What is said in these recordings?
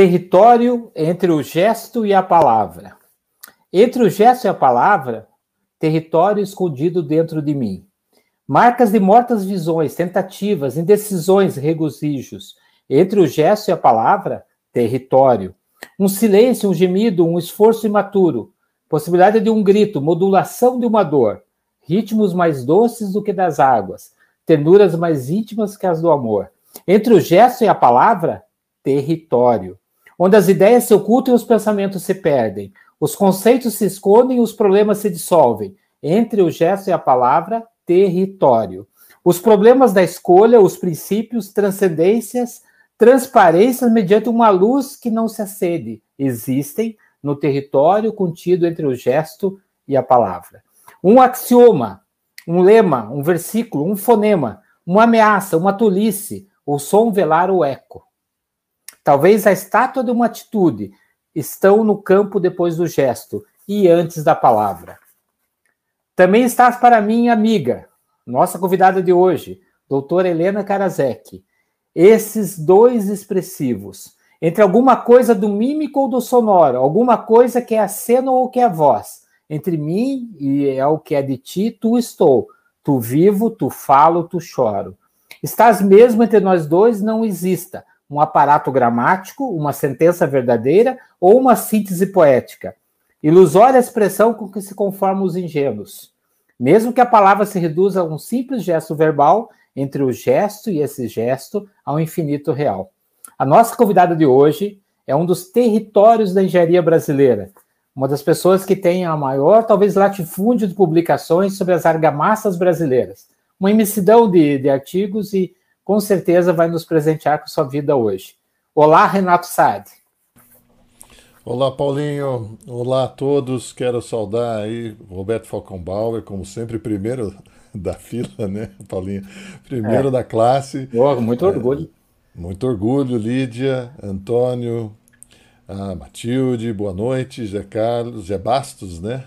Território entre o gesto e a palavra. Entre o gesto e a palavra, território escondido dentro de mim. Marcas de mortas visões, tentativas, indecisões, regozijos. Entre o gesto e a palavra, território. Um silêncio, um gemido, um esforço imaturo. Possibilidade de um grito, modulação de uma dor. Ritmos mais doces do que das águas. Ternuras mais íntimas que as do amor. Entre o gesto e a palavra, território. Onde as ideias se ocultam e os pensamentos se perdem. Os conceitos se escondem e os problemas se dissolvem. Entre o gesto e a palavra, território. Os problemas da escolha, os princípios, transcendências, transparências mediante uma luz que não se acende, existem no território contido entre o gesto e a palavra. Um axioma, um lema, um versículo, um fonema, uma ameaça, uma tolice, o som velar o eco. Talvez a estátua de uma atitude estão no campo depois do gesto e antes da palavra. Também estás para mim, amiga, nossa convidada de hoje, doutora Helena Karasek, esses dois expressivos, entre alguma coisa do mímico ou do sonoro, alguma coisa que é a cena ou que é a voz, entre mim e é o que é de ti, tu estou, tu vivo, tu falo, tu choro. Estás mesmo entre nós dois, não exista um aparato gramático, uma sentença verdadeira ou uma síntese poética. Ilusória expressão com que se conformam os ingênuos. Mesmo que a palavra se reduza a um simples gesto verbal, entre o gesto e esse gesto ao infinito real. A nossa convidada de hoje é um dos territórios da engenharia brasileira, uma das pessoas que tem a maior, talvez, latifúndio de publicações sobre as argamassas brasileiras, uma imensidão de, de artigos e, com certeza, vai nos presentear com sua vida hoje. Olá, Renato Saad. Olá, Paulinho. Olá a todos. Quero saudar aí Roberto Falcão como sempre, primeiro da fila, né, Paulinho? Primeiro é. da classe. Oh, muito orgulho. É, muito orgulho, Lídia, Antônio, Matilde, boa noite, Zé Carlos, Zé Bastos, né?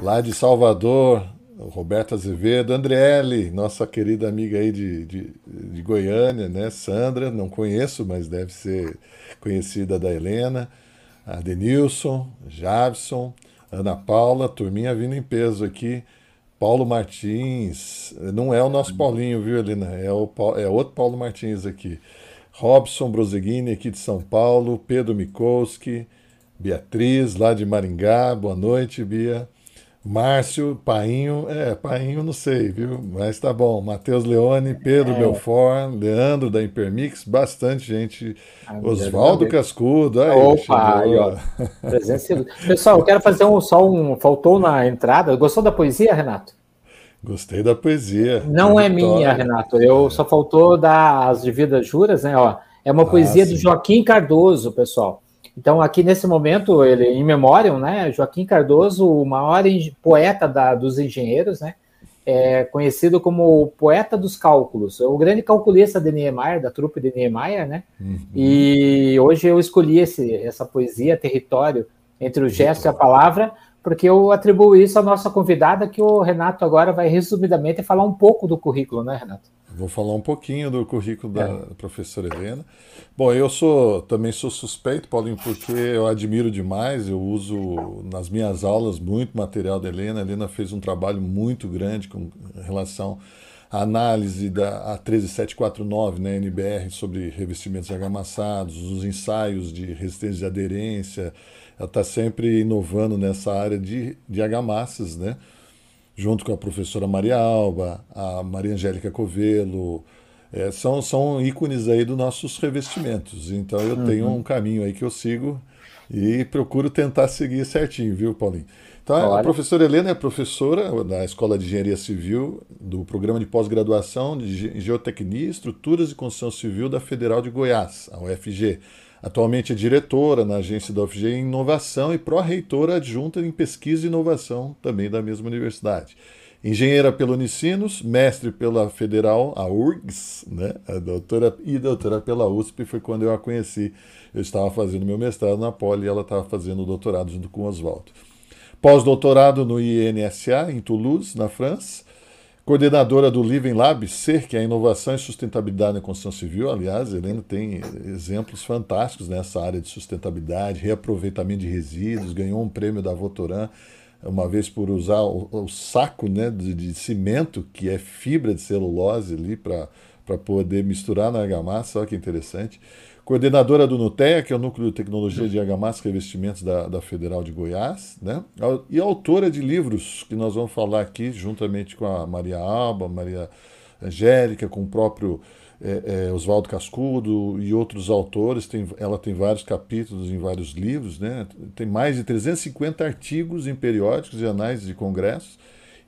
Lá de Salvador, Roberto Azevedo, Andriele, nossa querida amiga aí de, de, de, Goiânia, né? Sandra, não conheço, mas deve ser conhecida da Helena, a Denilson, Jabson, Ana Paula, turminha vindo em peso aqui. Paulo Martins, não é o nosso Paulinho, viu, Helena? É, o, é outro Paulo Martins aqui. Robson Broseguini, aqui de São Paulo. Pedro Mikolski, Beatriz, lá de Maringá. Boa noite, Bia. Márcio, Painho, é, Painho não sei, viu? Mas tá bom. Matheus Leone, Pedro é. Belfort, Leandro da Impermix, bastante gente. Ah, Oswaldo Cascudo, aí, Opa, aí, ó. Pessoal, eu quero fazer um, só um. Faltou na entrada. Gostou da poesia, Renato? Gostei da poesia. Não é minha, Renato. Eu é. só faltou dar as devidas juras, né? Ó, é uma ah, poesia sim. do Joaquim Cardoso, pessoal. Então, aqui nesse momento, ele em memória, né? Joaquim Cardoso, o maior poeta da, dos engenheiros, né? É conhecido como o poeta dos cálculos, o grande calculista de Niemeyer, da trupe de Niemeyer, né? Uhum. E hoje eu escolhi esse, essa poesia, Território, entre o gesto e a palavra, porque eu atribuo isso à nossa convidada, que o Renato agora vai resumidamente falar um pouco do currículo, né, Renato? Vou falar um pouquinho do currículo da é. professora Helena. Bom, eu sou também sou suspeito, Paulinho, porque eu admiro demais, eu uso nas minhas aulas muito material da Helena. A Helena fez um trabalho muito grande com relação à análise da a 13749, né, NBR, sobre revestimentos argamassados, os ensaios de resistência de aderência. Ela está sempre inovando nessa área de, de argamassas, né? junto com a professora Maria Alba, a Maria Angélica Covelo, é, são, são ícones aí dos nossos revestimentos. Então eu uhum. tenho um caminho aí que eu sigo e procuro tentar seguir certinho, viu, Paulinho? Então, Olha. a professora Helena é professora da Escola de Engenharia Civil do Programa de Pós-Graduação de Geotecnia, Estruturas e Construção Civil da Federal de Goiás, a UFG. Atualmente é diretora na agência da UFG em inovação e pró-reitora adjunta em pesquisa e inovação também da mesma universidade. Engenheira pela Unicinos, mestre pela Federal, a URGS, né? a doutora, e doutora pela USP, foi quando eu a conheci. Eu estava fazendo meu mestrado na Poli e ela estava fazendo o doutorado junto com o Oswaldo. Pós-doutorado no INSA, em Toulouse, na França coordenadora do Living Lab, SER, que é a inovação e sustentabilidade na construção civil. Aliás, Helena tem exemplos fantásticos nessa área de sustentabilidade, reaproveitamento de resíduos, ganhou um prêmio da Votoran uma vez por usar o, o saco né, de, de, cimento, que é fibra de celulose ali para poder misturar na argamassa, olha que interessante coordenadora do NUTEA, que é o Núcleo de Tecnologia de Argamassa e Revestimentos da, da Federal de Goiás, né? e autora de livros que nós vamos falar aqui, juntamente com a Maria Alba, Maria Angélica, com o próprio é, é, Oswaldo Cascudo e outros autores. Tem, ela tem vários capítulos em vários livros, né? tem mais de 350 artigos em periódicos e anais de congressos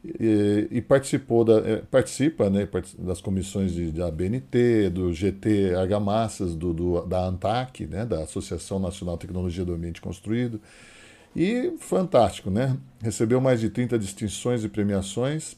e, participou da, é, participa né, das comissões de, da BNT, do GT Argamassas, do, do, da ANTAC, né, da Associação Nacional de Tecnologia do Ambiente Construído. E fantástico, né? Recebeu mais de 30 distinções e premiações,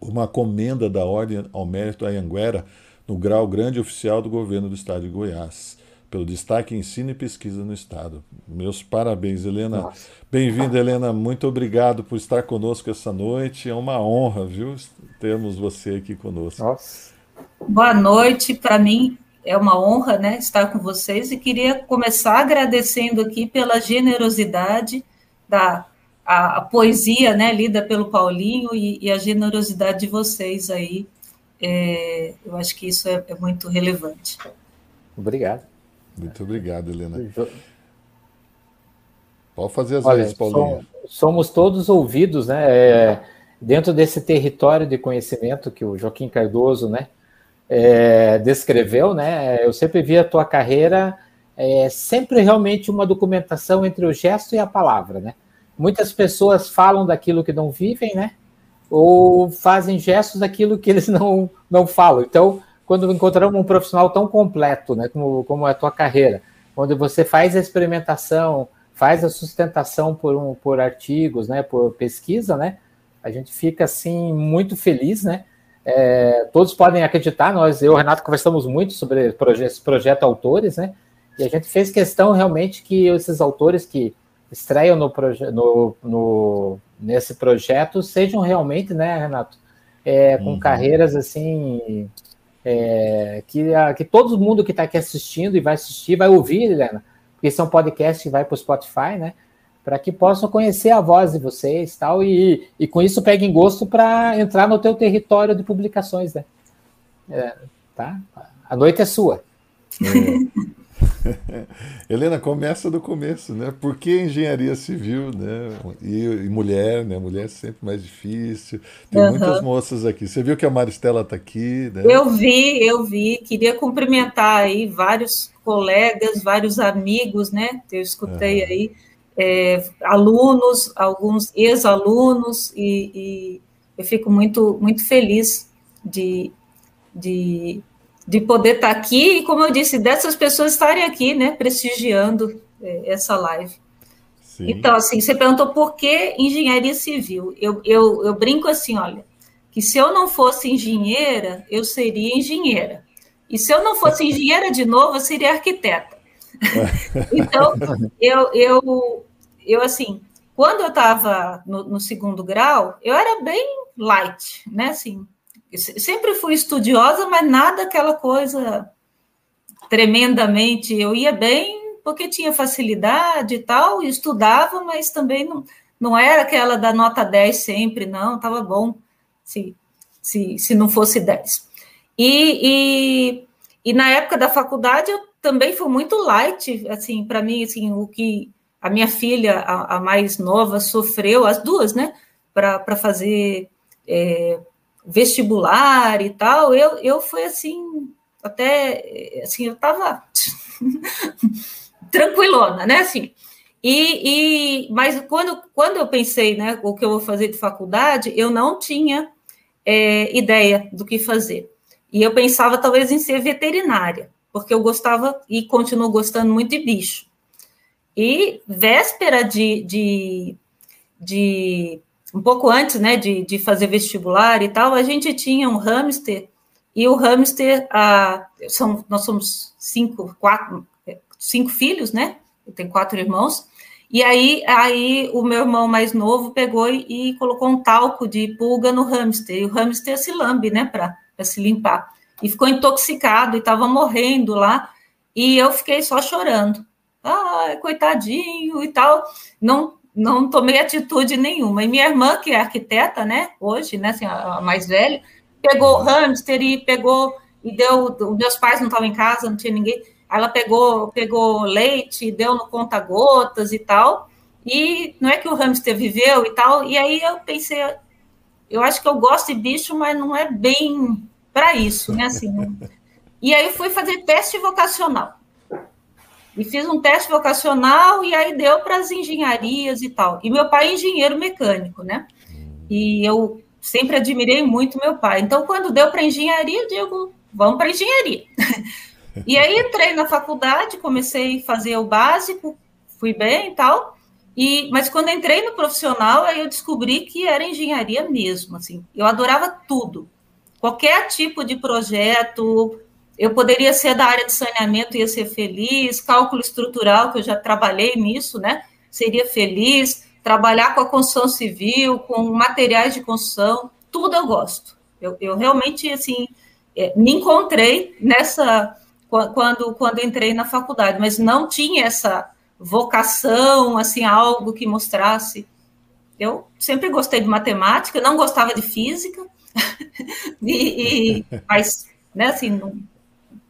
uma comenda da Ordem ao Mérito Anhanguera, no grau grande oficial do governo do estado de Goiás pelo destaque em ensino e pesquisa no Estado. Meus parabéns, Helena. Bem-vinda, Helena. Muito obrigado por estar conosco essa noite. É uma honra, viu, termos você aqui conosco. Nossa. Boa noite. Para mim é uma honra né, estar com vocês e queria começar agradecendo aqui pela generosidade da a, a poesia né, lida pelo Paulinho e, e, a generosidade de vocês aí. É, eu acho que isso é, é muito relevante. Obrigado. Muito obrigado, Helena. Pode fazer as Olha, vezes, Paulinho. Somos todos ouvidos, né? É, dentro desse território de conhecimento que o Joaquim Cardoso, né, é, descreveu, né? Eu sempre vi a tua carreira é, sempre realmente uma documentação entre o gesto e a palavra, né? Muitas pessoas falam daquilo que não vivem, né? Ou fazem gestos daquilo que eles não, não falam. Então, quando encontramos um profissional tão completo, né, como, como é a tua carreira, onde você faz a experimentação, faz a sustentação por, um, por artigos, né, por pesquisa, né, a gente fica assim muito feliz, né? É, todos podem acreditar, nós, eu e o Renato conversamos muito sobre esse projeto autores, né? E a gente fez questão realmente que esses autores que estreiam no, no, no nesse projeto sejam realmente, né, Renato, é, com uhum. carreiras assim é, que, a, que todo mundo que está aqui assistindo e vai assistir vai ouvir, Helena, porque esse é um podcast que vai para o Spotify, né? Para que possam conhecer a voz de vocês tal, e, e com isso peguem gosto para entrar no teu território de publicações, né? É, tá? A noite é sua. É. Helena, começa do começo, né? Por que engenharia civil, né? E, e mulher, né? Mulher é sempre mais difícil. Tem uhum. muitas moças aqui. Você viu que a Maristela está aqui, né? Eu vi, eu vi. Queria cumprimentar aí vários colegas, vários amigos, né? Eu escutei uhum. aí é, alunos, alguns ex-alunos e, e eu fico muito, muito feliz de, de de poder estar tá aqui e, como eu disse, dessas pessoas estarem aqui, né, prestigiando é, essa live. Sim. Então, assim, você perguntou por que engenharia civil. Eu, eu, eu brinco assim, olha, que se eu não fosse engenheira, eu seria engenheira. E se eu não fosse engenheira de novo, eu seria arquiteta. então, eu, eu, eu, assim, quando eu estava no, no segundo grau, eu era bem light, né, assim, sempre fui estudiosa, mas nada aquela coisa tremendamente. Eu ia bem porque tinha facilidade e tal, e estudava, mas também não, não era aquela da nota 10 sempre, não, estava bom se, se, se não fosse 10. E, e, e na época da faculdade eu também fui muito light, assim, para mim, assim, o que a minha filha, a, a mais nova, sofreu, as duas, né, para fazer é, vestibular e tal, eu, eu fui assim, até, assim, eu estava tranquilona, né, assim, e, e, mas quando, quando eu pensei, né, o que eu vou fazer de faculdade, eu não tinha é, ideia do que fazer, e eu pensava talvez em ser veterinária, porque eu gostava e continuo gostando muito de bicho, e véspera de, de, de um pouco antes né, de, de fazer vestibular e tal, a gente tinha um hamster, e o hamster, a, são, nós somos cinco, quatro, cinco filhos, né? Eu tenho quatro irmãos, E aí, aí o meu irmão mais novo pegou e, e colocou um talco de pulga no hamster. E o hamster se lambe, né, para se limpar. E ficou intoxicado e estava morrendo lá. E eu fiquei só chorando. Ah, coitadinho e tal. Não, não tomei atitude nenhuma. E minha irmã, que é arquiteta, né, hoje, né, assim, a mais velha, pegou hamster e pegou e deu. Meus pais não estavam em casa, não tinha ninguém ela pegou, pegou leite, deu no conta-gotas e tal. E não é que o hamster viveu e tal. E aí eu pensei, eu acho que eu gosto de bicho, mas não é bem para isso, né? Assim, e aí eu fui fazer teste vocacional. E fiz um teste vocacional e aí deu para as engenharias e tal. E meu pai é engenheiro mecânico, né? E eu sempre admirei muito meu pai. Então, quando deu para engenharia, eu digo, vamos para engenharia. E aí entrei na faculdade, comecei a fazer o básico, fui bem e tal. E, mas quando entrei no profissional, aí eu descobri que era engenharia mesmo, assim. Eu adorava tudo. Qualquer tipo de projeto, eu poderia ser da área de saneamento, ia ser feliz, cálculo estrutural, que eu já trabalhei nisso, né? Seria feliz, trabalhar com a construção civil, com materiais de construção, tudo eu gosto. Eu, eu realmente, assim, é, me encontrei nessa quando, quando entrei na faculdade, mas não tinha essa vocação, assim, algo que mostrasse. Eu sempre gostei de matemática, não gostava de física, e, e, mas, né, assim, não,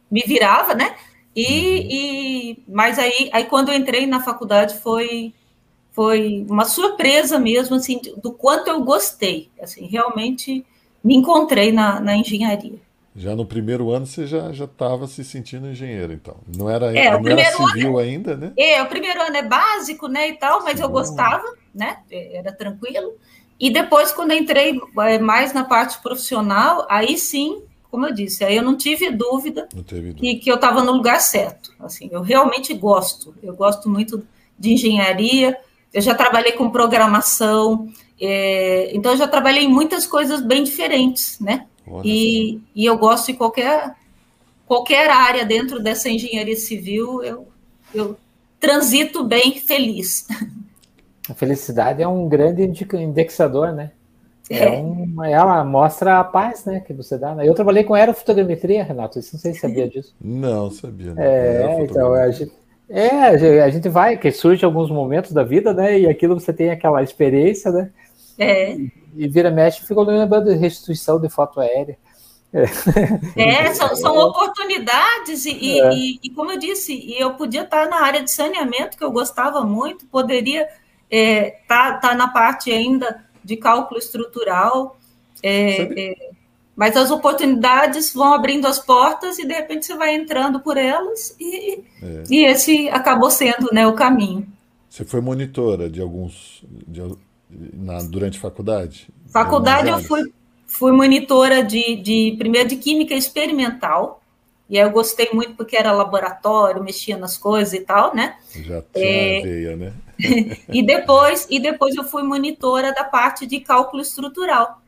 me virava, né? E, uhum. e, mas aí, aí quando eu entrei na faculdade foi foi uma surpresa mesmo, assim, do quanto eu gostei, assim, realmente me encontrei na, na engenharia. Já no primeiro ano você já estava se sentindo engenheiro, então. Não era, é, não era civil ano, ainda, né? É, o primeiro ano é básico, né, e tal, mas Sim. eu gostava, né, é, era tranquilo. E depois, quando entrei é, mais na parte profissional, aí sim, como eu disse, aí eu não tive dúvida, não dúvida. Que, que eu estava no lugar certo. Assim, eu realmente gosto, eu gosto muito de engenharia, eu já trabalhei com programação, é, então eu já trabalhei em muitas coisas bem diferentes, né? E, e eu gosto de qualquer, qualquer área dentro dessa engenharia civil, eu, eu transito bem feliz. A felicidade é um grande indexador, né? É. é um, ela mostra a paz, né, que você dá. Né? Eu trabalhei com aerofotogrametria, Renato. Não sei se sabia disso. Não, sabia. Não. É, então a gente, é, a gente vai, que surge alguns momentos da vida, né? E aquilo você tem aquela experiência, né? É. E vira mexe ficou lembrando de restituição de foto aérea. É, é são, são, oportunidades, e, é. e, e, como eu disse, e eu podia estar na área de saneamento, que eu gostava muito, poderia estar é, tá, tá na parte ainda de cálculo estrutural, é, é, mas as oportunidades vão abrindo as portas e de repente você vai entrando por elas, e, é. e esse acabou sendo né, o caminho. Você foi monitora de alguns, de, na, durante a faculdade? Faculdade eu fui, fui monitora de, de, primeiro de química experimental, e aí eu gostei muito porque era laboratório, mexia nas coisas e tal, né? Já tinha é, veia, né? e depois e depois eu fui monitora da parte de cálculo estrutural.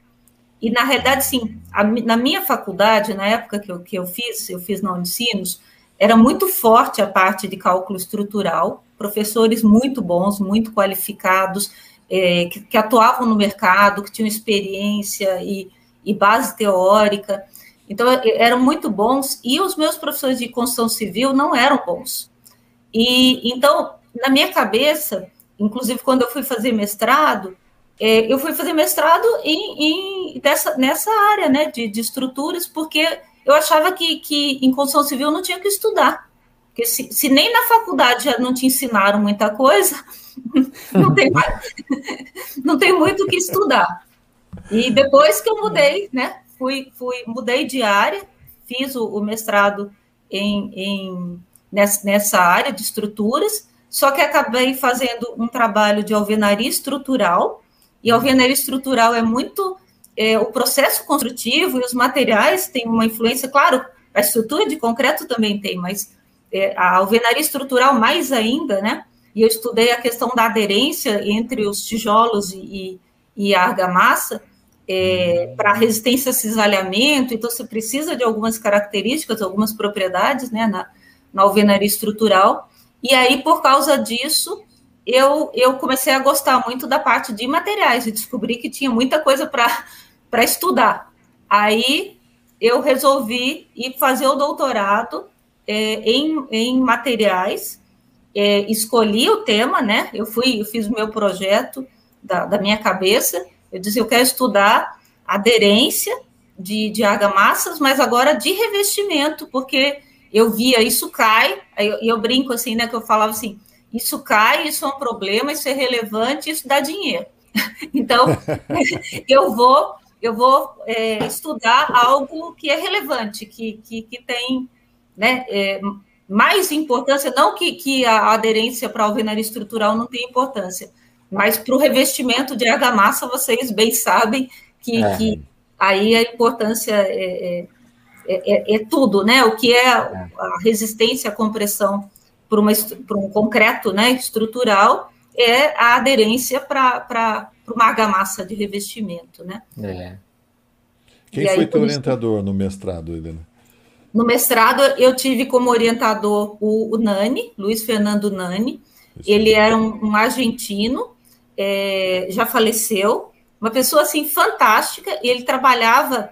E na realidade, sim, a, na minha faculdade, na época que eu, que eu fiz, eu fiz na Unicinos, era muito forte a parte de cálculo estrutural, professores muito bons, muito qualificados, é, que, que, atuavam no mercado, que tinham experiência e, e base teórica. Então, eram muito bons, e os meus professores de construção civil não eram bons. E então, na minha cabeça, inclusive quando eu fui fazer mestrado, é, eu fui fazer mestrado em, em dessa, nessa área né, de, de, estruturas, porque eu achava que, que em construção civil não tinha que estudar. Porque se, se nem na faculdade já não te ensinaram muita coisa, não, tem não tem muito o que estudar. E depois que eu mudei, né, fui, fui mudei de área, fiz o, o mestrado em, em nessa, nessa área de estruturas, só que acabei fazendo um trabalho de alvenaria estrutural, e alvenaria estrutural é muito é, o processo construtivo e os materiais têm uma influência, claro, a estrutura de concreto também tem, mas é, a alvenaria estrutural mais ainda, né? e eu estudei a questão da aderência entre os tijolos e, e a argamassa é, para resistência a cisalhamento, então você precisa de algumas características, algumas propriedades né, na, na alvenaria estrutural, e aí, por causa disso, eu, eu comecei a gostar muito da parte de materiais e descobri que tinha muita coisa para estudar. Aí eu resolvi ir fazer o doutorado é, em, em materiais, é, escolhi o tema, né? Eu fui, eu fiz o meu projeto da, da minha cabeça, eu disse, eu quero estudar aderência de, de argamassas, mas agora de revestimento, porque eu via isso cai, e eu, eu, brinco assim, né, que eu falava assim, isso cai, isso é um problema, isso é relevante, isso dá dinheiro. então, eu vou eu vou é, estudar algo que é relevante, que, que, que tem né, é, mais importância, não que, que a aderência para a alvenaria estrutural não tem importância, mas para o revestimento de argamassa, vocês bem sabem que, é. que aí a importância é, é, é, tudo, né? O que é a resistência à compressão para um concreto né, estrutural é a aderência para uma argamassa de revestimento, né? É. Quem e foi teu orientador no mestrado, Helena? No mestrado, eu tive como orientador o, o Nani, Luiz Fernando Nani. Isso. Ele era um, um argentino, é, já faleceu, uma pessoa assim fantástica. Ele trabalhava,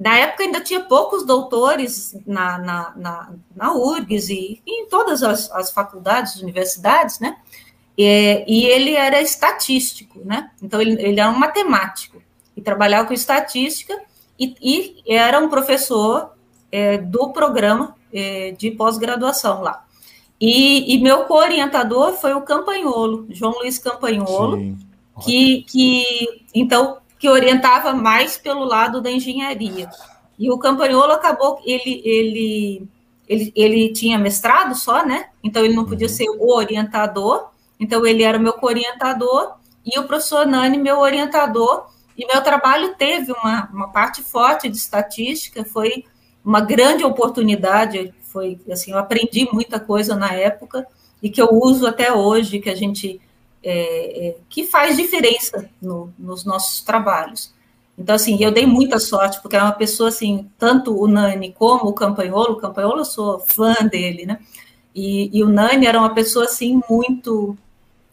na época ainda tinha poucos doutores na, na, na, na URGS e em todas as, as faculdades, universidades, né? É, e ele era estatístico, né? Então, ele, ele era um matemático e trabalhava com estatística e, e era um professor é, do programa é, de pós-graduação lá. E, e meu co-orientador foi o Campanholo, João Luiz Campanholo, Sim. que, que então que orientava mais pelo lado da engenharia. E o Campanholo acabou, ele, ele, ele, ele tinha mestrado só, né? Então ele não podia uhum. ser o orientador, então, ele era o meu orientador e o professor Nani, meu orientador. E meu trabalho teve uma, uma parte forte de estatística, foi uma grande oportunidade, foi assim, eu aprendi muita coisa na época e que eu uso até hoje, que a gente é, é, que faz diferença no, nos nossos trabalhos. Então, assim, eu dei muita sorte, porque é uma pessoa, assim, tanto o Nani como o Campanholo, o Campanholo eu sou fã dele, né? E, e o Nani era uma pessoa, assim, muito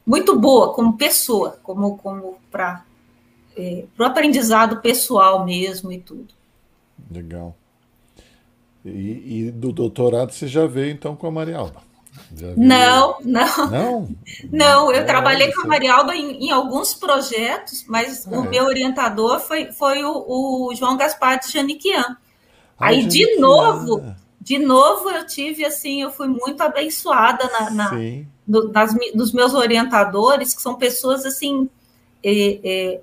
muito boa como pessoa, como, como para é, o aprendizado pessoal mesmo e tudo. Legal. E, e, do doutorado você já veio então com a Marialba? Não, não. Não? Não, eu é, trabalhei com a Marialba em, em, alguns projetos, mas o é. meu orientador foi, foi o, o João Gaspar de Janiquian. Ah, Aí, Janiquian. de novo, de novo eu tive assim, eu fui muito abençoada na, na do, das, dos meus orientadores, que são pessoas assim, é, é,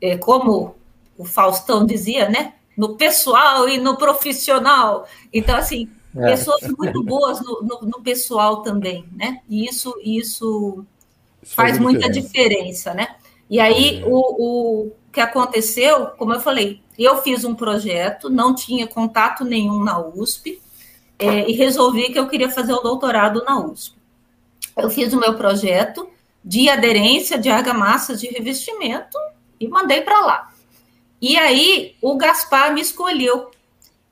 é, como o Faustão dizia, né? No pessoal e no profissional. Então, assim, é. pessoas muito boas no, no, no, pessoal também, né? E isso, isso, isso faz, faz muita diferença. diferença, né? E aí, é. o, o que aconteceu, como eu falei, eu fiz um projeto, não tinha contato nenhum na USP, é, e resolvi que eu queria fazer o doutorado na USP eu fiz o meu projeto de aderência de argamassas de revestimento e mandei para lá. E aí o Gaspar me escolheu.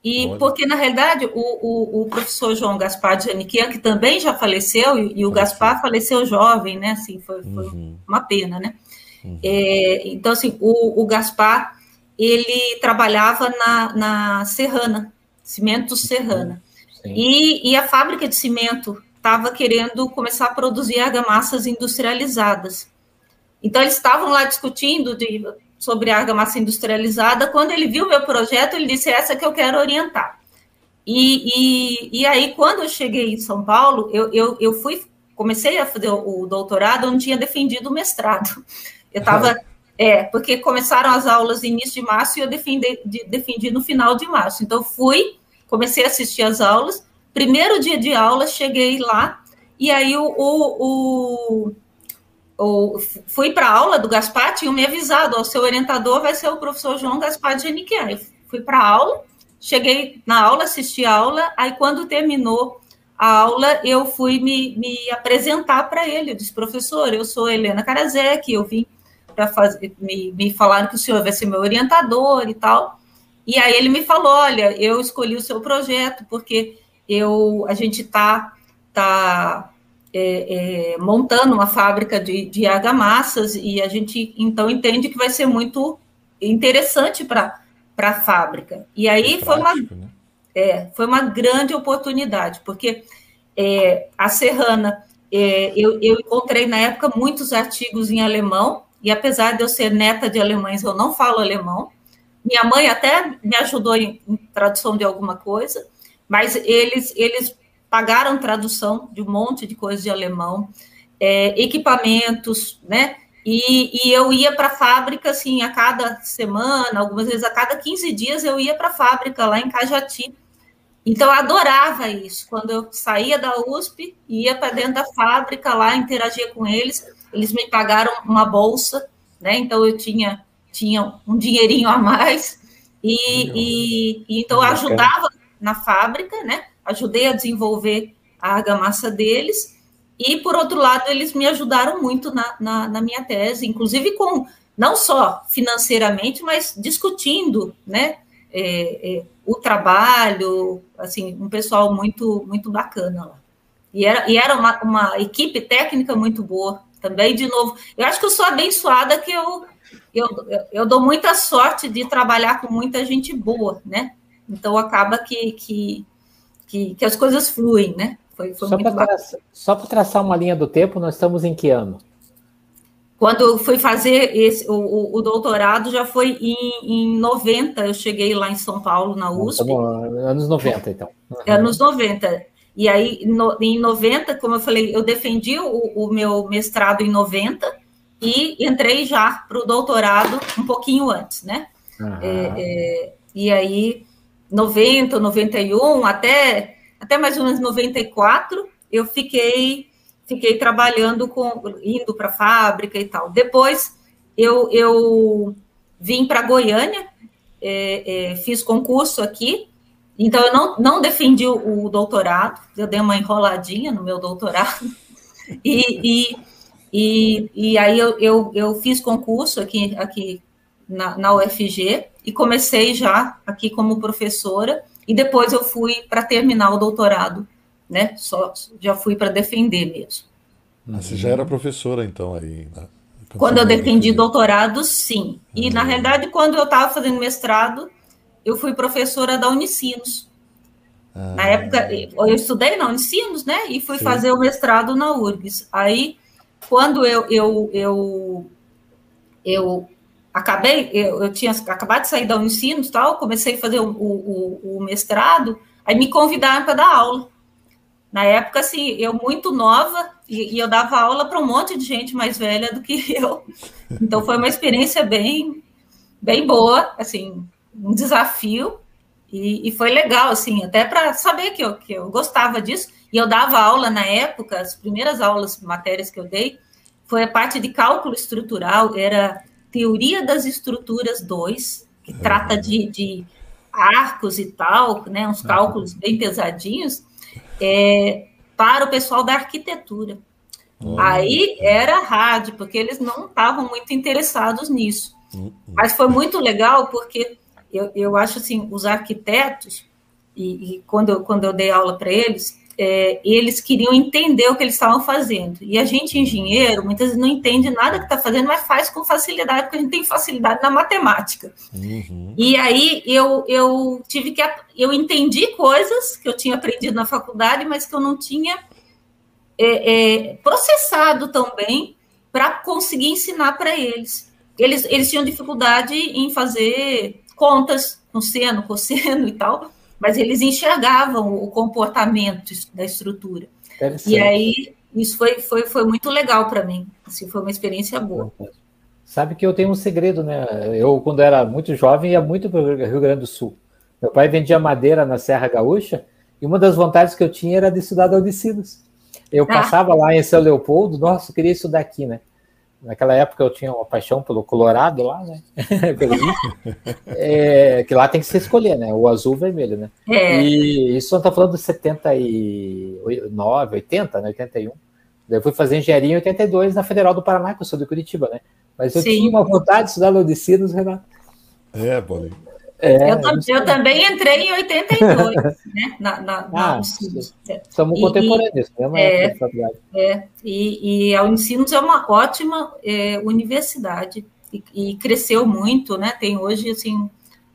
E Olha. porque, na realidade, o, o, o, professor João Gaspar de Janiquian, que também já faleceu, e, e o Gaspar faleceu jovem, né? Assim, foi, foi uhum. uma pena, né? Uhum. É, então, assim, o, o Gaspar, ele trabalhava na, na Serrana, Cimento Serrana. Uhum. E, e a fábrica de cimento estava querendo começar a produzir argamassas industrializadas. Então, eles estavam lá discutindo de, sobre argamassa industrializada. Quando ele viu meu projeto, ele disse: essa que eu quero orientar. E, e, e aí, quando eu cheguei em São Paulo, eu, eu, eu fui, comecei a fazer o doutorado, eu não tinha defendido o mestrado. Eu estava. É, porque começaram as aulas início de março e eu defendi, de, defendi no final de março. Então, fui, comecei a assistir as aulas, Primeiro dia de aula, cheguei lá, e aí o, o, o, o fui para a aula do Gaspar, tinham me avisado, o seu orientador vai ser o professor João Gaspar de Geniquian. Eu fui para a aula, cheguei na aula, assisti a aula, aí quando terminou a aula, eu fui me, me apresentar para ele. Eu disse, professor, eu sou Helena Karazek, eu vim para fazer, me, me falaram que o senhor vai ser meu orientador e tal. E aí ele me falou, olha, eu escolhi o seu projeto porque eu, a gente está tá, é, é, montando uma fábrica de, de argamassas e a gente então entende que vai ser muito interessante para a fábrica. E aí é foi, prático, uma, né? é, foi uma grande oportunidade, porque é, a Serrana, é, eu, eu encontrei na época muitos artigos em alemão, e apesar de eu ser neta de alemães, eu não falo alemão. Minha mãe até me ajudou em, em tradução de alguma coisa, mas eles, eles pagaram tradução de um monte de coisas de alemão, é, equipamentos, né? E, e eu ia para a fábrica, assim, a cada semana, algumas vezes a cada 15 dias eu ia para a fábrica lá em Cajati. Então eu adorava isso. Quando eu saía da USP, ia para dentro da fábrica lá, interagia com eles, eles me pagaram uma bolsa, né? Então eu tinha, tinha um dinheirinho a mais, e, e, e então eu ajudava na fábrica, né? Ajudei a desenvolver a argamassa deles, e, por outro lado, eles me ajudaram muito na, na, na minha tese, inclusive com, não só financeiramente, mas discutindo, né, é, é, o trabalho, assim, um pessoal muito, muito bacana lá. E era, e era uma, uma equipe técnica muito boa também, de novo. Eu acho que eu sou abençoada que eu, eu, eu dou muita sorte de trabalhar com muita gente boa, né? Então acaba que, que que, que as coisas fluem, né? Foi, foi só para traçar, traçar uma linha do tempo, nós estamos em que ano? Quando eu fui fazer esse, o, o, doutorado, já foi em, em 90, eu cheguei lá em São Paulo, na USP. Estamos, anos 90, então. Uhum. Anos 90. E aí, no, em 90, como eu falei, eu defendi o, o meu mestrado em 90 e entrei já para o doutorado um pouquinho antes, né? Uhum. É, é, e aí 90, 91, até, até mais ou menos 94, eu fiquei fiquei trabalhando com indo para a fábrica e tal. Depois eu, eu vim para Goiânia, é, é, fiz concurso aqui, então eu não, não defendi o, o, doutorado, eu dei uma enroladinha no meu doutorado, e, e, e, e aí eu, eu, eu, fiz concurso aqui, aqui na, na UFG, e comecei já aqui como professora e depois eu fui para terminar o doutorado, né? Só já fui para defender mesmo. Ah, você já era professora então aí? Né? Quando, quando eu defendi doutorado, sim. E na uhum. realidade, quando eu estava fazendo mestrado, eu fui professora da Unicinos. Ah. Na época, eu estudei na Unicinos, né? E fui sim. fazer o mestrado na URGS. Aí, quando eu, eu, eu, eu acabei, eu, eu, tinha acabado de sair da Unicinos tal, comecei a fazer o, o, o mestrado, aí me convidaram para dar aula. Na época, assim, eu muito nova, e, e eu dava aula para um monte de gente mais velha do que eu. Então foi uma experiência bem, bem boa, assim, um desafio, e, e foi legal, assim, até para saber que eu, que eu gostava disso. E eu dava aula na época, as primeiras aulas, matérias que eu dei, foi a parte de cálculo estrutural, era Teoria das Estruturas 2, que uhum. trata de, de, arcos e tal, né, uns cálculos bem pesadinhos, é, para o pessoal da arquitetura. Uhum. Aí era rádio, porque eles não estavam muito interessados nisso. Uhum. Mas foi muito legal, porque eu, eu acho assim, os arquitetos, e, e quando, eu, quando eu dei aula para eles, é, eles queriam entender o que eles estavam fazendo. E a gente, engenheiro, muitas vezes não entende nada que está fazendo, mas faz com facilidade, porque a gente tem facilidade na matemática. Uhum. E aí eu, eu tive que. Eu entendi coisas que eu tinha aprendido na faculdade, mas que eu não tinha é, é, processado também para conseguir ensinar para eles. eles. Eles tinham dificuldade em fazer contas com seno, cosseno e tal mas eles enxergavam o comportamento da estrutura. E aí isso foi, foi, foi muito legal para mim. Assim, foi uma experiência boa. Sabe que eu tenho um segredo, né? Eu, quando era muito jovem, ia muito para o Rio Grande do Sul. Meu pai vendia madeira na Serra Gaúcha e uma das vontades que eu tinha era de estudar Audicinos. Eu ah. passava lá em São Leopoldo, nossa, eu queria estudar aqui, né? Naquela época eu tinha uma paixão pelo Colorado lá, né? é, que lá tem que se escolher, né? O azul e o vermelho, né? É. E isso não tá falando de 79, 80, né? 81. Daí eu fui fazer engenharia em 82 na Federal do Paraná, que eu sou de Curitiba, né? Mas eu Sim. tinha uma vontade de estudar Laudicinos, Renato. É, Paulinho. É, eu, eu, também entrei em 82, né? Na, na, ah, Somos contemporâneos, é, é, é, e, e a Unicinos é uma ótima é, universidade e, e, cresceu muito, né? Tem hoje, assim,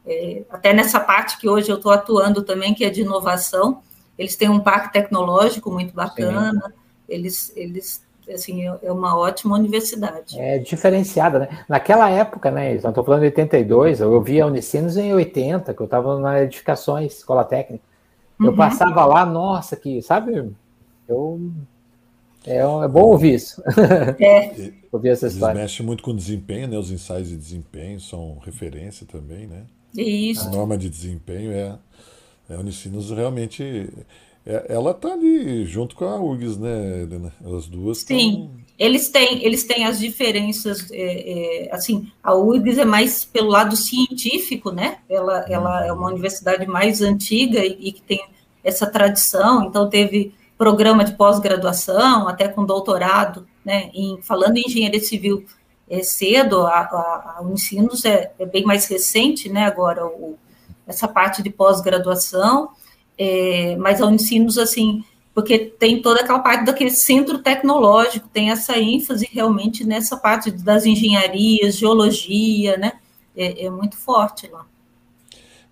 é, até nessa parte que hoje eu estou atuando também, que é de inovação, eles têm um parque tecnológico muito bacana, Sim. eles, eles assim, é uma ótima universidade. É diferenciada, né? Naquela época, né, estou falando de 82, eu via a Unicinos em 80, que eu estava na edificações, escola técnica. Eu uhum. passava lá, nossa, que, sabe, eu... É, é bom ouvir isso. É. ouvir essa história. Eles mexem muito com desempenho, né? Os ensaios de desempenho são referência também, né? Isso. A norma de desempenho é... A Unicinos realmente é, ela está ali junto com a URGS, né, Helena? As duas. Sim, eles têm, eles têm as diferenças. É, é, assim, a URGS é mais pelo lado científico, né? Ela, ela é uma universidade mais antiga e, e que tem essa tradição. Então teve programa de pós-graduação, até com doutorado, né? Em, falando em engenharia civil é, cedo, a, a, a Unicinos é, é, bem mais recente, né? Agora o, essa parte de pós-graduação é, mas a Unicinos, assim, porque tem toda aquela parte daquele centro tecnológico, tem essa ênfase realmente nessa parte das engenharias, geologia, né? É, é muito forte lá.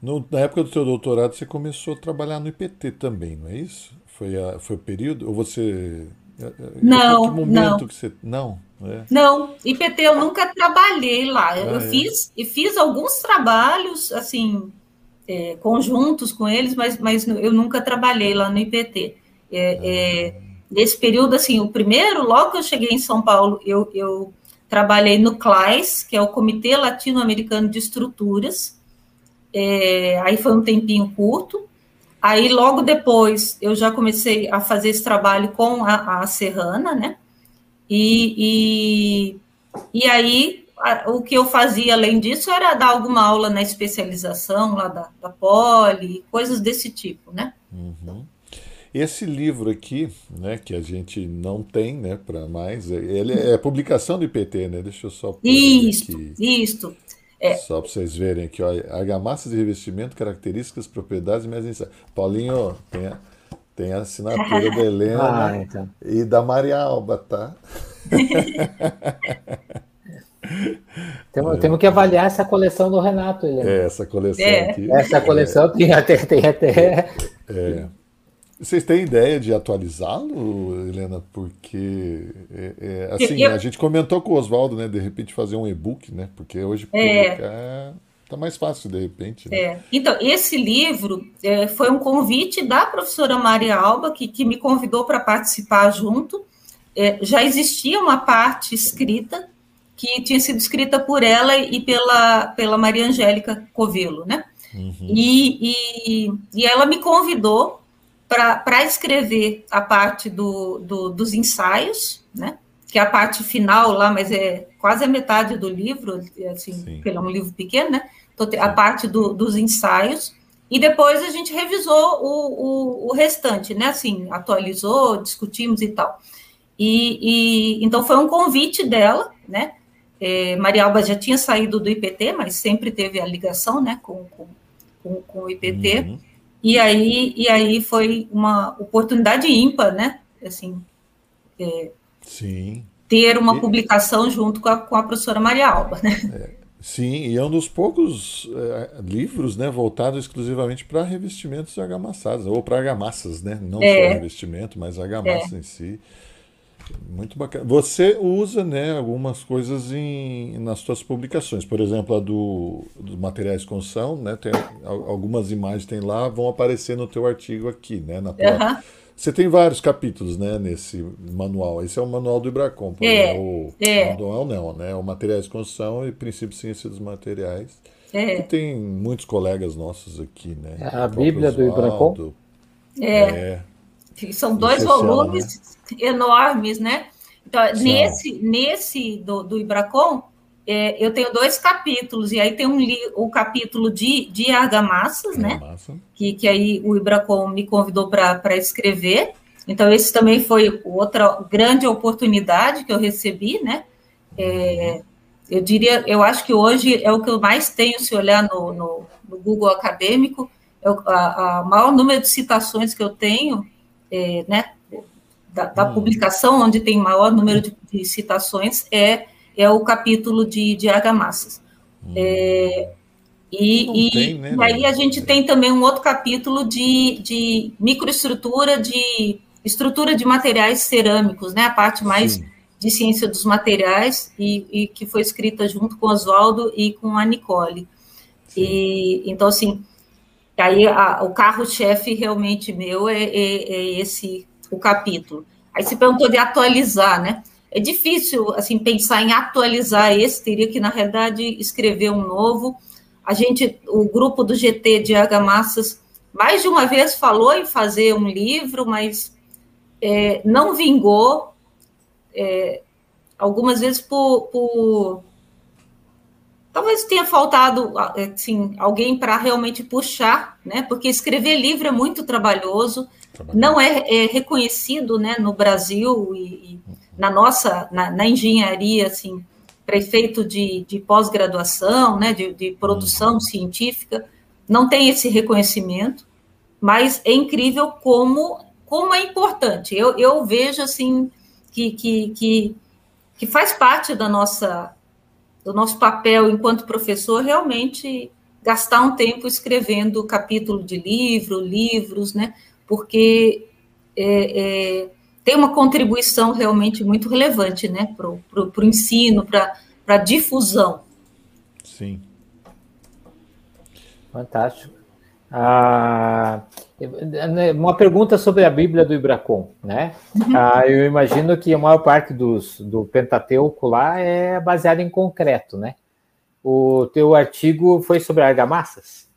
No, na época do seu doutorado, você começou a trabalhar no IPT também, não é isso? Foi, a, foi o período? Ou você. É, é, não, que não. Que você, não, é. não, IPT eu nunca trabalhei lá. Ah, eu é. fiz e fiz alguns trabalhos, assim, é, conjuntos com eles, mas, mas eu nunca trabalhei lá no IPT. É, é, nesse período, assim, o primeiro, logo que eu cheguei em São Paulo, eu, eu trabalhei no CLAIS, que é o Comitê Latino-Americano de Estruturas, é, aí foi um tempinho curto, aí logo depois eu já comecei a fazer esse trabalho com a, a Serrana, né, e, e, e aí o que eu fazia além disso era dar alguma aula na especialização lá da, da Poli, coisas desse tipo, né? Uhum. Esse livro aqui, né, que a gente não tem, né, para mais, é, ele é publicação do IPT, né? Deixa eu só Isso, isso. É. Só para vocês verem aqui, ó, argamassas de revestimento, características, propriedades e mais Paulinho, tem a, tem a assinatura da Helena ah, então. e da Maria Alba, tá? Temos, é. temos que avaliar essa coleção do Renato, Helena. É, essa coleção é. aqui. Essa coleção é. tem até. Tem até... É. Vocês têm ideia de atualizá-lo, Helena? Porque é, é, assim, eu... a gente comentou com o Oswaldo, né? De repente fazer um e-book, né? Porque hoje é. publicar tá mais fácil, de repente. Né? É. Então, esse livro é, foi um convite da professora Maria Alba, que, que me convidou para participar junto. É, já existia uma parte escrita que tinha sido escrita por ela e pela, pela Maria Angélica Covelo, né? Uhum. E, e, e, ela me convidou para escrever a parte do, do, dos ensaios, né? Que é a parte final lá, mas é quase a metade do livro, assim, porque ele é um livro pequeno, né? Então, a parte do, dos ensaios. E depois a gente revisou o, o, o, restante, né? Assim, atualizou, discutimos e tal. E, e então foi um convite dela, né? É, Maria Alba já tinha saído do IPT, mas sempre teve a ligação né, com, com, com, com o IPT. Uhum. E, aí, e aí foi uma oportunidade ímpar, né? Assim, é, Sim. ter uma e... publicação junto com a, com a professora Maria Alba, né? É, sim, e é um dos poucos é, livros né, voltados exclusivamente para revestimentos argamassados, ou para argamassas, né? Não é. só revestimento, mas argamassa é. em si. Muito bacana. Você usa né, algumas coisas em, nas suas publicações. Por exemplo, a do, do materiais de construção, né, tem, algumas imagens tem lá, vão aparecer no teu artigo aqui, né? Na uhum. Você tem vários capítulos né, nesse manual. Esse é o manual do Ibracom. É, o é. manual não, né? O materiais de construção e princípio de ciência dos materiais. É. E tem muitos colegas nossos aqui, né? É a Bíblia do Ibracom? É. é. São dois volumes né? enormes, né? Então, nesse, nesse do, do Ibracom, é, eu tenho dois capítulos, e aí tem um o capítulo de, de argamassas, né? Que, que aí o Ibracom me convidou para escrever. Então, esse também foi outra grande oportunidade que eu recebi, né? É, eu diria, eu acho que hoje é o que eu mais tenho, se olhar no, no, no Google acadêmico, é o a, a, maior número de citações que eu tenho, é, né, da, da hum. publicação onde tem maior número de, de, citações é, é o capítulo de, de argamassas. Hum. É, e, e, tem, né, e, aí a gente tem também um outro capítulo de, de microestrutura de estrutura de materiais cerâmicos, né? A parte mais Sim. de ciência dos materiais e, e, que foi escrita junto com Oswaldo e com a Nicole. E então assim, aí a, o carro-chefe realmente meu é, é, é, esse o capítulo. Aí se perguntou de atualizar, né? É difícil assim pensar em atualizar esse, teria que na realidade escrever um novo. A gente, o grupo do GT de argamassas, mais de uma vez falou em fazer um livro, mas é, não vingou, é, algumas vezes por, por, Talvez tenha faltado assim, alguém para realmente puxar, né? Porque escrever livro é muito trabalhoso, não é, é, reconhecido né, no Brasil e, e na nossa, na, na, engenharia, assim, prefeito de, de pós-graduação, né, de, de produção uhum. científica, não tem esse reconhecimento, mas é incrível como como é importante. Eu, eu vejo assim que, que, que, que faz parte da nossa do nosso papel enquanto professor realmente gastar um tempo escrevendo capítulo de livro, livros, né? Porque é, é, tem uma contribuição realmente muito relevante, né? Para o ensino, para a difusão. Sim. Fantástico. Ah, uma pergunta sobre a Bíblia do Ibracon, né? Uhum. Ah, eu imagino que a maior parte dos, do Pentateuco lá é baseada em concreto, né? O teu artigo foi sobre argamassas?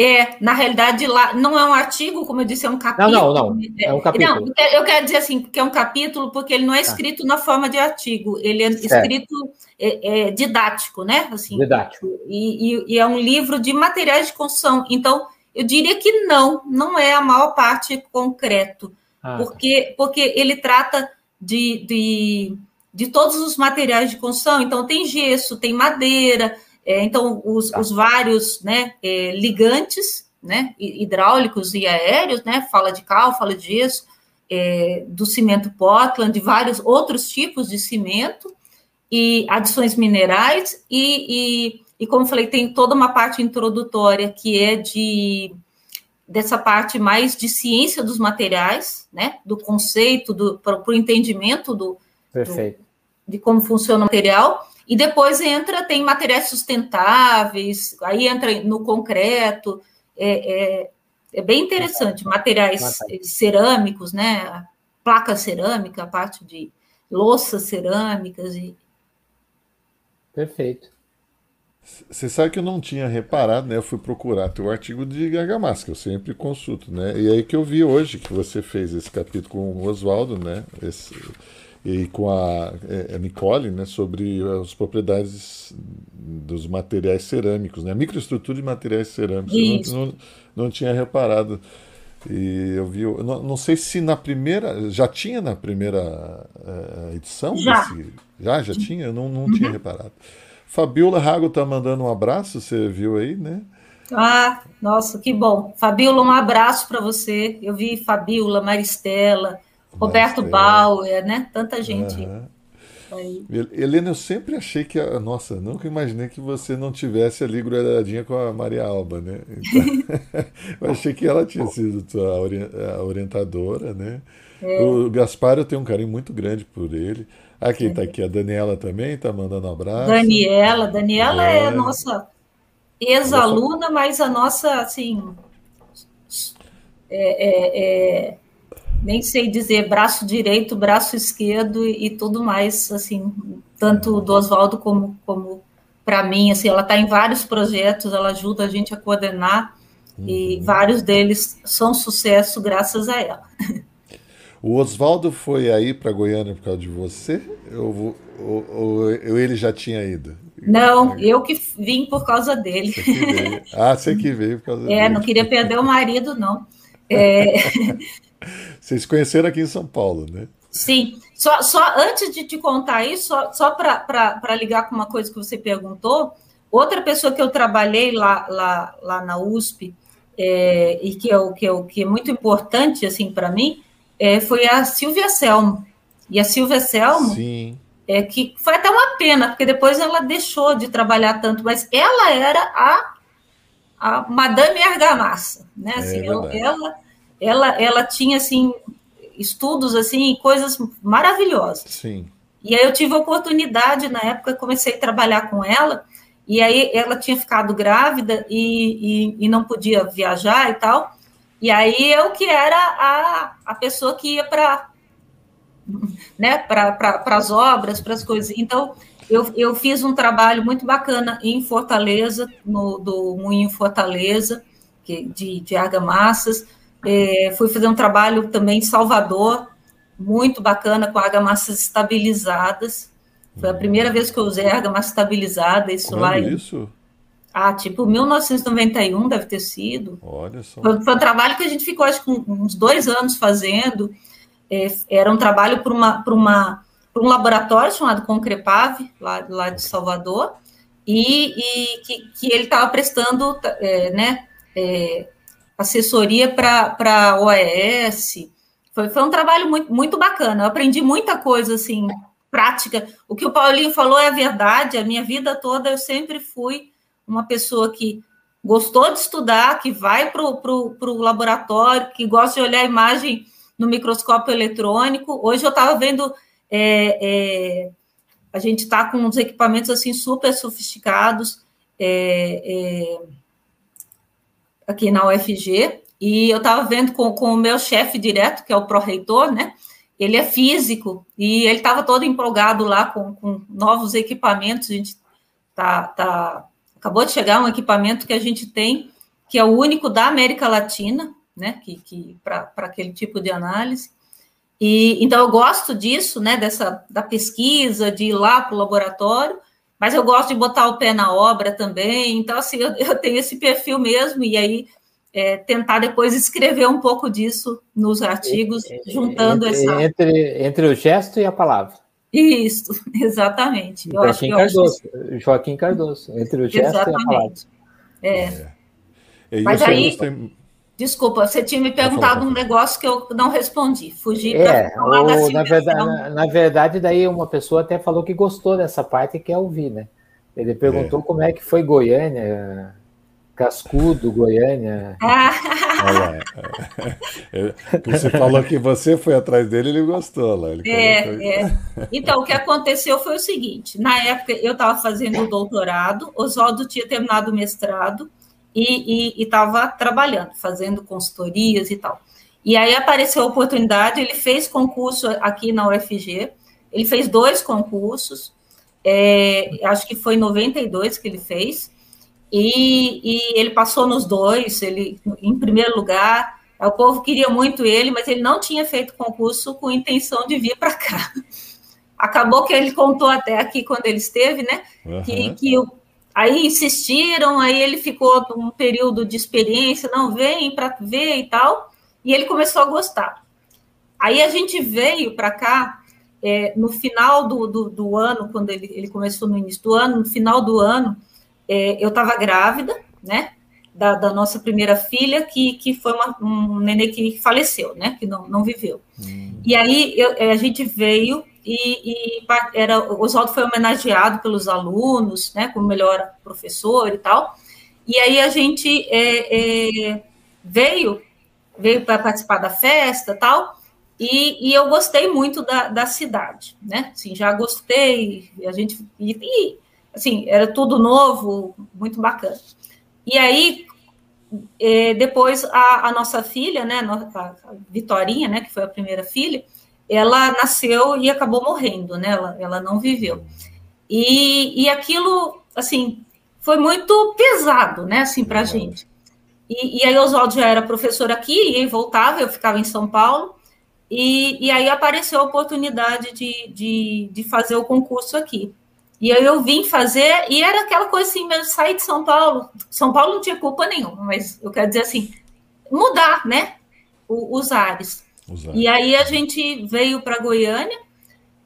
É, na realidade, lá não é um artigo, como eu disse, é um capítulo. Não, não, não. É um capítulo. Não, eu quero dizer assim, que é um capítulo porque ele não é tá. escrito ah. na forma de artigo, ele é certo. escrito é, é, didático, né? Assim, didático. E, e, e é um livro de materiais de construção. Então, eu diria que não, não é a maior parte concreto, ah. Porque, porque ele trata de, de, de todos os materiais de construção, então tem gesso, tem madeira, é, então os, tá. os vários né, é, ligantes né, hidráulicos e aéreos, né, fala de cal, fala de gesso, é, do cimento Portland, de vários outros tipos de cimento, e adições minerais e, e e como falei, tem toda uma parte introdutória que é de dessa parte mais de ciência dos materiais, né? Do conceito, do para o entendimento do, Perfeito. Do, de como funciona o material. E depois entra, tem materiais sustentáveis, aí entra no concreto, é, é, é bem interessante, materiais cerâmicos, né? Placa cerâmica, a parte de louças cerâmicas e. Perfeito. Você sabe que eu não tinha reparado, né? Eu fui procurar teu artigo de Gargamassa, que eu sempre consulto, né? E aí que eu vi hoje que você fez esse capítulo com o Oswaldo, né? Esse, e com a, é, a, Nicole, né? Sobre as propriedades dos materiais cerâmicos, né? A microestrutura de materiais cerâmicos. Isso. Eu não, não, não tinha reparado. E eu vi, não, não, sei se na primeira, já tinha na primeira uh, edição? Já. Desse, já, já tinha? Eu não, não uhum. tinha reparado. Fabiola Rago tá mandando um abraço, você viu aí, né? Ah, nossa, que bom. Fabiola, um abraço para você. Eu vi Fabiola, Maristela, Roberto Bauer, né? Tanta gente. Uhum. Aí. Helena, eu sempre achei que. A, nossa, nunca imaginei que você não tivesse ali grudadinha com a Maria Alba, né? Então, eu achei que ela tinha sido a orientadora, né? É. O Gaspar, eu tenho um carinho muito grande por ele. Aqui está aqui a Daniela também, está mandando um abraço. Daniela, Daniela é, é a nossa ex-aluna, mas a nossa, assim, é, é, é, nem sei dizer braço direito, braço esquerdo e, e tudo mais, assim, tanto do Oswaldo como, como para mim, assim, ela está em vários projetos, ela ajuda a gente a coordenar uhum. e vários deles são sucesso graças a ela. O Oswaldo foi aí para Goiânia por causa de você? Ou, ou, ou, ele já tinha ido? Não, eu que vim por causa dele. Você ah, você que veio por causa é, dele. É, não queria perder o marido, não. É... Vocês conheceram aqui em São Paulo, né? Sim, Só, só antes de te contar isso, só, só para ligar com uma coisa que você perguntou, outra pessoa que eu trabalhei lá, lá, lá na USP, é, e que é, que, é, que é muito importante assim para mim, é, foi a Silvia Selmo. E a Silvia Selmo, Sim. É, que foi até uma pena, porque depois ela deixou de trabalhar tanto, mas ela era a, a Madame Argamassa, né? É assim, ela, ela, ela, ela tinha assim estudos assim, coisas maravilhosas. Sim. E aí eu tive a oportunidade, na época, comecei a trabalhar com ela, e aí ela tinha ficado grávida e, e, e não podia viajar e tal. E aí eu que era a, a pessoa que ia para né, para as obras, para as coisas. Então, eu, eu fiz um trabalho muito bacana em Fortaleza, no, do Moinho Fortaleza, que, de, de argamassas, é, fui fazer um trabalho também em Salvador, muito bacana, com argamassas estabilizadas. Foi a primeira vez que eu usei argamassa estabilizada, isso Quando lá. isso? Ah, tipo 1991 deve ter sido. Olha só. Foi, foi um trabalho que a gente ficou, acho que uns dois anos fazendo. É, era um trabalho para uma, uma, um laboratório chamado Concrepave, lá, lá de Salvador, e, e que, que ele estava prestando é, né, é, assessoria para a OES. Foi, foi um trabalho muito, muito bacana. Eu aprendi muita coisa assim, prática. O que o Paulinho falou é a verdade. A minha vida toda eu sempre fui uma pessoa que gostou de estudar, que vai para o laboratório, que gosta de olhar a imagem no microscópio eletrônico. Hoje eu estava vendo. É, é, a gente está com uns equipamentos assim super sofisticados. É, é aqui na UFG, e eu estava vendo com, com o meu chefe direto, que é o pró-reitor, né? Ele é físico e ele estava todo empolgado lá com, com, novos equipamentos. A gente tá, tá, acabou de chegar um equipamento que a gente tem, que é o único da América Latina, né? Que, que para aquele tipo de análise. E então eu gosto disso, né? Dessa da pesquisa, de ir lá para o laboratório mas eu gosto de botar o pé na obra também, então assim, eu, eu tenho esse perfil mesmo, e aí é, tentar depois escrever um pouco disso nos artigos, juntando entre, essa... Entre, entre o gesto e a palavra. Isso, exatamente. Eu Joaquim, Cardoso, acho... Joaquim Cardoso, entre o gesto exatamente. e a palavra. É. é. Mas aí, Desculpa, você tinha me perguntado um negócio que eu não respondi. Fugi é, falar ou, na verdade, na, na, verdade, daí uma pessoa até falou que gostou dessa parte e quer ouvir, né? Ele perguntou é. como é que foi Goiânia, Cascudo, Goiânia. Ah. É, você falou que você foi atrás dele, ele gostou lá. Ele é, é. Então, o que aconteceu foi o seguinte: na época eu estava fazendo o doutorado, Oswaldo tinha terminado o mestrado e estava trabalhando, fazendo consultorias e tal. E aí apareceu a oportunidade, ele fez concurso aqui na UFG, ele fez dois concursos, é, acho que foi em 92 que ele fez, e, e, ele passou nos dois, ele em primeiro lugar, o povo queria muito ele, mas ele não tinha feito concurso com intenção de vir para cá. Acabou que ele contou até aqui quando ele esteve, né? Uhum. Que, que o Aí insistiram, aí ele ficou num período de experiência, não vem para ver e tal, e ele começou a gostar. Aí a gente veio para cá é, no final do, do, do, ano, quando ele, ele começou no início do ano, no final do ano, é, eu estava grávida, né? Da, da, nossa primeira filha, que, que foi uma, um nenê que faleceu, né? Que não, não viveu. Hum. E aí eu, a gente veio e, e era, o Oswaldo foi homenageado pelos alunos, né, como melhor professor e tal, e aí a gente é, é, veio, veio para participar da festa tal, e, e eu gostei muito da, da, cidade, né, assim, já gostei, a gente, e, e, assim, era tudo novo, muito bacana. E aí, é, depois a, a, nossa filha, né, a, Vitorinha, né, que foi a primeira filha, ela nasceu e acabou morrendo, né? Ela, ela não viveu. E, e aquilo, assim, foi muito pesado, né, assim, para a gente. E, e aí Oswaldo já era professor aqui, e voltava, eu ficava em São Paulo, e, e aí apareceu a oportunidade de, de, de fazer o concurso aqui. E aí eu vim fazer, e era aquela coisa assim, mesmo, sair de São Paulo, São Paulo não tinha culpa nenhuma, mas eu quero dizer assim, mudar, né, o, os ares. E aí a gente veio para Goiânia.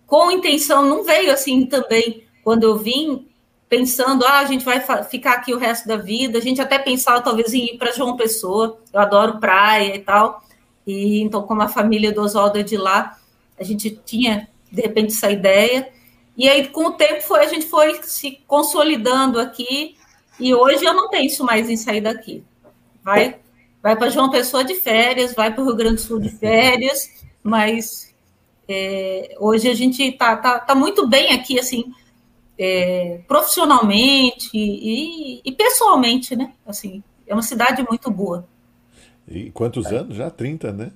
com intenção, não veio assim também, quando eu vim, pensando, ah, a gente vai ficar aqui o resto da vida. A gente até pensava talvez em ir para João Pessoa. Eu adoro praia e tal. E então, como a família do Oswaldo é de lá, a gente tinha de repente essa ideia. E aí, com o tempo, foi, a gente foi se consolidando aqui. E hoje eu não penso mais em sair daqui. Vai, vai para João Pessoa de férias, vai para o Rio Grande do Sul de férias, mas é, hoje a gente está tá, tá muito bem aqui, assim, é, profissionalmente e, e, pessoalmente, né? Assim, é uma cidade muito boa. E quantos é. anos já? 30, né?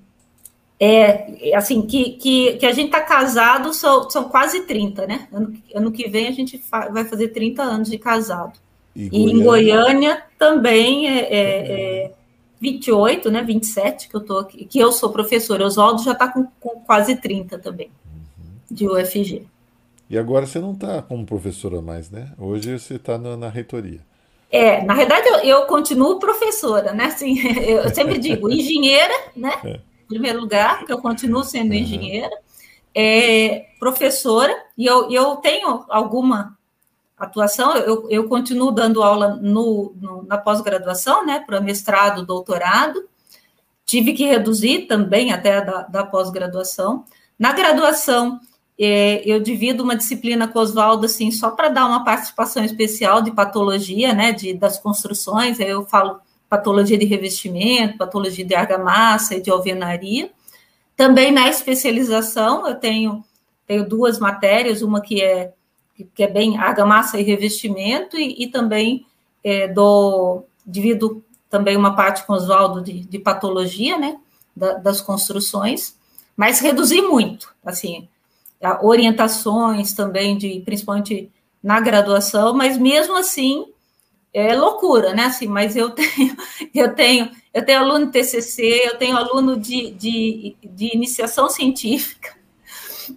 É, assim, que, que, que a gente está casado são, são quase 30, né? Ano, ano que vem a gente fa vai fazer 30 anos de casado. E, e em Goiânia também é, é, é 28, né? 27 que eu tô aqui, que eu sou professora. Oswaldo já está com, com, quase 30 também, uhum. de UFG. E agora você não está como professora mais, né? Hoje você está na, na, reitoria. É, na verdade eu, eu, continuo professora, né? Assim, eu sempre digo engenheira, né? Em primeiro lugar, que eu continuo sendo engenheira, é, professora, e eu, eu tenho alguma atuação, eu, eu continuo dando aula no, no na pós-graduação, né? Para mestrado, doutorado. Tive que reduzir também até da, da pós-graduação. Na graduação, é, eu divido uma disciplina com o Oswaldo, assim, só para dar uma participação especial de patologia, né, de, das construções, aí eu falo patologia de revestimento, patologia de argamassa e de alvenaria. Também na especialização, eu tenho, tenho duas matérias, uma que é, que é bem argamassa e revestimento, e, e também é, do, divido também uma parte com o Oswaldo de, de patologia, né, da, das construções, mas reduzi muito, assim, orientações também de principalmente na graduação, mas mesmo assim é loucura, né? Assim, mas eu tenho, eu tenho, eu tenho aluno de TCC, eu tenho aluno de, de, de iniciação científica,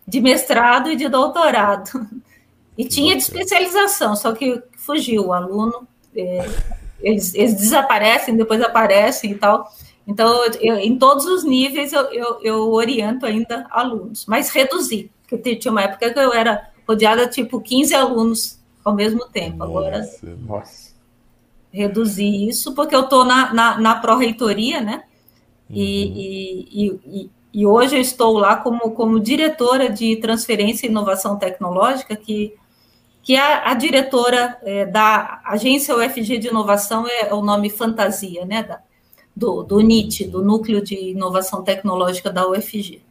de mestrado e de doutorado. E tinha de especialização, só que fugiu o aluno. É, eles, eles, desaparecem, depois aparecem e tal. Então, eu, em todos os níveis, eu, eu, eu oriento ainda alunos, mas reduzir que tinha uma época que eu era rodeada tipo 15 alunos ao mesmo tempo. Agora, nossa. Reduzi isso porque eu estou na, na, na pró-reitoria, né? Uhum. E, e, e, e, hoje eu estou lá como, como diretora de transferência e inovação tecnológica, que, que é a, a diretora é, da agência UFG de inovação é, o nome fantasia, né? Da, do, do NIT, do Núcleo de Inovação Tecnológica da UFG.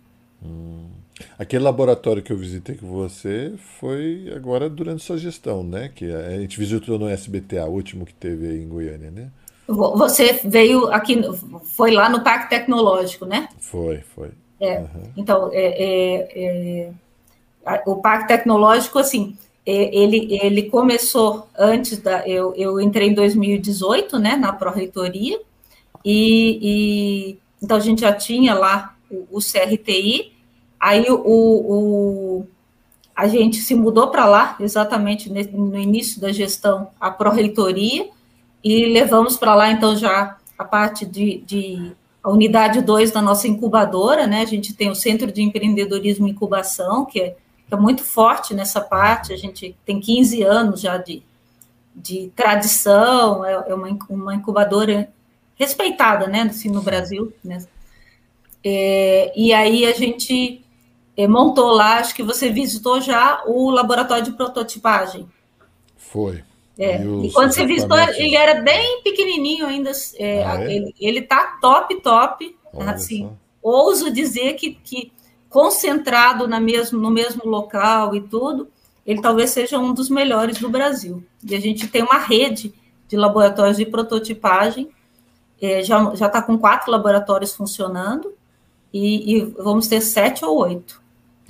Aquele laboratório que eu visitei com você foi agora durante sua gestão, né? Que a gente visitou no SBTA, o último que teve aí em Goiânia, né? Você veio aqui, foi lá no Parque Tecnológico, né? Foi, foi. É, uhum. Então, é, é, é, o Parque Tecnológico, assim, é, ele, ele começou antes da. Eu, eu entrei em 2018, né, na Pró-Reitoria, e, e, então a gente já tinha lá o, o CRTI, Aí o, o a gente se mudou para lá, exatamente no início da gestão, a pró-reitoria, e levamos para lá, então, já a parte de, de a unidade 2 da nossa incubadora, né? A gente tem o Centro de Empreendedorismo e Incubação, que é, que é muito forte nessa parte, a gente tem 15 anos já de, de tradição, é, é uma, uma incubadora respeitada, né, assim, no Brasil, né? É, e aí a gente montou lá, acho que você visitou já o laboratório de prototipagem. Foi. É. E, e, quando você visitou, ele era bem pequenininho ainda. É, ah, é? Ele, ele tá top, top. Olha assim, só. ouso dizer que, que concentrado na mesmo, no mesmo local e tudo, ele talvez seja um dos melhores do Brasil. E a gente tem uma rede de laboratórios de prototipagem, é, já está com quatro laboratórios funcionando, e, e, vamos ter sete ou oito.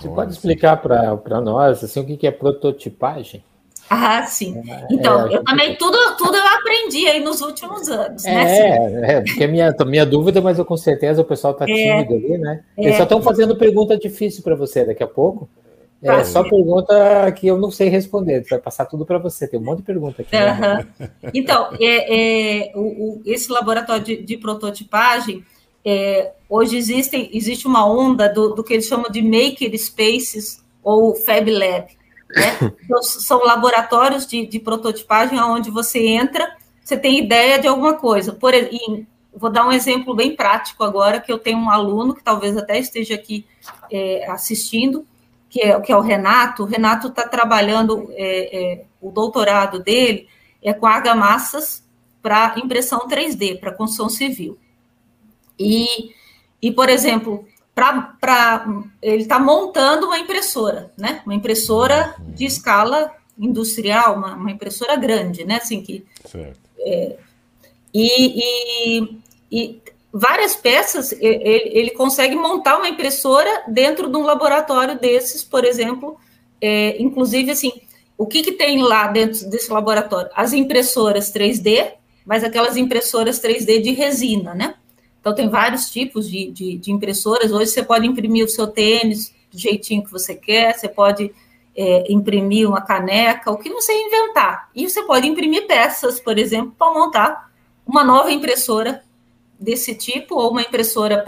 Você pode explicar para nós assim, o que, que é prototipagem? Ah, sim. É, então, é, eu também, tudo, tudo eu aprendi aí nos últimos anos, é, né? É, porque a minha, minha dúvida, mas eu com certeza o pessoal está é. tímido ali, né? Eles só estão fazendo pergunta difícil para você daqui a pouco. É tá. só pergunta que eu não sei responder, vai passar tudo para você, tem um monte de pergunta aqui. Né? Então, é, é, o, o, esse laboratório de, de prototipagem, é, hoje existem, existe uma onda do, do, que eles chamam de maker spaces ou Fab Lab. Né? Então, são laboratórios de, de prototipagem onde você entra, você tem ideia de alguma coisa. Por exemplo, vou dar um exemplo bem prático agora, que eu tenho um aluno que talvez até esteja aqui é, assistindo, que é, que é o Renato. O Renato está trabalhando, é, é, o doutorado dele é com argamassas para impressão 3D, para construção civil. E, e por exemplo, para ele está montando uma impressora, né? Uma impressora de escala industrial, uma, uma impressora grande, né? Assim que certo. É, e, e, e, várias peças ele, ele, consegue montar uma impressora dentro de um laboratório desses, por exemplo, é, inclusive assim, o que, que tem lá dentro desse laboratório? As impressoras 3D, mas aquelas impressoras 3D de resina, né? Então, tem vários tipos de, de, de, impressoras. Hoje, você pode imprimir o seu tênis do jeitinho que você quer, você pode é, imprimir uma caneca, o que você inventar. E você pode imprimir peças, por exemplo, para montar uma nova impressora desse tipo, ou uma impressora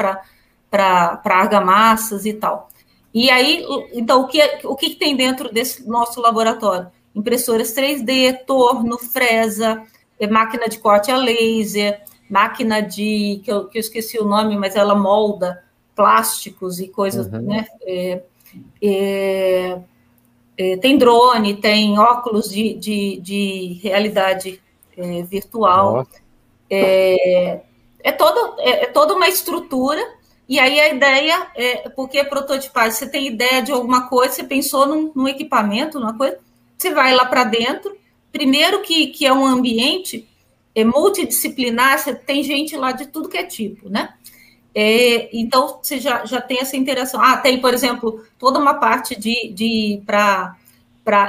para argamassas e tal. E aí, então, o que, o que tem dentro desse nosso laboratório? Impressoras 3D, torno, fresa, é, máquina de corte a laser, máquina de que eu, que eu esqueci o nome, mas ela molda plásticos e coisas, uhum. né? É, é, é, tem drone, tem óculos de, de, de realidade é, virtual. É, é, toda, é, é, toda uma estrutura. E aí a ideia é, porque prototipar, você tem ideia de alguma coisa, você pensou num, num equipamento, numa coisa, você vai lá para dentro. Primeiro que, que é um ambiente é multidisciplinar, você tem gente lá de tudo que é tipo, né? É, então, você já, já tem essa interação. Ah, tem, por exemplo, toda uma parte de, de para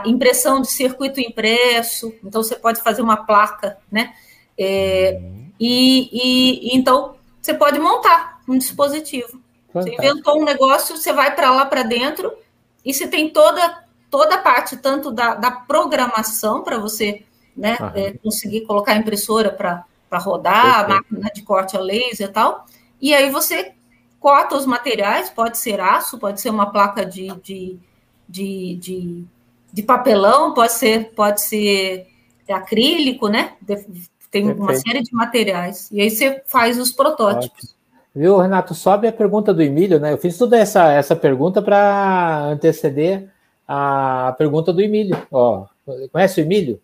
impressão de circuito impresso, então você pode fazer uma placa, né? É, e, e, então você pode montar um dispositivo. Fantástico. Você inventou um negócio, você vai para lá para dentro e você tem toda, toda a parte, tanto da, da programação para você né? É, conseguir colocar a impressora para rodar, a máquina de corte a laser e tal. E aí você corta os materiais, pode ser aço, pode ser uma placa de, de, de, de, de papelão, pode ser, pode ser acrílico, né? Tem Perfeito. uma série de materiais. E aí você faz os protótipos. Ótimo. Viu, Renato? Sobe a pergunta do Emílio, né? Eu fiz toda essa, essa pergunta para anteceder a pergunta do Emílio. Ó, conhece o Emílio?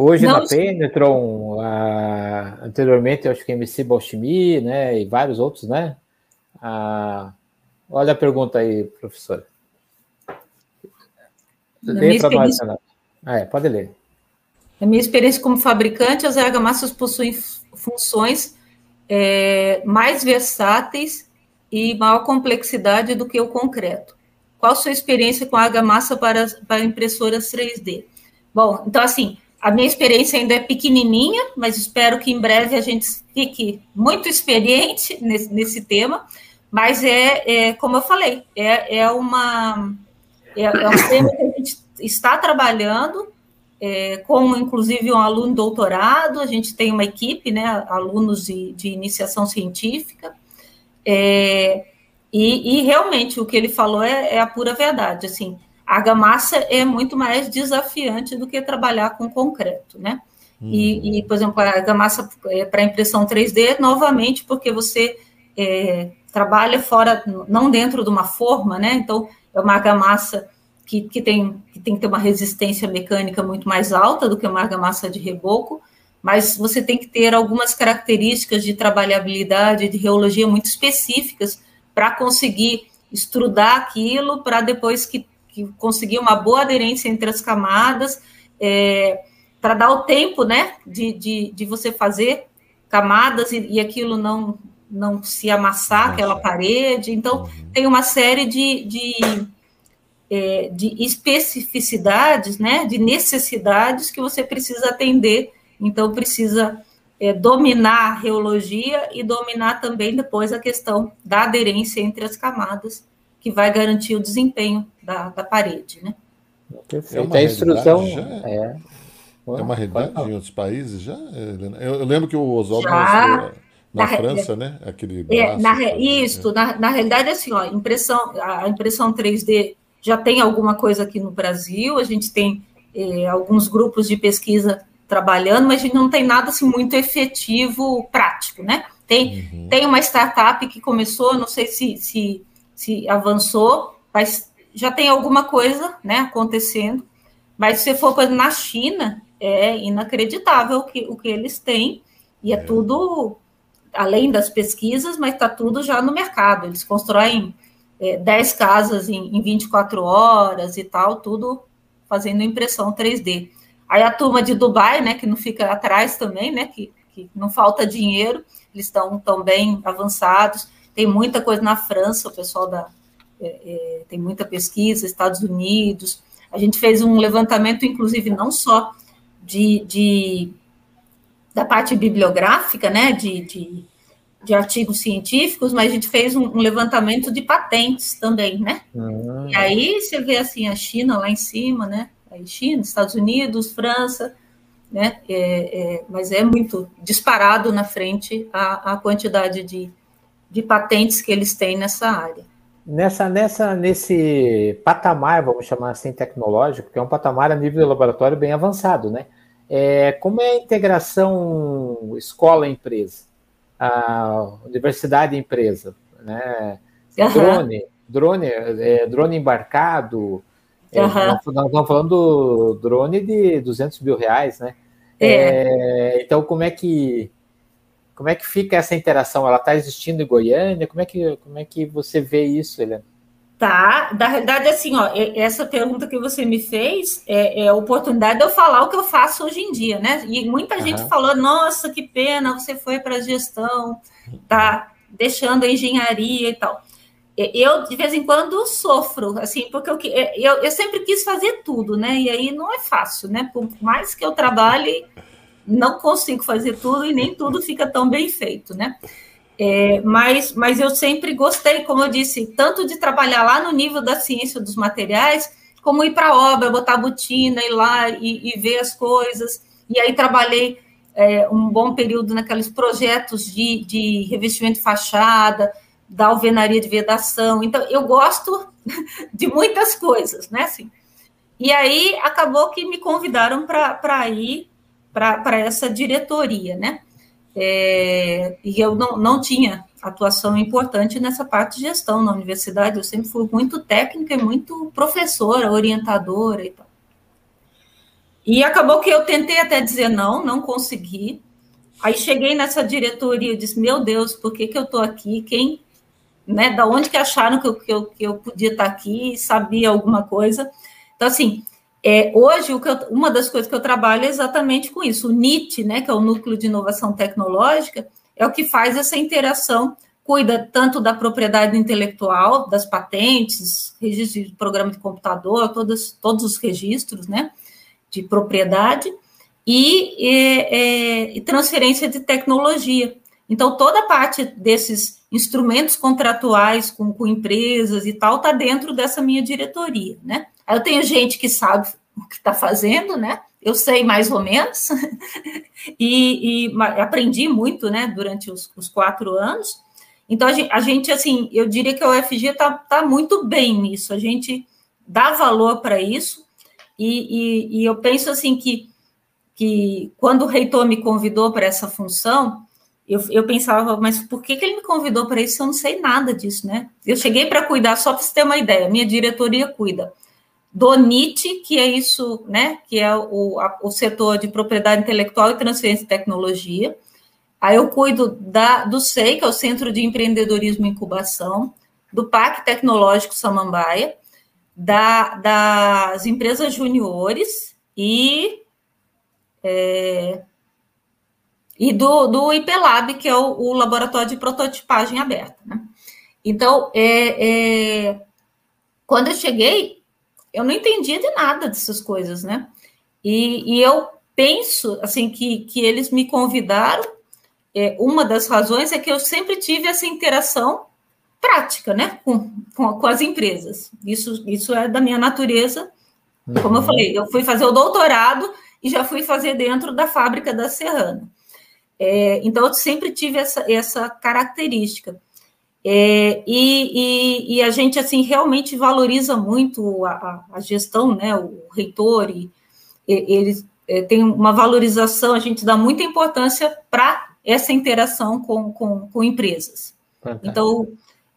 Hoje não, na Penetron, a, anteriormente eu acho que MC Bolchimi, né, e vários outros, né? A, olha a pergunta aí, professora. Lê para nós, Renato. É, pode ler. Na minha experiência como fabricante, as argamassas possuem funções é, mais versáteis e maior complexidade do que o concreto. Qual a sua experiência com a argamassa para, para impressoras 3D? Bom, então assim, a minha experiência ainda é pequenininha, mas espero que em breve a gente fique muito experiente nesse, nesse tema. Mas é, é, como eu falei, é, é, uma, é, é um tema que a gente está trabalhando, é, com inclusive um aluno doutorado, a gente tem uma equipe, né, alunos de, de iniciação científica, é, e, e, realmente o que ele falou é, é a pura verdade, assim, a argamassa é muito mais desafiante do que trabalhar com concreto, né? Uhum. E, e, por exemplo, a argamassa é para impressão 3D, novamente, porque você é, trabalha fora, não dentro de uma forma, né? Então, é uma argamassa que, que, tem, que tem que ter uma resistência mecânica muito mais alta do que uma argamassa de reboco, mas você tem que ter algumas características de trabalhabilidade, de reologia muito específicas para conseguir estrudar aquilo, para depois que que conseguir uma boa aderência entre as camadas, é, para dar o tempo, né, de, de, de você fazer camadas e, e, aquilo não, não se amassar, aquela parede. Então, uhum. tem uma série de, de, é, de especificidades, né, de necessidades que você precisa atender. Então, precisa é, dominar a reologia e dominar também depois a questão da aderência entre as camadas que vai garantir o desempenho da, da parede, né? Perfeito. É a instrução é, é uma realidade em outros países já, Helena? Eu, eu lembro que o Oswaldo na, na França, né? Aquele é, na, isso, na, na realidade, assim, ó, impressão, a impressão 3D já tem alguma coisa aqui no Brasil, a gente tem é, alguns grupos de pesquisa trabalhando, mas a gente não tem nada assim muito efetivo, prático, né? Tem, uhum. tem uma startup que começou, não sei se, se, se avançou, mas já tem alguma coisa né, acontecendo. Mas se for na China, é inacreditável o que, o que eles têm, e é, é. tudo além das pesquisas, mas está tudo já no mercado. Eles constroem é, 10 casas em, em 24 horas e tal, tudo fazendo impressão 3D. Aí a turma de Dubai, né, que não fica atrás também, né, que, que não falta dinheiro, eles estão tão bem avançados. Tem muita coisa na França, o pessoal da é, é, tem muita pesquisa, Estados Unidos. A gente fez um levantamento, inclusive, não só de, de da parte bibliográfica, né, de, de, de, artigos científicos, mas a gente fez um, um levantamento de patentes também, né? Uhum. E aí você vê assim a China lá em cima, né? Aí China, Estados Unidos, França, né? É, é, mas é muito disparado na frente a, a quantidade de, de patentes que eles têm nessa área. Nessa, nessa, nesse patamar, vamos chamar assim, tecnológico, que é um patamar a nível de laboratório bem avançado, né? É, como é a integração escola-empresa, a universidade-empresa, né? Uhum. Drone, drone, é, drone embarcado, é, uhum. nós, estamos falando do drone de 200 mil reais, né? É. É, então, como é que como é que fica essa interação? Ela está existindo em Goiânia? Como é que como é que você vê isso, Helena? Tá, na realidade, assim, ó, essa pergunta que você me fez é, é, a oportunidade de eu falar o que eu faço hoje em dia, né? E muita uhum. gente falou, nossa, que pena, você foi para a gestão, tá deixando a engenharia e tal. Eu, de vez em quando, sofro, assim, porque eu, eu, eu sempre quis fazer tudo, né? E aí não é fácil, né? Por mais que eu trabalhe, não consigo fazer tudo e nem tudo fica tão bem feito, né? É, mas, mas eu sempre gostei, como eu disse, tanto de trabalhar lá no nível da ciência dos materiais, como ir para a obra, botar a botina, ir lá e, e, ver as coisas. E aí trabalhei é, um bom período naqueles projetos de, de revestimento de fachada, da alvenaria de vedação. Então, eu gosto de muitas coisas, né? Assim, e aí acabou que me convidaram para ir para essa diretoria, né? É, e eu não, não tinha atuação importante nessa parte de gestão na universidade, eu sempre fui muito técnica e muito professora, orientadora e tal. E acabou que eu tentei até dizer não, não consegui. Aí cheguei nessa diretoria e disse: Meu Deus, por que, que eu estou aqui? Quem, né, da onde que acharam que eu, que eu, que eu podia estar aqui, sabia alguma coisa? Então, assim, é, hoje, eu, uma das coisas que eu trabalho é exatamente com isso. O NIT, né, que é o Núcleo de Inovação Tecnológica, é o que faz essa interação, cuida tanto da propriedade intelectual, das patentes, registro de programa de computador, todos, todos os registros né, de propriedade, e, e, e transferência de tecnologia. Então, toda a parte desses instrumentos contratuais com, com empresas e tal está dentro dessa minha diretoria, né? Eu tenho gente que sabe o que está fazendo, né? Eu sei mais ou menos, e, e, aprendi muito, né, durante os, os quatro anos. Então, a gente, a gente, assim, eu diria que a UFG está tá muito bem nisso, a gente dá valor para isso, e, e, e, eu penso, assim, que, que quando o reitor me convidou para essa função, eu, eu pensava, mas por que, que ele me convidou para isso? Eu não sei nada disso, né? Eu cheguei para cuidar, só para você ter uma ideia, minha diretoria cuida do NIT, que é isso, né, que é o, a, o setor de propriedade intelectual e transferência de tecnologia. Aí eu cuido da, do SEI, que é o Centro de Empreendedorismo e Incubação, do PAC Tecnológico Samambaia, da, das empresas juniores e, é, e do, do IPLab, que é o, o, Laboratório de Prototipagem Aberta. Né? Então, é, é, quando eu cheguei, eu não entendia de nada dessas coisas, né? E, e eu penso, assim, que, que eles me convidaram, é, uma das razões é que eu sempre tive essa interação prática, né, com, com, com as empresas. Isso, isso é da minha natureza. Como eu falei, eu fui fazer o doutorado e já fui fazer dentro da fábrica da Serrana. É, então, eu sempre tive essa, essa característica. É, e, e, e, a gente, assim, realmente valoriza muito a, a gestão, né, o reitor, e, eles é, têm uma valorização, a gente dá muita importância para essa interação com, com, com empresas. Então,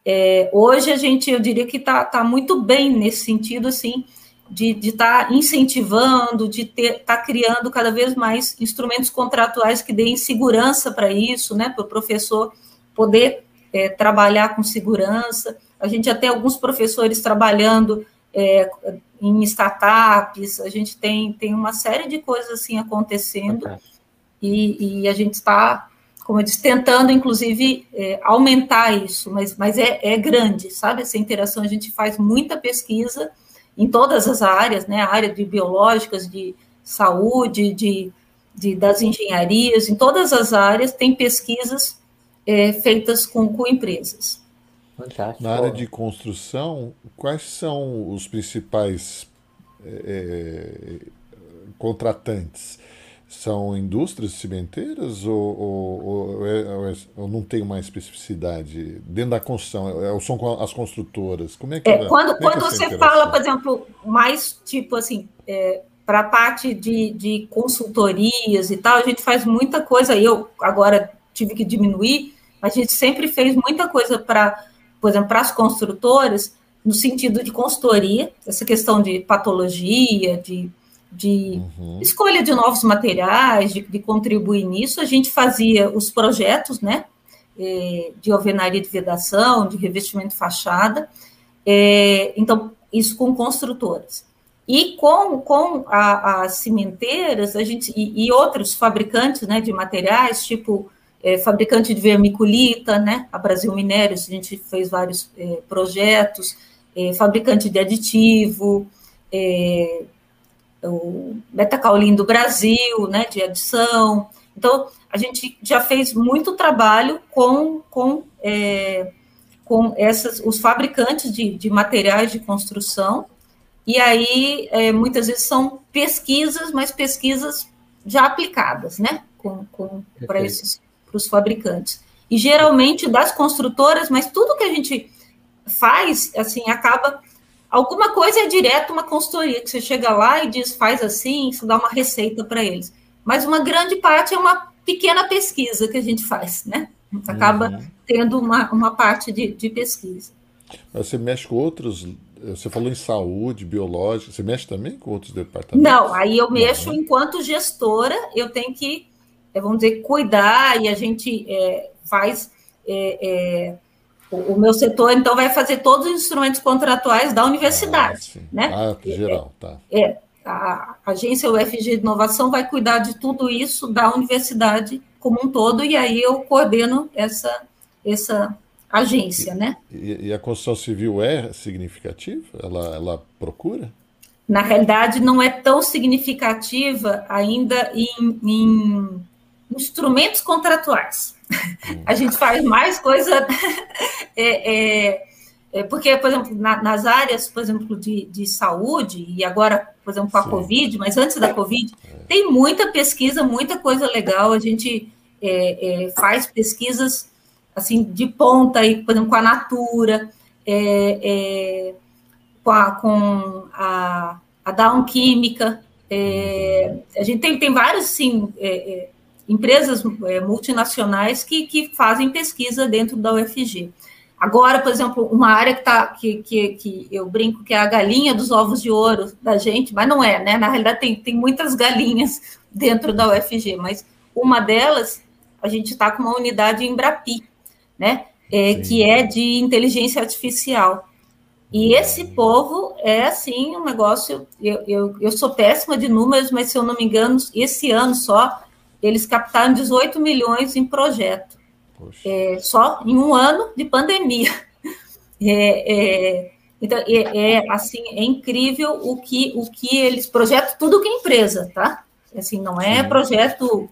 é, hoje a gente, eu diria que está tá muito bem nesse sentido, assim, de estar tá incentivando, de estar tá criando cada vez mais instrumentos contratuais que deem segurança para isso, né, para o professor poder é, trabalhar com segurança. A gente já tem alguns professores trabalhando é, em startups, a gente tem, tem uma série de coisas assim acontecendo, e, e, a gente está, como eu disse, tentando, inclusive, é, aumentar isso, mas, mas é, é grande, sabe? Essa interação, a gente faz muita pesquisa em todas as áreas, né? A área de biológicas, de saúde, de, de das engenharias, em todas as áreas tem pesquisas é, feitas com, com empresas. Fantástico. Na área de construção, quais são os principais é, é contratantes? São indústrias cimenteiras ou, ou, ou, é, ou, é, não tem uma especificidade dentro da construção? É, são as construtoras? Como é que é, quando quando você fala, por exemplo, mais tipo assim, para a parte de, de consultorias e tal, a gente faz muita coisa. Eu agora tive que diminuir, a gente sempre fez muita coisa para, por exemplo, para as construtoras, no sentido de consultoria, essa questão de patologia, de, de uhum. escolha de novos materiais, de, de, contribuir nisso, a gente fazia os projetos, né, é, de alvenaria de vedação, de revestimento fachada, é, então, isso com construtoras. E com, com a, as cimenteiras, a gente, e, e outros fabricantes, né, de materiais, tipo é, fabricante de vermiculita, né? A Brasil Minérios, a gente fez vários é, projetos, é, fabricante de aditivo, é, o Betacaulin do Brasil, né? De adição. Então, a gente já fez muito trabalho com, com, é, com essas, os fabricantes de, de materiais de construção, e aí é, muitas vezes são pesquisas, mas pesquisas já aplicadas, né? Com, com, para esses para os fabricantes. E geralmente das construtoras, mas tudo que a gente faz, assim, acaba. Alguma coisa é direto uma consultoria, que você chega lá e diz, faz assim, isso dá uma receita para eles. Mas uma grande parte é uma pequena pesquisa que a gente faz, né? Acaba uhum. tendo uma, uma parte de, de pesquisa. Mas você mexe com outros você falou em saúde, biológica, você mexe também com outros departamentos? Não, aí eu mexo né? enquanto gestora, eu tenho que vamos dizer, cuidar, e a gente é, faz. É, é, o, o, meu setor, então, vai fazer todos os instrumentos contratuais da universidade. Ah, né? Ah, geral, tá. É, a agência UFG de Inovação vai cuidar de tudo isso da universidade como um todo, e aí eu coordeno essa, essa agência, e, né? E, e, a construção civil é significativa? Ela, ela procura? Na realidade, não é tão significativa ainda em, em instrumentos contratuais. A gente faz mais coisa. é, é, é, porque, por exemplo, na, nas áreas, por exemplo, de, de saúde, e agora, por exemplo, com a Sim. Covid, mas antes da Covid, é. tem muita pesquisa, muita coisa legal. A gente é, é, faz pesquisas assim de ponta, aí, por exemplo, com a Natura, com a, com a, a Down Química. A gente tem, tem vários, sim, empresas é, multinacionais que, que fazem pesquisa dentro da UFG. Agora, por exemplo, uma área que, tá, que, que, que eu brinco que é a galinha dos ovos de ouro da gente, mas não é, né? Na realidade, tem, tem muitas galinhas dentro da UFG, mas uma delas, a gente está com uma unidade em Brapi, né? É, que é de inteligência artificial. E esse povo é, assim, um negócio. Eu, eu, eu sou péssima de números, mas se eu não me engano, esse ano só eles captaram 18 milhões em projeto, é, só em um ano de pandemia. É, é, então, é, é, assim, é incrível o que, o que eles projetam, tudo que é empresa, tá? Assim, não é Sim. projeto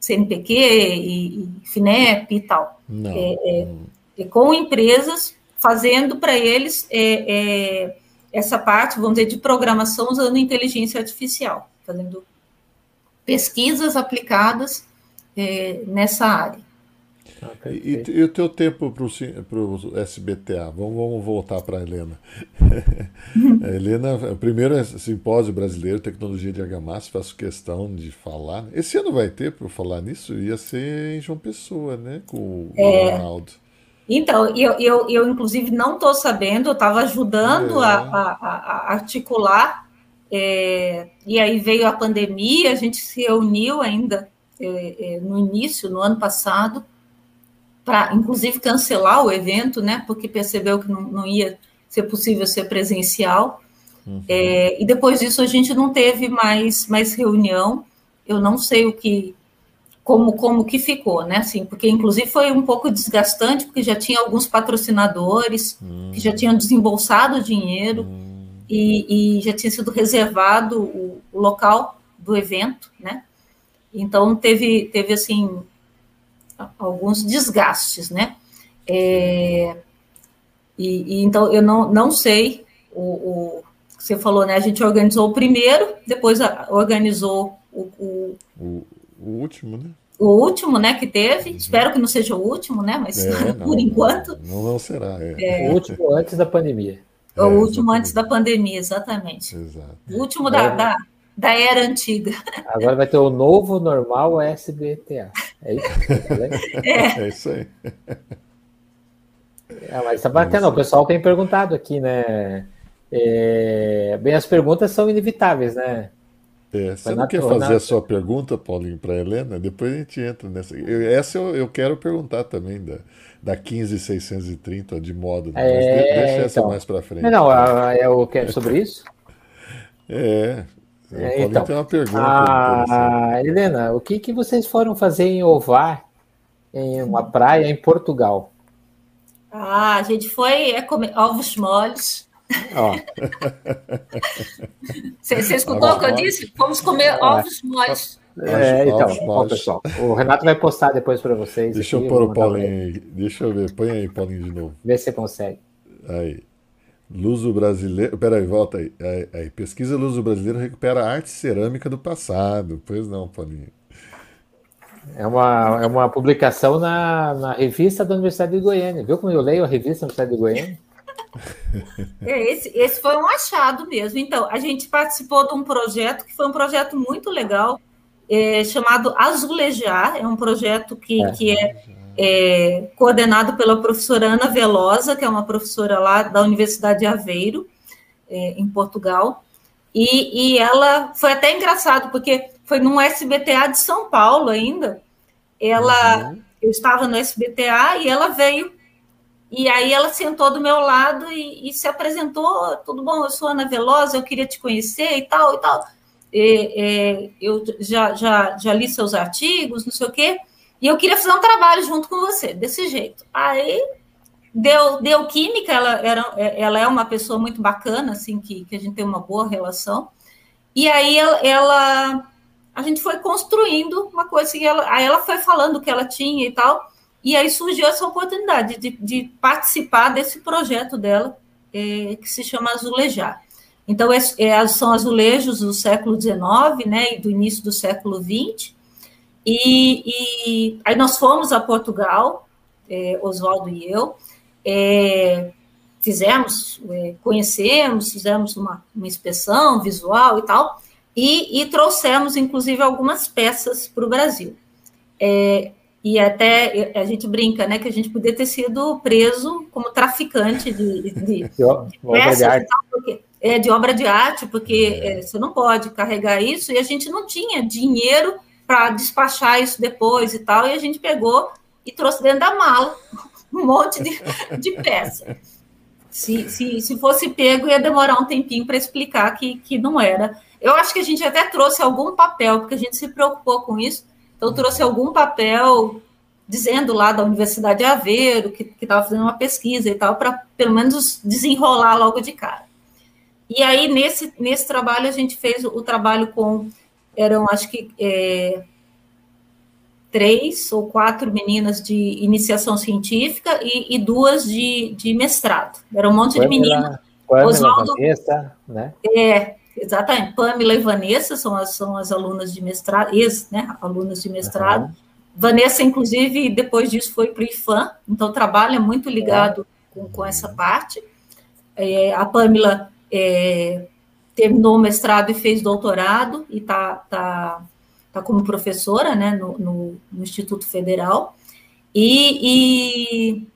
CNPq e, e, FINEP e tal. Não. É, é, é com empresas fazendo para eles essa parte, vamos dizer, de programação usando inteligência artificial, fazendo pesquisas aplicadas é, nessa área. Ah, e, e, o teu tempo para o SBTA? Vamos, vamos voltar para a Helena. a Helena, o primeiro simpósio brasileiro Tecnologia de Argamassa, faço questão de falar. Esse ano vai ter, para falar nisso, ia ser em João Pessoa, né? Com o é, Ronaldo. Então, eu, eu, eu inclusive não estou sabendo, eu estava ajudando é. a, a, a, articular, é, e aí veio a pandemia, a gente se reuniu ainda é, é no início, no ano passado, para, inclusive, cancelar o evento, né? Porque percebeu que não, não ia ser possível ser presencial. Uhum. É, e depois disso a gente não teve mais, mais reunião. Eu não sei o que, como, como que ficou, né? Assim, porque inclusive foi um pouco desgastante, porque já tinha alguns patrocinadores uhum. que já tinham desembolsado dinheiro uhum. E, e, já tinha sido reservado o, o local do evento, né? Então teve, teve assim alguns desgastes, né? É, e, e, então eu não, não sei o, o você falou, né? A gente organizou o primeiro, depois organizou o, o, o, o último, né? O último, né, que teve. Uhum. Espero que não seja o último, né? Mas é, não, por enquanto. Não, não será. É. É. O último antes da pandemia. O último antes da pandemia, exatamente. Exato. O último da, da, da era antiga. Agora vai ter o novo normal SBTA. É isso? é. é isso aí. É, mas tá bacana, o pessoal tem perguntado aqui, né? É, bem, as perguntas são inevitáveis, né? É, você não quer fazer a sua pergunta, Paulinho, para a Helena? Depois a gente entra nessa. Eu, essa eu, eu, quero perguntar também da, da 15630 de modo. Né? É, deixa então, essa mais para frente. Não, é o que é sobre isso? É, é, então, ter uma pergunta. Ah, Helena, o que, que vocês foram fazer em Ovar, em uma praia em Portugal? Ah, a gente foi é, comer ovos moles. Você, você escutou o que eu disse? Fomos comer ovos moles. É, então, ó, pessoal, o Renato vai postar depois para vocês. Deixa aqui, eu pôr o Paulinho aí. Deixa eu ver. Põe aí, Paulinho, de novo. Vê se você consegue. Aí. Luso brasileiro. Peraí, volta aí. aí. aí. Pesquisa Luso brasileiro recupera a arte cerâmica do passado. Pois não, Paulinho. É uma, é uma publicação na, na revista da Universidade de Goiânia. Viu como eu leio a revista da Universidade de Goiânia? É, esse, esse foi um achado mesmo. Então, a gente participou de um projeto que foi um projeto muito legal, é, chamado Azulejar. É um projeto que é, que é é, coordenado pela professora Ana Velosa, que é uma professora lá da Universidade de Aveiro, é, em Portugal. E, e, ela foi até engraçado, porque foi num SBTA de São Paulo ainda. Ela, uhum. eu estava no SBTA e ela veio. E aí ela sentou do meu lado e, e se apresentou, tudo bom, eu sou Ana Velosa, eu queria te conhecer e tal e tal. E, eu já, já, já li seus artigos, não sei o quê. E eu queria fazer um trabalho junto com você, desse jeito. Aí deu, deu química, ela, era, ela é uma pessoa muito bacana, assim, que, que a gente tem uma boa relação. E aí ela, ela a gente foi construindo uma coisa, assim, ela, aí ela foi falando o que ela tinha e tal, e aí surgiu essa oportunidade de, de participar desse projeto dela, é, que se chama Azulejar. Então, é, é, são azulejos do século XIX, né, e do início do século XX, e, e aí nós fomos a Portugal, é, Oswaldo e eu, é, fizemos, é, conhecemos, fizemos uma, uma inspeção visual e tal, e, e trouxemos, inclusive, algumas peças para o Brasil. É, e até a gente brinca, né, que a gente podia ter sido preso como traficante de, de, de, peças, tal, porque, é, de obra de arte, porque é, você não pode carregar isso, e a gente não tinha dinheiro para despachar isso depois e tal, e a gente pegou e trouxe dentro da mala um monte de, de peça. Se, se, se fosse pego, ia demorar um tempinho para explicar que, que não era. Eu acho que a gente até trouxe algum papel, porque a gente se preocupou com isso, então trouxe algum papel dizendo lá da Universidade de Aveiro que estava fazendo uma pesquisa e tal, para pelo menos desenrolar logo de cara. E aí, nesse, nesse trabalho, a gente fez o, o trabalho com eram acho que é, três ou quatro meninas de iniciação científica e, e duas de, de, mestrado. Era um monte Pamela, de meninas. Oswaldo, Vanessa, né? É, exatamente. Pamela e Vanessa são as, são as alunas de mestrado, ex, né, alunas de mestrado. Uhum. Vanessa, inclusive, depois disso foi para o IFAM, então trabalha muito ligado com, com essa parte. É, a Pamela é, terminou o mestrado e fez doutorado e está tá, tá como professora né, no, no, no Instituto Federal. E, e,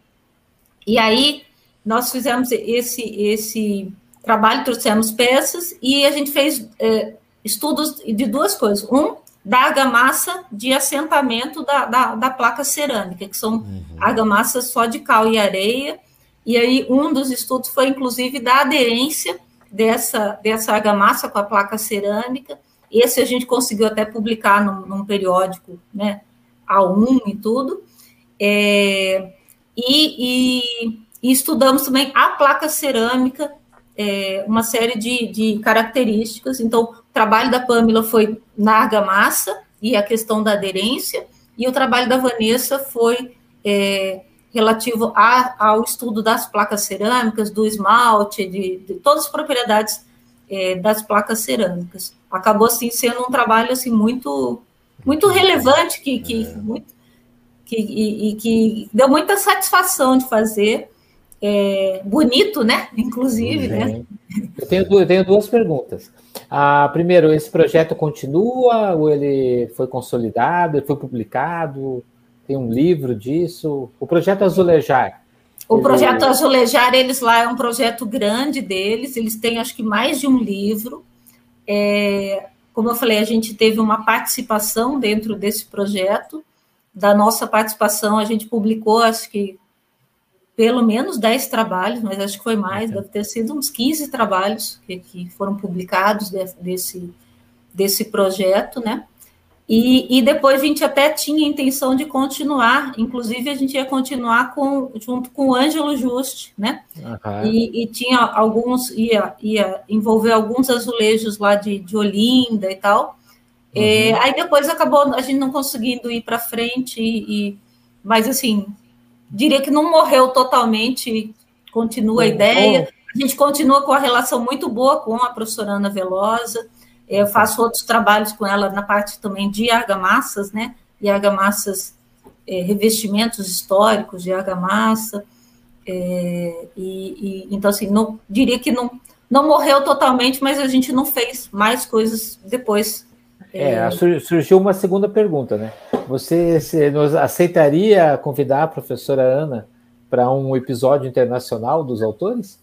e, aí nós fizemos esse, esse trabalho, trouxemos peças e a gente fez é, estudos de duas coisas. Um, da argamassa de assentamento da, da, da placa cerâmica, que são uhum. argamassas só de cal e areia. E aí, um dos estudos foi, inclusive, da aderência dessa, dessa argamassa com a placa cerâmica. Esse a gente conseguiu até publicar num, num periódico, né, A1 e tudo. É, e, e, e, estudamos também a placa cerâmica, é, uma série de, de características. Então, trabalho da Pamela foi na argamassa e a questão da aderência, e o trabalho da Vanessa foi é, relativo a, ao estudo das placas cerâmicas, do esmalte, de, de todas as propriedades é, das placas cerâmicas. Acabou assim sendo um trabalho assim muito muito relevante que, que, é. muito, que e, e, que deu muita satisfação de fazer. É, bonito, né? Inclusive, né? Eu tenho, eu tenho duas perguntas. Ah, primeiro, esse projeto continua ou ele foi consolidado, ele foi publicado? Tem um livro disso? O projeto Azulejar. O ele... projeto Azulejar, eles lá é um projeto grande deles, eles têm acho que mais de um livro. É, como eu falei, a gente teve uma participação dentro desse projeto. Da nossa participação, a gente publicou, acho que pelo menos 10 trabalhos, mas acho que foi mais, deve ter sido uns 15 trabalhos que, que foram publicados de, desse, desse projeto, né? E, e, depois a gente até tinha a intenção de continuar, inclusive a gente ia continuar com, junto com o Ângelo Juste, né? Uhum. E, e, tinha alguns, ia, ia envolver alguns azulejos lá de, de Olinda e tal. Uhum. É, aí depois acabou a gente não conseguindo ir para frente, e, e, mas assim, diria que não morreu totalmente, continua a ideia. A gente continua com a relação muito boa com a professora Ana Velosa. Eu faço outros trabalhos com ela na parte também de argamassas, né? E argamassas, é, revestimentos históricos de argamassa. É, e, e, então, assim, não, diria que não, não morreu totalmente, mas a gente não fez mais coisas depois é, é surgiu uma segunda pergunta, né? Você nos aceitaria convidar a professora Ana para um episódio internacional dos autores?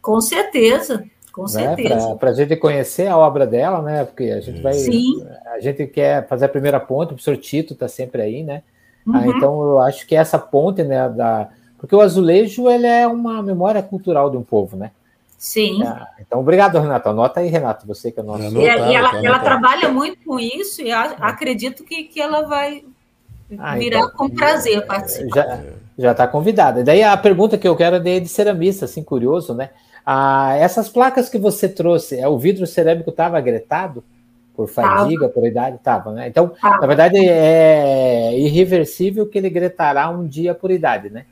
Com certeza, com né? certeza. Para a gente conhecer a obra dela, né? Porque a gente vai. Sim. A gente quer fazer a primeira ponte, o professor Tito está sempre aí, né? Ah, uhum. Ah, então eu acho que essa ponte, né? Da... Porque o azulejo ele é uma memória cultural de um povo, né? Sim. Ah, então, obrigado, Renato. Anota aí, Renato, você que é nosso. E, e ela, ela trabalha muito com isso e acredito que, que ela vai ah, virar então, com prazer participar. Já está convidada. Daí a pergunta que eu quero é de ceramista, assim, curioso, né? Ah, essas placas que você trouxe, é, o vidro cerâmico estava agretado por fadiga, tava. por idade? Estava, né? Então, tava. na verdade, é irreversível que ele gretará um dia por idade, né?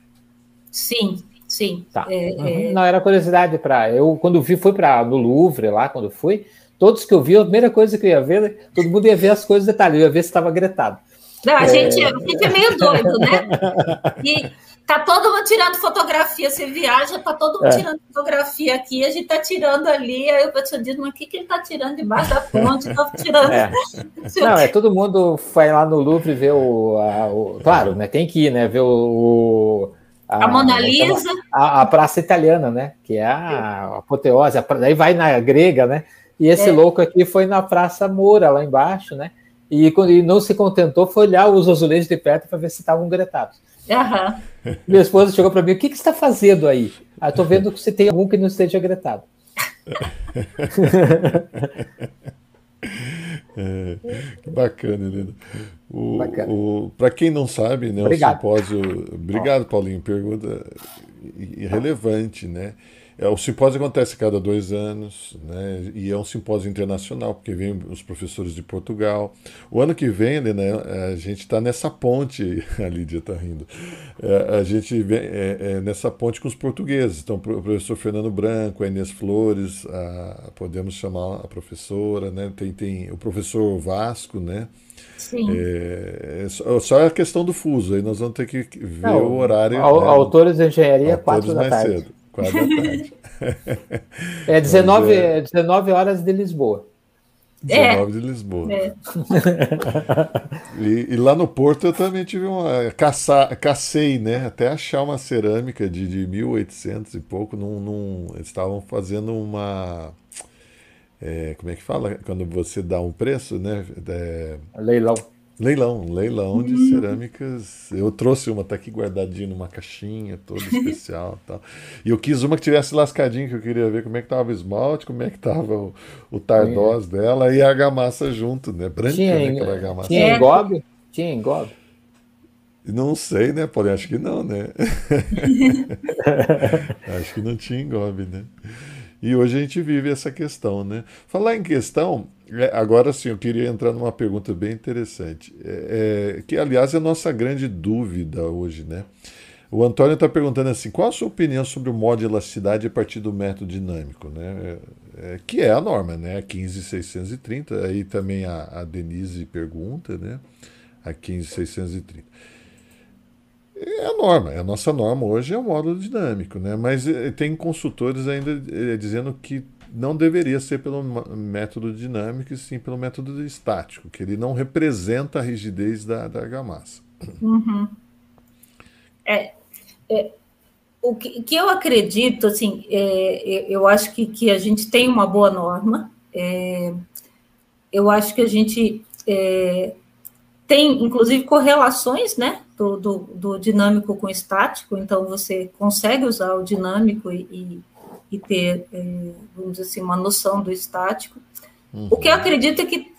Sim, Sim. Tá. É, uhum. é... Não, era curiosidade para. Eu, quando vi, fui para no Louvre lá, quando fui. Todos que eu vi, a primeira coisa que eu ia ver, todo mundo ia ver as coisas detalhes, ia ver se estava gretado. Não, a, é... gente, a gente é meio doido, né? E tá todo mundo tirando fotografia, você viaja, tá todo mundo é. tirando fotografia aqui, a gente tá tirando ali, aí o pessoal diz, mas o que, que ele tá tirando debaixo da ponte? Tá tirando. É. Não, é todo mundo vai lá no Louvre ver o, a, o. Claro, né? Tem que ir, né? Ver o, a, a Mona Lisa. A, a, praça italiana, né? Que é a, apoteose. Daí vai na grega, né? E esse é. louco aqui foi na Praça Moura, lá embaixo, né? E quando ele não se contentou, foi olhar os azulejos de perto para ver se estavam gretados. Uhum. Minha esposa chegou para mim: o que, que você está fazendo aí? Ah, estou vendo que você tem algum que não esteja gretado. É, que bacana, Helena. O, o, Para quem não sabe, né, obrigado. o simpósio. Obrigado, Paulinho. Pergunta irrelevante, né? É, o simpósio acontece a cada dois anos, né? E é um simpósio internacional, porque vem os professores de Portugal. O ano que vem, né, a gente está nessa ponte, a Lídia está rindo, é, a gente vem é, é, nessa ponte com os portugueses. Então, o professor Fernando Branco, a Inês Flores, a, podemos chamar a professora, né? Tem, tem o professor Vasco, né? Sim. É, é só a questão do fuso, aí nós vamos ter que ver Não, o horário. Né? Autores de engenharia, autores quatro da tarde. Cedo. Quatro da tarde. é, 19, é... 19 horas de Lisboa. 19 é. de Lisboa. É. e, e, lá no Porto eu também tive uma. Caça, cacei, né? Até achar uma cerâmica de, de 1800 e pouco. Num, num, eles estavam fazendo uma. É, como é que fala? Quando você dá um preço, né? É, leilão. Leilão, leilão de uhum. cerâmicas. Eu trouxe uma, tá aqui guardadinha numa caixinha, toda especial e tal. E eu quis uma que tivesse lascadinha, que eu queria ver como é que tava o esmalte, como é que tava o, o tardós é. dela e a argamassa junto, né? Branca, tinha, né? Aquela argamassa. Tinha engobe? Tinha engobe? Não sei, né, Paulinho? Acho que não, né? Acho que não tinha engobe, né? E hoje a gente vive essa questão, né? Falar em questão, é, agora sim, eu queria entrar numa pergunta bem interessante, é, é, que aliás é a nossa grande dúvida hoje, né? O Antônio está perguntando assim: qual a sua opinião sobre o modo de elasticidade a partir do método dinâmico, né? É, é que é a norma, né? 15630. Aí também a, a Denise pergunta, né? A 15630. É a norma, é a nossa norma hoje é o módulo dinâmico, né? Mas é, tem consultores ainda é, dizendo que não deveria ser pelo método dinâmico, e sim pelo método estático, que ele não representa a rigidez da, da argamassa. Uhum. É, é, o que, que, eu acredito, assim, é, eu acho que, que a gente tem uma boa norma, é, eu acho que a gente é, tem, inclusive, correlações, né, do, do, do, dinâmico com o estático, então você consegue usar o dinâmico e, e e ter, é, vamos dizer assim, uma noção do estático. Uhum. O que eu acredito é que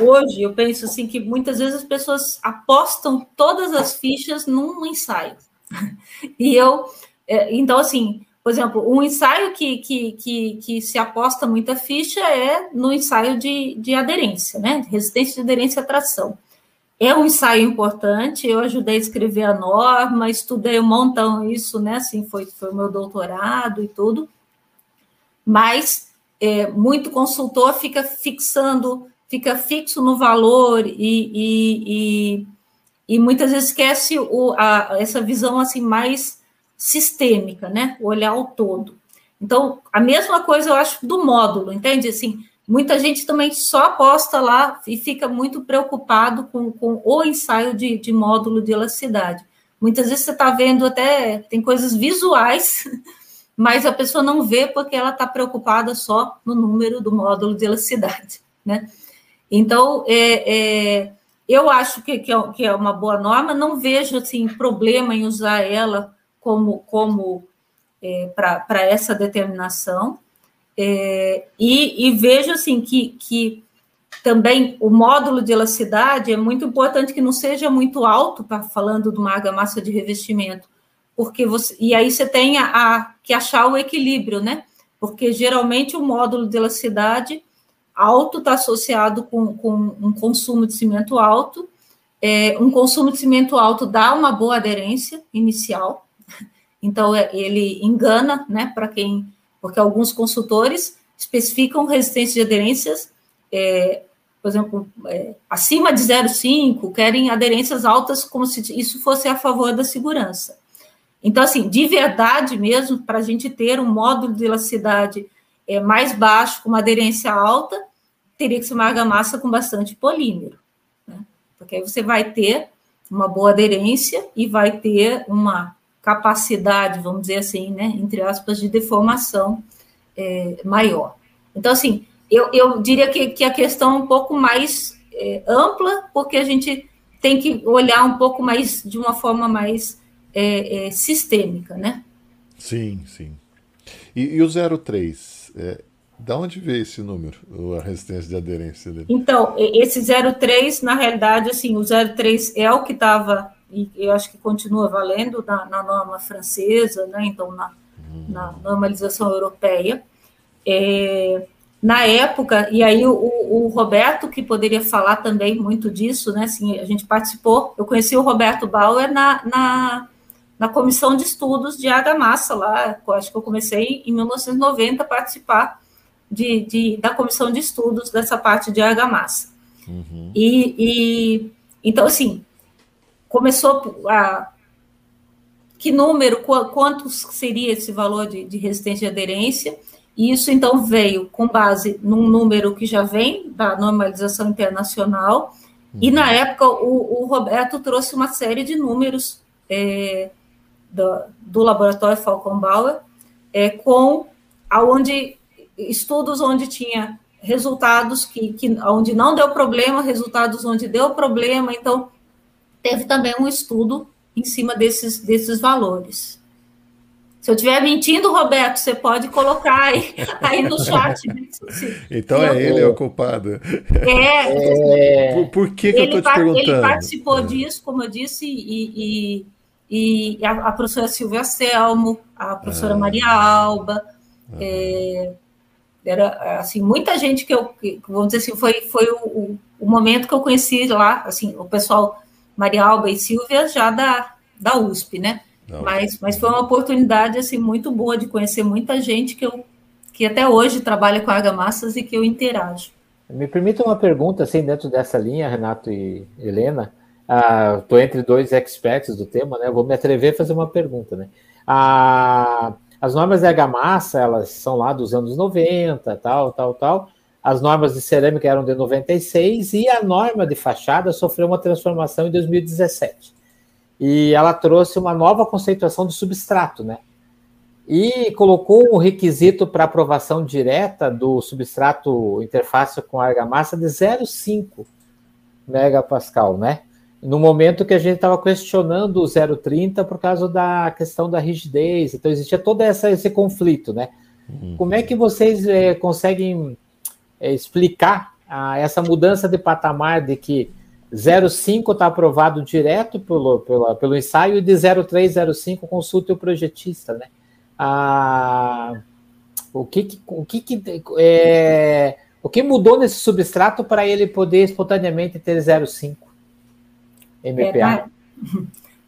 hoje eu penso assim que muitas vezes as pessoas apostam todas as fichas num ensaio. e eu, é, então assim, por exemplo, um ensaio que, que, que, que, se aposta muita ficha é no ensaio de, de aderência, né? Resistência de aderência à tração. É um ensaio importante, eu ajudei a escrever a norma, estudei um montão isso, né? Assim, foi, foi o meu doutorado e tudo. Mas é, muito consultor fica fixando, fica fixo no valor e, e, e, e muitas vezes esquece o, a, essa visão assim mais sistêmica, né? O olhar ao todo. Então, a mesma coisa eu acho do módulo, entende? Assim, Muita gente também só aposta lá e fica muito preocupado com, com o ensaio de, de módulo de elasticidade. Muitas vezes você está vendo até, tem coisas visuais, mas a pessoa não vê porque ela está preocupada só no número do módulo de elasticidade, né? Então, é, é, eu acho que, que, é, é uma boa norma, não vejo, assim, problema em usar ela como, como é, para essa determinação, é, e, e, vejo assim que, que também o módulo de elasticidade é muito importante que não seja muito alto, para falando de uma argamassa de revestimento, porque você e aí você tem a, a, que achar o equilíbrio, né? Porque geralmente o módulo de elasticidade alto está associado com, com um consumo de cimento alto. É, um consumo de cimento alto dá uma boa aderência inicial, então é, ele engana, né? Para quem porque alguns consultores especificam resistência de aderências, é, por exemplo, é, acima de 0,5, querem aderências altas como se isso fosse a favor da segurança. Então, assim, de verdade mesmo, para a gente ter um módulo de elasticidade é, mais baixo, com uma aderência alta, teria que ser uma argamassa com bastante polímero, né? porque aí você vai ter uma boa aderência e vai ter uma capacidade, vamos dizer assim, né, entre aspas, de deformação é, maior. Então, assim, eu, eu diria que, que a questão é um pouco mais é, ampla, porque a gente tem que olhar um pouco mais, de uma forma mais é, é sistêmica, né? Sim, sim. E, e o 03, é, da onde veio esse número, a resistência de aderência dele? Então, esse 03, na realidade, assim, o 03 é o que estava e eu acho que continua valendo na, na norma francesa, né? Então, na, na normalização europeia. É, na época, e aí o, o, Roberto, que poderia falar também muito disso, né? Assim, a gente participou, eu conheci o Roberto Bauer na, na, na comissão de estudos de argamassa lá, acho que eu comecei em 1990 a participar de, de, da comissão de estudos dessa parte de argamassa. Uhum. E, e, então, assim, começou a. Que número, quanto seria esse valor de, de resistência de aderência? E isso, então, veio com base num número que já vem da normalização internacional, uhum. e na época o, o, Roberto trouxe uma série de números é, do, do, laboratório Falcon Bauer, é, com aonde estudos onde tinha resultados que, que onde não deu problema, resultados onde deu problema, então teve também um estudo em cima desses, desses valores. Se eu estiver mentindo, Roberto, você pode colocar aí, aí no chat. Né? então é ele o culpado. É. é... Por, por, que, que eu estou te perguntando? Ele participou é. disso, como eu disse, e, e, e a, a, professora Silvia Selmo, a professora ah. Maria Alba, ah. é, era assim muita gente que eu que, vamos dizer assim foi foi o, o, momento que eu conheci lá assim o pessoal Maria Alba e Silvia já da da USP né? Não. mas mas foi uma oportunidade assim muito boa de conhecer muita gente que eu que até hoje trabalha com argamassas e que eu interajo. Me permita uma pergunta assim dentro dessa linha Renato e Helena. Estou ah, entre dois experts do tema né? Eu vou me atrever a fazer uma pergunta né? Ah, as normas de argamassa, elas são lá dos anos 90, tal, tal, tal. As normas de cerâmica eram de 96 e a norma de fachada sofreu uma transformação em 2017. E ela trouxe uma nova conceituação do substrato, né? E colocou um requisito para aprovação direta do substrato interface com argamassa de 0,5 megapascal, né? no momento que a gente estava questionando o 030 por causa da questão da rigidez, então existia todo essa, esse conflito, né? Uhum. Como é que vocês é, conseguem explicar a, essa mudança de patamar de que 05 está aprovado direto pelo, pelo, pelo ensaio e de 0305 consulte o projetista, né? Ah, o que, o que, é, o que mudou nesse substrato para ele poder espontaneamente ter 05? MPA? É, na,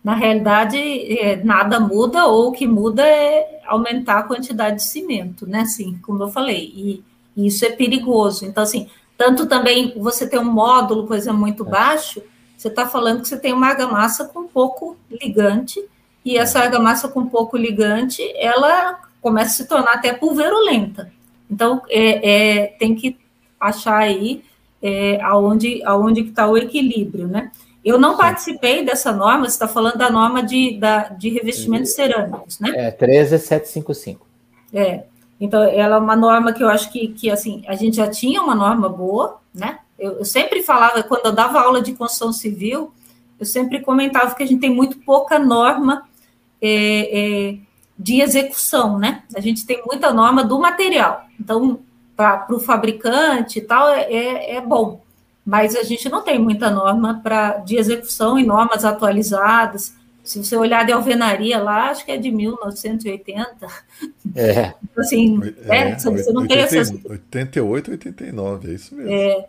na, realidade, é, nada muda, ou o que muda é aumentar a quantidade de cimento, né? Assim, como eu falei, e, e isso é perigoso. Então, assim, tanto também você tem um módulo, por exemplo, muito é. baixo, você está falando que você tem uma argamassa com pouco ligante, e essa é. argamassa com pouco ligante, ela começa a se tornar até pulverulenta. Então, é, é tem que achar aí é, aonde, aonde está o equilíbrio, né? Eu não Sim. participei dessa norma, você está falando da norma de, da, de revestimentos cerâmicos, né? É, 13755. É, então ela é uma norma que eu acho que, que assim, a gente já tinha uma norma boa, né? Eu, eu sempre falava, quando eu dava aula de construção civil, eu sempre comentava que a gente tem muito pouca norma é, é, de execução, né? A gente tem muita norma do material. Então, para o fabricante e tal, é, é, é bom mas a gente não tem muita norma para de execução e normas atualizadas. Se você olhar de alvenaria lá, acho que é de 1980. É. Assim, é, é, você não 80, tem essas. 88, 89, é isso mesmo. É,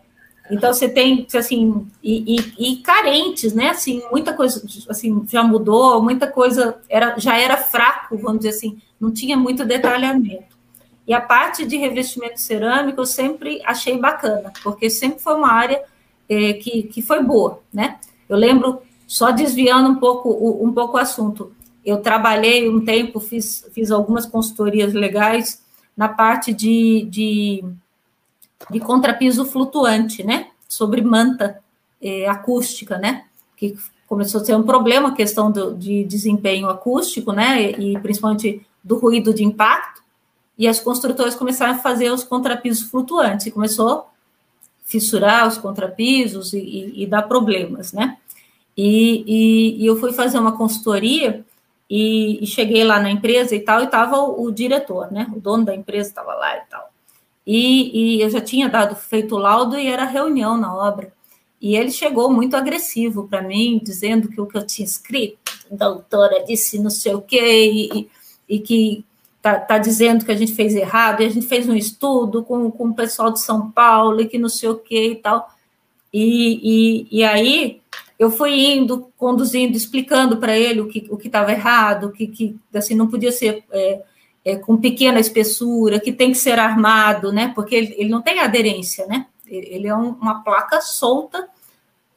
então você tem assim e, e, e, carentes, né? Assim, muita coisa assim já mudou, muita coisa era já era fraco, vamos dizer assim, não tinha muito detalhamento. E a parte de revestimento cerâmico eu sempre achei bacana, porque sempre foi uma área é, que, que foi boa, né? Eu lembro, só desviando um pouco, um pouco o assunto, eu trabalhei um tempo, fiz, fiz algumas consultorias legais na parte de, de, de contrapiso flutuante, né? Sobre manta é, acústica, né? Que começou a ser um problema a questão do, de desempenho acústico, né? E, e principalmente do ruído de impacto e as construtoras começaram a fazer os contrapisos flutuantes, e começou a fissurar os contrapisos e, e, e dar problemas, né? E, e, eu fui fazer uma consultoria e, cheguei lá na empresa e tal, e estava o, o, diretor, né? O dono da empresa estava lá e tal. E, eu já tinha dado feito o laudo e era reunião na obra. E ele chegou muito agressivo para mim, dizendo que o que eu tinha escrito, doutora disse não sei o quê, e, e que tá, tá dizendo que a gente fez errado, e a gente fez um estudo com, com o pessoal de São Paulo, e que não sei o que e tal. E, e, e aí eu fui indo, conduzindo, explicando para ele o que o estava errado, que, que assim, não podia ser é, é, com pequena espessura, que tem que ser armado, né? Porque ele, ele não tem aderência, né? Ele é um, uma placa solta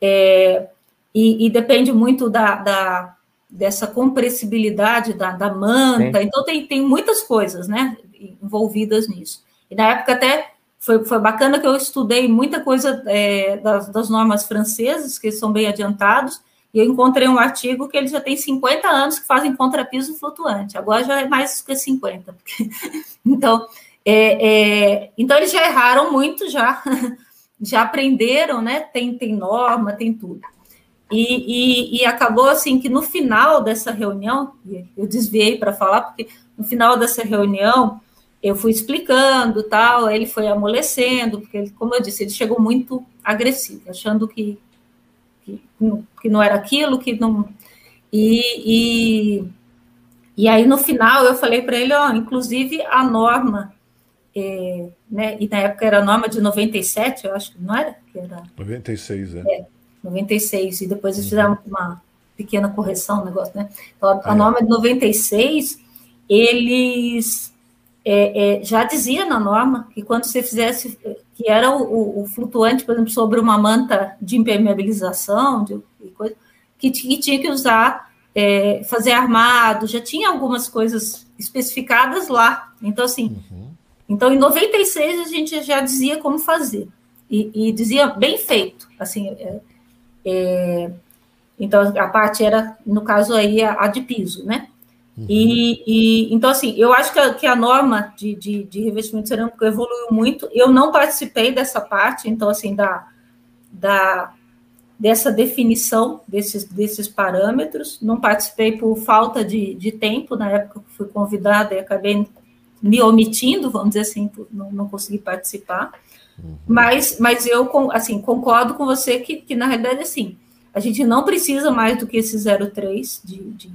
é, e, e, depende muito da, da, dessa compressibilidade da, da manta. Sim. Então tem, tem muitas coisas, né? Envolvidas nisso. E na época até foi, foi bacana que eu estudei muita coisa é, das, das, normas francesas, que são bem adiantados, e eu encontrei um artigo que eles já têm 50 anos que fazem contrapiso flutuante, agora já é mais que 50. Porque... então, é, é, então, eles já erraram muito, já, já aprenderam, né? Tem, tem norma, tem tudo. E, e, e acabou assim que no final dessa reunião, eu desviei para falar, porque no final dessa reunião eu fui explicando tal, ele foi amolecendo, porque, ele, como eu disse, ele chegou muito agressivo, achando que, que, que não era aquilo, que não. E, e, e aí, no final, eu falei para ele: ó, inclusive a norma, é, né, e na época era a norma de 97, eu acho que não era? Que era 96, é. é 96, e depois eles fizeram uma pequena correção, um negócio, né? Então, a, a é. norma de 96, eles é, é, já dizia na norma que quando você fizesse, que era o, o, o flutuante, por exemplo, sobre uma manta de impermeabilização, de, de coisa, que, que, tinha que usar, é, fazer armado, já tinha algumas coisas especificadas lá. Então, assim, uhum. então em 96 a gente já dizia como fazer, e, e dizia bem feito, assim, é, é, então a parte era, no caso aí, a, a de piso, né? Uhum. E, e, então, assim, eu acho que a, que a norma de, de, de, revestimento cerâmico evoluiu muito. Eu não participei dessa parte, então, assim, da, da, dessa definição desses, desses parâmetros. Não participei por falta de, de tempo, na época que fui convidada e acabei me omitindo, vamos dizer assim, não, não consegui participar. Uhum. Mas, mas eu, assim, concordo com você que, que, na realidade, assim, a gente não precisa mais do que esse 0,3 de, de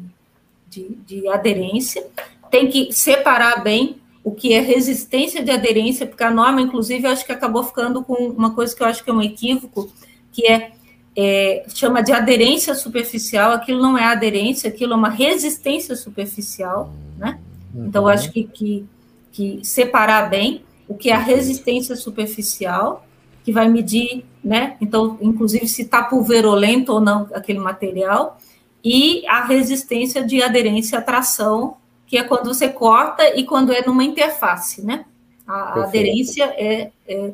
de, de aderência, tem que separar bem o que é resistência de aderência, porque a norma, inclusive, acho que acabou ficando com uma coisa que eu acho que é um equívoco, que é, é chama de aderência superficial, aquilo não é aderência, aquilo é uma resistência superficial, né? Então, eu acho que, que, que separar bem o que é a resistência superficial, que vai medir, né? Então, inclusive, se está pulverolento ou não aquele material, e a resistência de aderência à tração, que é quando você corta e quando é numa interface, né? A aderência é, é,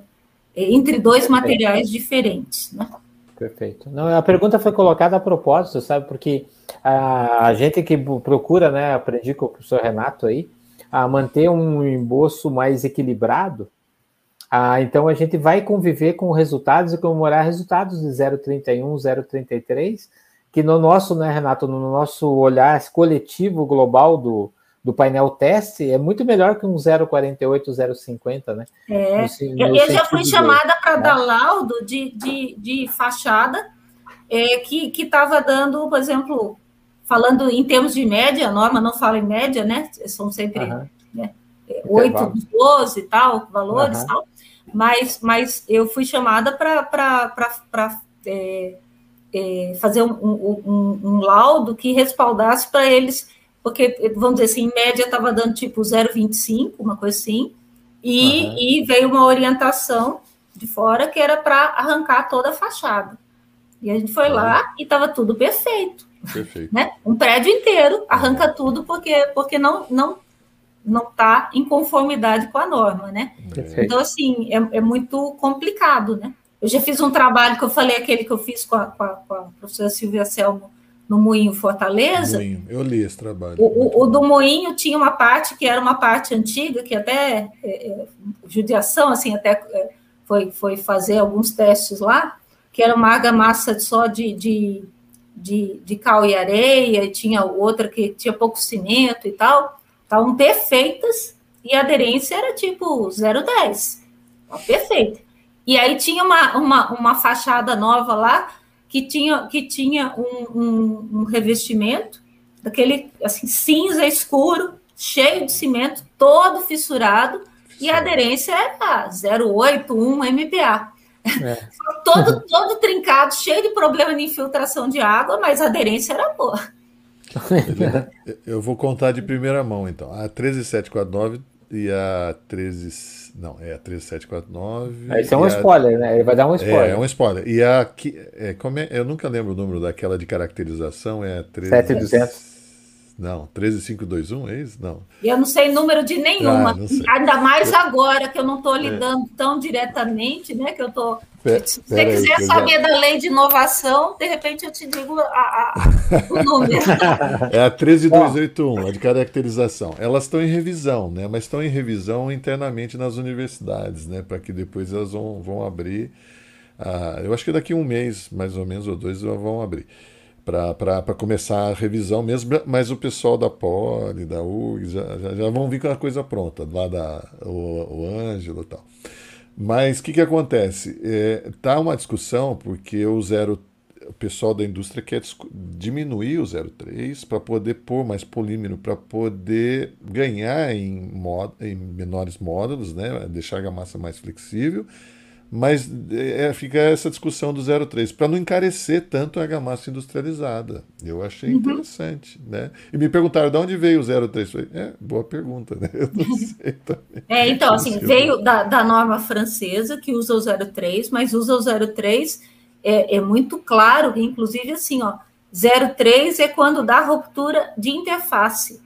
é, entre dois materiais diferentes, né? Perfeito. Não, a pergunta foi colocada a propósito, sabe? Porque a, a gente que procura, né? Aprendi com o professor Renato aí, a manter um embolso mais equilibrado, ah, então a gente vai conviver com resultados e comemorar resultados de 0,31, 0,33, que no nosso, né, Renato, no nosso olhar coletivo global do, do painel teste é muito melhor que um 048, 050, né? É, no, no eu já fui chamada para dar laudo de, de, de fachada é, que estava dando, por exemplo, falando em termos de média, a norma não fala em média, né? São sempre uhum. né, 8, 12 e tal, valores uhum. tal. Mas, mas eu fui chamada para é, é, fazer um, um, um, laudo que respaldasse para eles, porque, vamos dizer assim, em média estava dando tipo 0,25, uma coisa assim, e, uhum. e veio uma orientação de fora que era para arrancar toda a fachada. E a gente foi uhum. lá e estava tudo perfeito. Perfeito. Né? Um prédio inteiro arranca uhum. tudo porque, porque não não não está em conformidade com a norma, né? Perfeito. Então, assim, é, é muito complicado, né? Eu já fiz um trabalho que eu falei, aquele que eu fiz com a, com a, com a professora Silvia Selmo no Moinho Fortaleza. Moinho. Eu li esse trabalho. O, o, o, do Moinho tinha uma parte que era uma parte antiga, que até é, é, judiação, assim, até é, foi, foi fazer alguns testes lá, que era uma argamassa só de, de, de, de cal e areia, e tinha outra que tinha pouco cimento e tal, estavam perfeitas, e a aderência era tipo 0,10. Perfeita. E aí tinha uma, uma, uma fachada nova lá que tinha, que tinha um, um, um revestimento daquele assim cinza escuro, cheio de cimento, todo fissurado, e a aderência era 0,81 MPa. É. todo, todo trincado, cheio de problema de infiltração de água, mas a aderência era boa. Eu vou contar de primeira mão, então. A 13749 e a 13. Não, é a 13749. Esse é um spoiler, né? Ele vai dar um spoiler. É, é um spoiler. E a. É, como é, eu nunca lembro o número daquela de caracterização, é a 13. 7200. Não, 13521, é isso? Não. Eu não sei número de nenhuma. Ah, Ainda mais agora que eu não estou lidando é. tão diretamente, né? Que eu Se você quiser aí, saber da lei de inovação, de repente eu te digo a, a, o número. É a 13281, a de caracterização. Elas estão em revisão, né? Mas estão em revisão internamente nas universidades, né? Para que depois elas vão, vão abrir. Ah, eu acho que daqui a um mês, mais ou menos, ou dois, vão abrir para começar a revisão mesmo, mas o pessoal da Poli, da UG, já, já, já, vão vir com a coisa pronta, lá da, o, o Ângelo e tal. Mas o que, que acontece? É, tá uma discussão porque o zero o pessoal da indústria quer diminuir o 03 para poder pôr mais polímero, para poder ganhar em, em menores módulos, né? deixar a massa mais flexível mas é, fica essa discussão do 03, para não encarecer tanto a argamassa industrializada. Eu achei uhum. interessante. Né? E me perguntaram de onde veio o 03. Falei, é, boa pergunta, né? Eu não sei também. É, então, assim, veio da, da norma francesa, que usa o 03, mas usa o 03, é, é muito claro, inclusive assim, ó, 03 é quando dá ruptura de interface.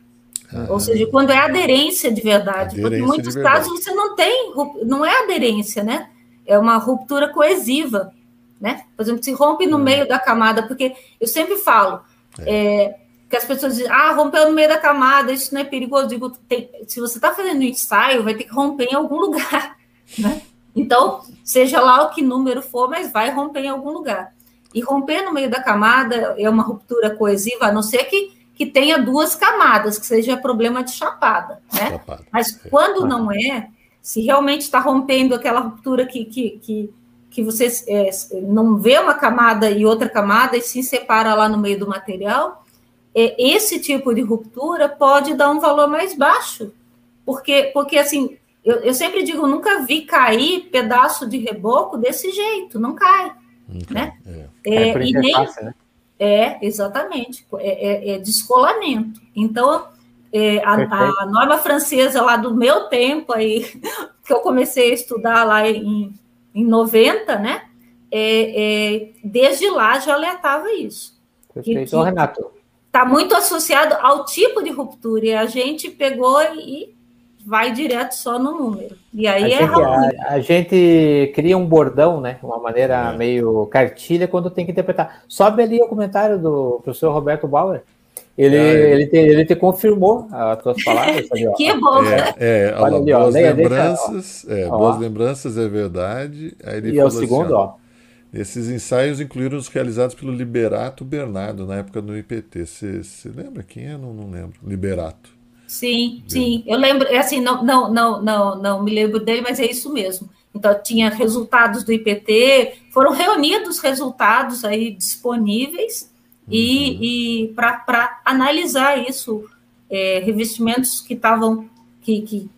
Ah. Ou seja, quando é aderência de verdade. Aderência porque em muitos casos você não tem, não é aderência, né? É uma ruptura coesiva, né? Por exemplo, se rompe no hum. meio da camada, porque eu sempre falo é. É, que as pessoas dizem, ah, rompeu no meio da camada, isso não é perigoso. Digo, tem, se você está fazendo um ensaio, vai ter que romper em algum lugar, né? Então, seja lá o que número for, mas vai romper em algum lugar. E romper no meio da camada é uma ruptura coesiva, a não ser que, que tenha duas camadas, que seja problema de chapada, né? Chapada. Mas quando não é, se realmente está rompendo aquela ruptura que, que, que, que você é, não vê uma camada e outra camada e se separa lá no meio do material, é, esse tipo de ruptura pode dar um valor mais baixo. Porque, porque assim, eu, eu sempre digo, nunca vi cair pedaço de reboco desse jeito, não cai. Okay. Né? É. É, é e nem, né? é, exatamente, é, é, é descolamento. Então, é, a, a, norma francesa lá do meu tempo, aí, que eu comecei a estudar lá em, em 90, né? É, é, desde lá já alertava isso. Perfeito, Renato. Está muito associado ao tipo de ruptura, e a gente pegou e vai direto só no número. E aí a é gente, a, a, gente cria um bordão, né? Uma maneira é. meio cartilha quando tem que interpretar. Sobe ali o comentário do professor Roberto Bauer. Ele, é, ele, te, ele te confirmou as tuas palavras. Ali, que bom, é, né? É, olha, ali, boas ó, lembranças, deixa, é, boas lembranças é verdade. Aí ele e é o segundo, assim, ó, Esses ensaios incluíram os realizados pelo Liberato Bernardo, na época no IPT. Você lembra quem é? Não, não lembro. Liberato. Sim, sim. Eu lembro, é assim, não, não, não, não, não me lembro dele, mas é isso mesmo. Então, tinha resultados do IPT, foram reunidos resultados aí disponíveis, e, uhum. e para analisar isso, é, revestimentos que estavam que, que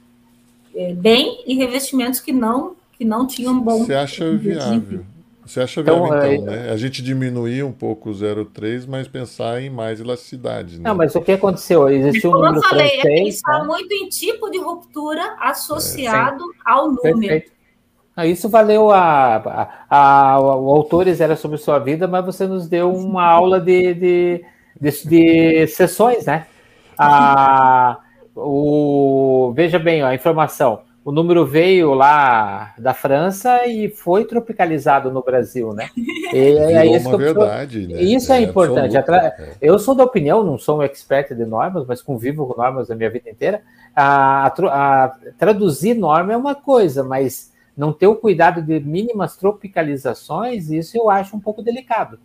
é, bem e revestimentos que não que não tinham bom. Você acha viável? Você acha então, viável, então, é... né? A gente diminuir um pouco o 0,3, mas pensar em mais elasticidade. Né? Não, mas o que aconteceu? Existiu um número eu falei, francês, é pensar né? muito em tipo de ruptura associado é, ao número. Perfeito. Ah, isso valeu a, a, a, o Autores Era Sobre Sua Vida, mas você nos deu uma aula de, de, de, de sessões, né? A, o, veja bem, ó, a informação. O número veio lá da França e foi tropicalizado no Brasil, né? E, é isso verdade, né? Isso é, é importante. É. Eu sou da opinião, não sou um expert de normas, mas convivo com normas a minha vida inteira. A, a, a traduzir norma é uma coisa, mas não ter o cuidado de mínimas tropicalizações, isso eu acho um pouco delicado.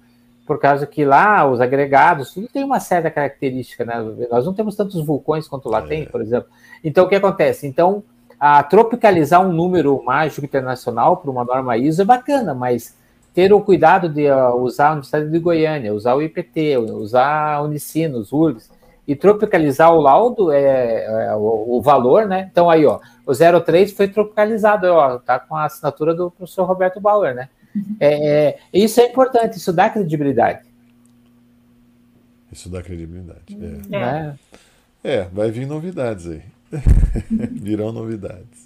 Por causa que lá os agregados, tudo tem uma certa característica, né? Nós não temos tantos vulcões quanto lá é. tem, por exemplo. Então, o que acontece? Então, a tropicalizar um número mágico internacional para uma norma ISO é bacana, mas ter o cuidado de uh, usar a Universidade de Goiânia, usar o IPT, usar a Unicinos, URGS, e tropicalizar o laudo, é, é o, o, valor, né? Então aí, ó, o 03 foi tropicalizado, ó, tá com a assinatura do professor Roberto Bauer, né? É, é, isso é importante, isso dá credibilidade. Isso dá credibilidade. É. é, é vai vir novidades aí. Virão novidades.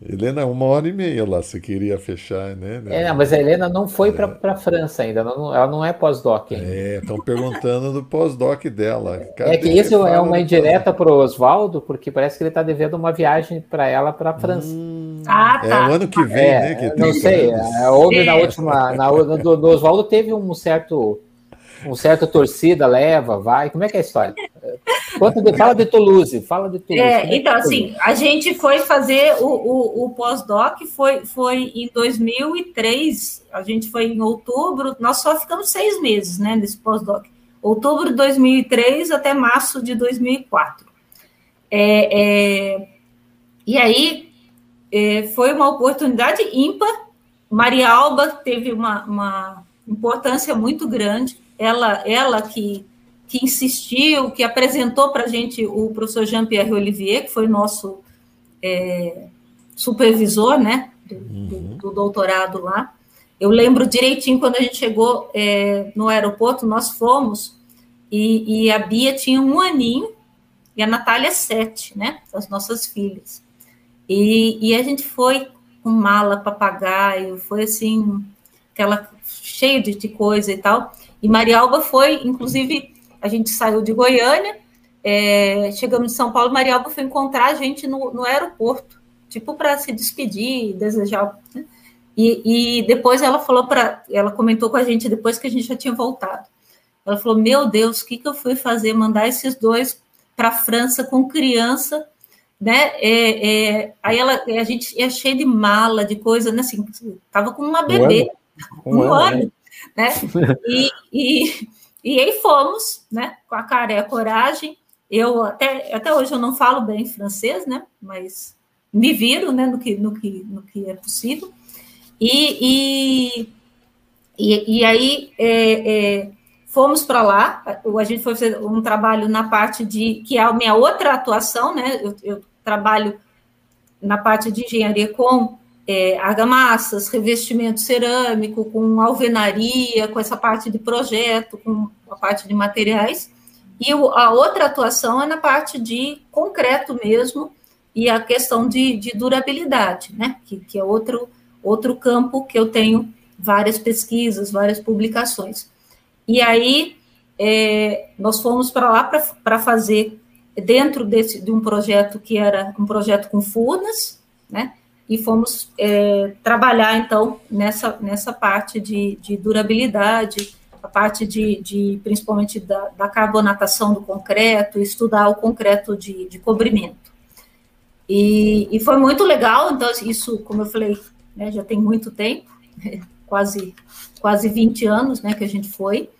Helena, uma hora e meia lá, você queria fechar, né? É, mas a Helena não foi é. para a França ainda, não, ela não é pós-doc ainda. É, estão perguntando do pós-doc dela. Cadê é que isso é uma indireta para o Oswaldo, porque parece que ele está devendo uma viagem para ela para a França. Hum, ah, tá. É o ano que vem, é, né? Que não sei, é, houve na última. Na, do, do Oswaldo teve um certo um certo torcida leva, vai. Como é que é a história? Conta de, fala de Toulouse, fala de Toulouse. É, é então, é assim, a gente foi fazer o, o, o pós-doc, foi, foi em 2003, a gente foi em outubro, nós só ficamos seis meses, né, nesse pós-doc. Outubro de 2003 até março de 2004. É, é, e aí, é, foi uma oportunidade ímpar, Maria Alba teve uma, uma importância muito grande, ela, ela que, que insistiu, que apresentou para a gente o professor Jean-Pierre Olivier, que foi nosso é, supervisor né, do, uhum. do, do, doutorado lá. Eu lembro direitinho quando a gente chegou é, no aeroporto, nós fomos, e, e, a Bia tinha um aninho e a Natália sete, né? As nossas filhas. E, e a gente foi com mala, papagaio, foi assim, aquela cheio de, de coisa e tal. E Marialba foi, inclusive, a gente saiu de Goiânia, é, chegamos em São Paulo, Marialba foi encontrar a gente no, no aeroporto, tipo para se despedir, desejar. Né? E, e, depois ela falou para, ela comentou com a gente depois que a gente já tinha voltado. Ela falou: Meu Deus, o que, que eu fui fazer? Mandar esses dois para a França com criança, né? É, é, aí ela, a gente é cheio de mala, de coisa, né? Assim, tava com uma bebê, um, um ano, né? né? E, e, e aí fomos, né? Com a cara e a coragem. Eu até, até hoje eu não falo bem francês, né? Mas me viro, né? No que, no que, no que é possível. E, e, e, e aí é, é, fomos para lá. A gente foi fazer um trabalho na parte de que é a minha outra atuação, né? Eu, eu trabalho na parte de engenharia com é, argamassas, revestimento cerâmico, com alvenaria, com essa parte de projeto, com a parte de materiais. E a outra atuação é na parte de concreto mesmo e a questão de, de durabilidade, né? Que, que, é outro, outro campo que eu tenho várias pesquisas, várias publicações. E aí é, nós fomos para lá para fazer dentro desse, de um projeto que era um projeto com furnas, né? E fomos é, trabalhar, então, nessa, nessa parte de, de durabilidade, a parte de, de principalmente da, da, carbonatação do concreto, estudar o concreto de, de cobrimento. E, e, foi muito legal, então, isso, como eu falei, né, já tem muito tempo, quase, quase 20 anos né, que a gente foi.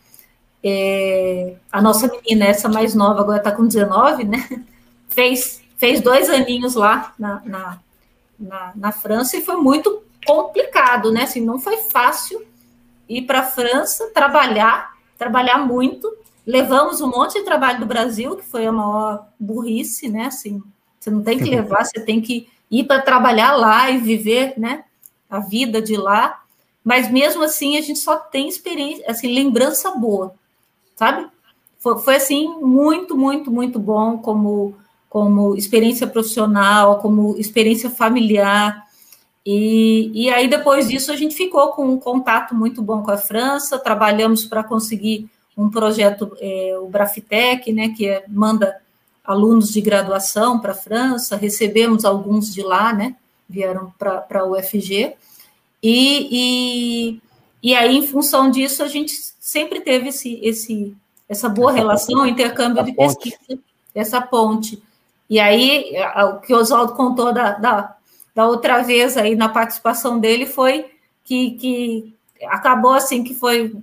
É, a nossa menina, essa mais nova, agora está com 19, né, fez, fez dois aninhos lá na, na na, na França e foi muito complicado, né? Assim, não foi fácil ir para a França, trabalhar, trabalhar muito. Levamos um monte de trabalho do Brasil, que foi a maior burrice, né? Assim, você não tem que levar, você tem que ir para trabalhar lá e viver, né? A vida de lá. Mas mesmo assim, a gente só tem experiência, assim, lembrança boa, sabe? Foi, foi assim, muito, muito, muito bom como como experiência profissional, como experiência familiar. E, e aí, depois disso, a gente ficou com um contato muito bom com a França, trabalhamos para conseguir um projeto, é, o Brafitec, né, que é, manda alunos de graduação para a França, recebemos alguns de lá, né, vieram para a UFG, e, e, e aí, em função disso, a gente sempre teve esse, esse, essa boa essa relação, ponte, intercâmbio de ponte. pesquisa, essa ponte. E aí, o que o Oswaldo contou da, da, da, outra vez aí na participação dele foi que, que acabou assim, que foi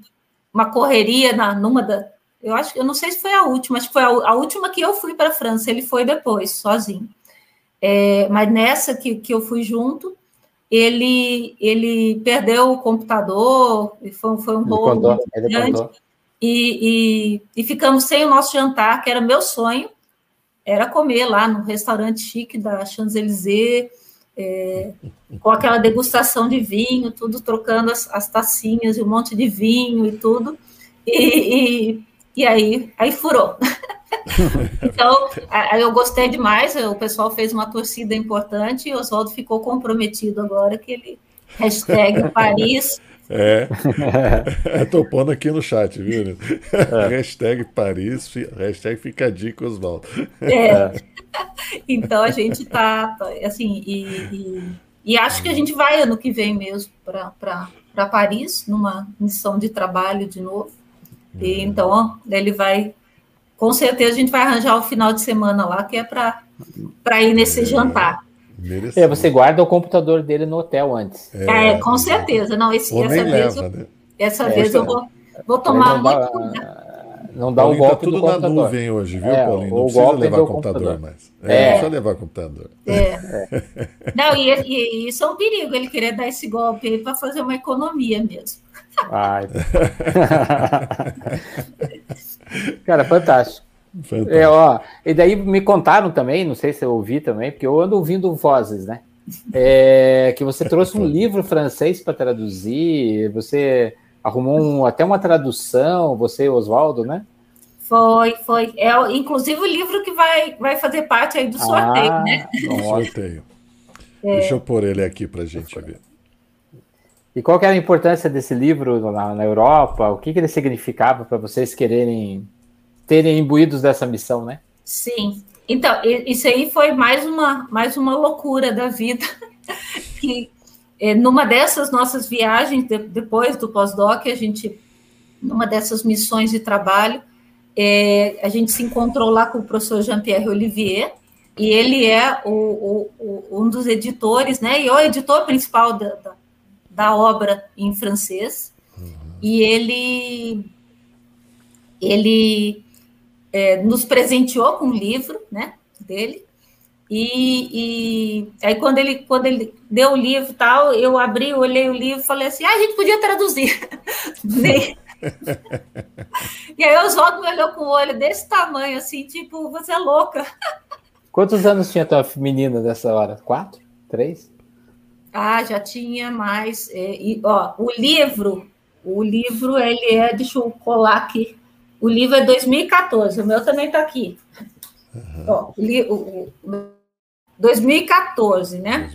uma correria na, numa da. Eu acho eu não sei se foi a última, acho que foi a, a última que eu fui para a França, ele foi depois, sozinho. É, mas nessa que, que eu fui junto, ele, ele perdeu o computador, foi, foi um rolo grande. e, e, e ficamos sem o nosso jantar, que era meu sonho, era comer lá no restaurante chique da Champs-Élysées, é, com aquela degustação de vinho, tudo trocando as, as, tacinhas e um monte de vinho e tudo. E, e, e aí, aí furou. então, aí eu gostei demais, o pessoal fez uma torcida importante e Oswaldo ficou comprometido agora que ele hashtag Paris é. Estou pondo aqui no chat, viu? É. hashtag Paris, hashtag fica a dica, Oswaldo. É. Então a gente tá, tá assim, e, e, e, acho que a gente vai ano que vem mesmo para Paris, numa missão de trabalho de novo. E, uhum. então ele vai, com certeza a gente vai arranjar o final de semana lá, que é para ir nesse é. É, você guarda o computador dele no hotel antes. É, é com certeza. Não, esse, essa vez, leva, eu, né? essa é, vez eu vou, vou tomar muito cuidado. Não dá o golpe tá tudo do na nuvem hoje, viu, é, Paulinho? Não precisa levar computador, computador mais. É, é. Não precisa levar computador. É. é. Não, e, e, isso é um perigo, ele querer dar esse golpe aí para fazer uma economia mesmo. Ai. Cara, fantástico. É, ó, e daí me contaram também, não sei se eu ouvi também, porque eu ando ouvindo vozes, né? É, que você trouxe um livro francês para traduzir, você arrumou um, até uma tradução, você, Oswaldo, né? Foi, foi. É, inclusive o livro que vai, vai fazer parte aí do sorteio, ah, né? Sorteio. É. Deixa eu pôr ele aqui para a gente ver. E qual que era a importância desse livro na, na Europa? O que, que ele significava para vocês quererem terem imbuídos dessa missão, né? Sim. Então, isso aí foi mais uma, mais uma loucura da vida. que é, numa dessas nossas viagens, de, depois do pós-doc, a gente, numa dessas missões de trabalho, é, a gente se encontrou lá com o professor Jean-Pierre Olivier, e ele é o, o, o, um dos editores, né? E é o editor principal da, da, da obra em francês. Uhum. E ele ele é, nos presenteou com um livro, né, dele, e, e, aí quando ele, quando ele deu o livro tal, eu abri, olhei o livro e falei assim, ah, a gente podia traduzir. e aí o Oswaldo me olhou com o olho desse tamanho, assim, tipo, você é louca. Quantos anos tinha tua menina nessa hora? Quatro? Três? Ah, já tinha mais. É, e, ó, o livro, o livro, ele é, deixa eu colar aqui, o livro é 2014, o meu também está aqui. Uhum. Ó, o, o, 2014, né?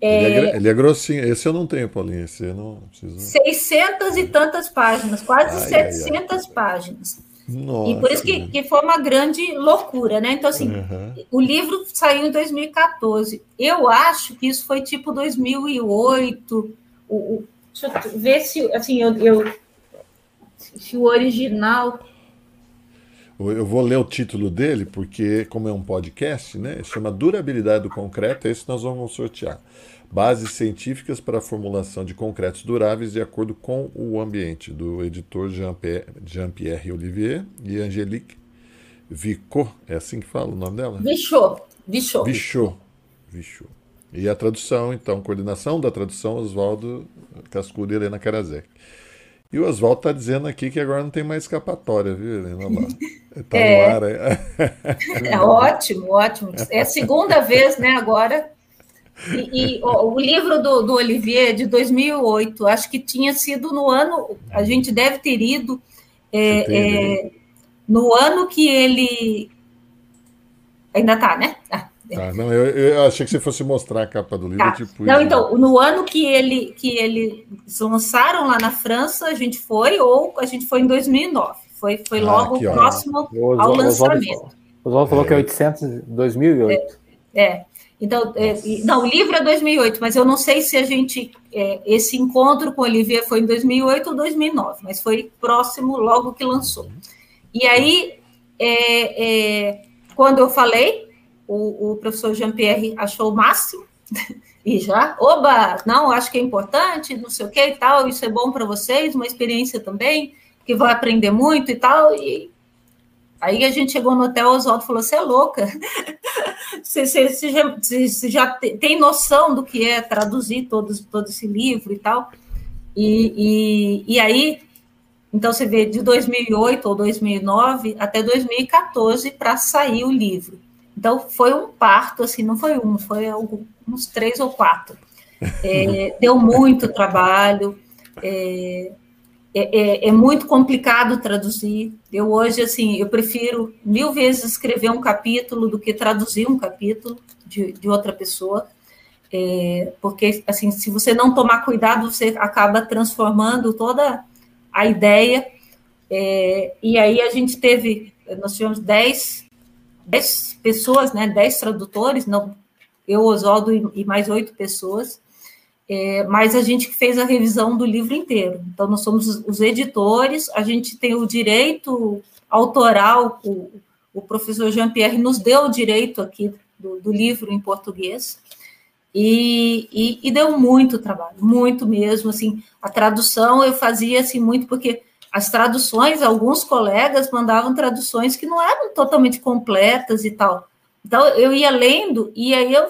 É, ele, é, ele é grossinho. Esse eu não tenho, Paulinho. Esse eu não preciso. 600 e tantas páginas, quase ai, 700 ai, ai. páginas. Nossa, e por isso que, que, foi uma grande loucura, né? Então, assim, uhum. o livro saiu em 2014. Eu acho que isso foi tipo 2008. O, o, deixa eu ver se, assim, eu, eu se o original eu vou ler o título dele, porque, como é um podcast, né? Chama Durabilidade do Concreto, esse nós vamos sortear. Bases científicas para a formulação de concretos duráveis de acordo com o ambiente, do editor Jean-Pierre Olivier e Angelique Vicot. É assim que fala o nome dela? Vichot. Vichot. Vichot. Vichot. E a tradução, então, coordenação da tradução, Oswaldo Cascudo e Helena Karazek. E o Oswaldo está dizendo aqui que agora não tem mais escapatória, viu, Helena? Está é, no ar aí. é ótimo, ótimo. É a segunda vez, né, agora. E, e ó, o livro do, do Olivier, de 2008, acho que tinha sido no ano, a gente deve ter ido é, é, no ano que ele. Ainda está, né? Ah, Tá, não, eu, eu, achei que você fosse mostrar a capa do livro. Tá. Tipo não, então, no ano que ele que eles lançaram lá na França, a gente foi, ou a gente foi em 2009. Foi, foi ah, logo aqui, próximo ao lançamento. O Oswaldo falou que é 800, 2008. É, é. Então, é, não, o livro é 2008, mas eu não sei se a gente. É, esse encontro com o Olivier foi em 2008 ou 2009, mas foi próximo logo que lançou. E aí, é, é quando eu falei o, o professor Jean-Pierre achou o máximo, e já, oba, não, acho que é importante, não sei o que e tal, isso é bom para vocês, uma experiência também, que vai aprender muito e tal, e aí a gente chegou no hotel, o Oswaldo falou, você é louca, você, já, tem noção do que é traduzir todo, todo esse livro e tal, e, e, e aí Então, você vê de 2008 ou 2009 até 2014 para sair o livro. Então, foi um parto, assim, não foi um, foi uns três ou quatro. É, deu muito trabalho, é, é, é, é, muito complicado traduzir. Eu hoje, assim, eu prefiro mil vezes escrever um capítulo do que traduzir um capítulo de, de outra pessoa. É, porque, assim, se você não tomar cuidado, você acaba transformando toda a ideia. É, e aí a gente teve, nós tivemos dez, dez pessoas, né, dez tradutores, não, eu, Oswaldo e, mais oito pessoas, é, mas a gente fez a revisão do livro inteiro. Então, nós somos os editores, a gente tem o direito autoral, o, o professor Jean-Pierre nos deu o direito aqui do, do livro em português, e, e, e, deu muito trabalho, muito mesmo, assim, a tradução eu fazia, assim, muito, porque as traduções, alguns colegas mandavam traduções que não eram totalmente completas e tal, então eu ia lendo, e aí eu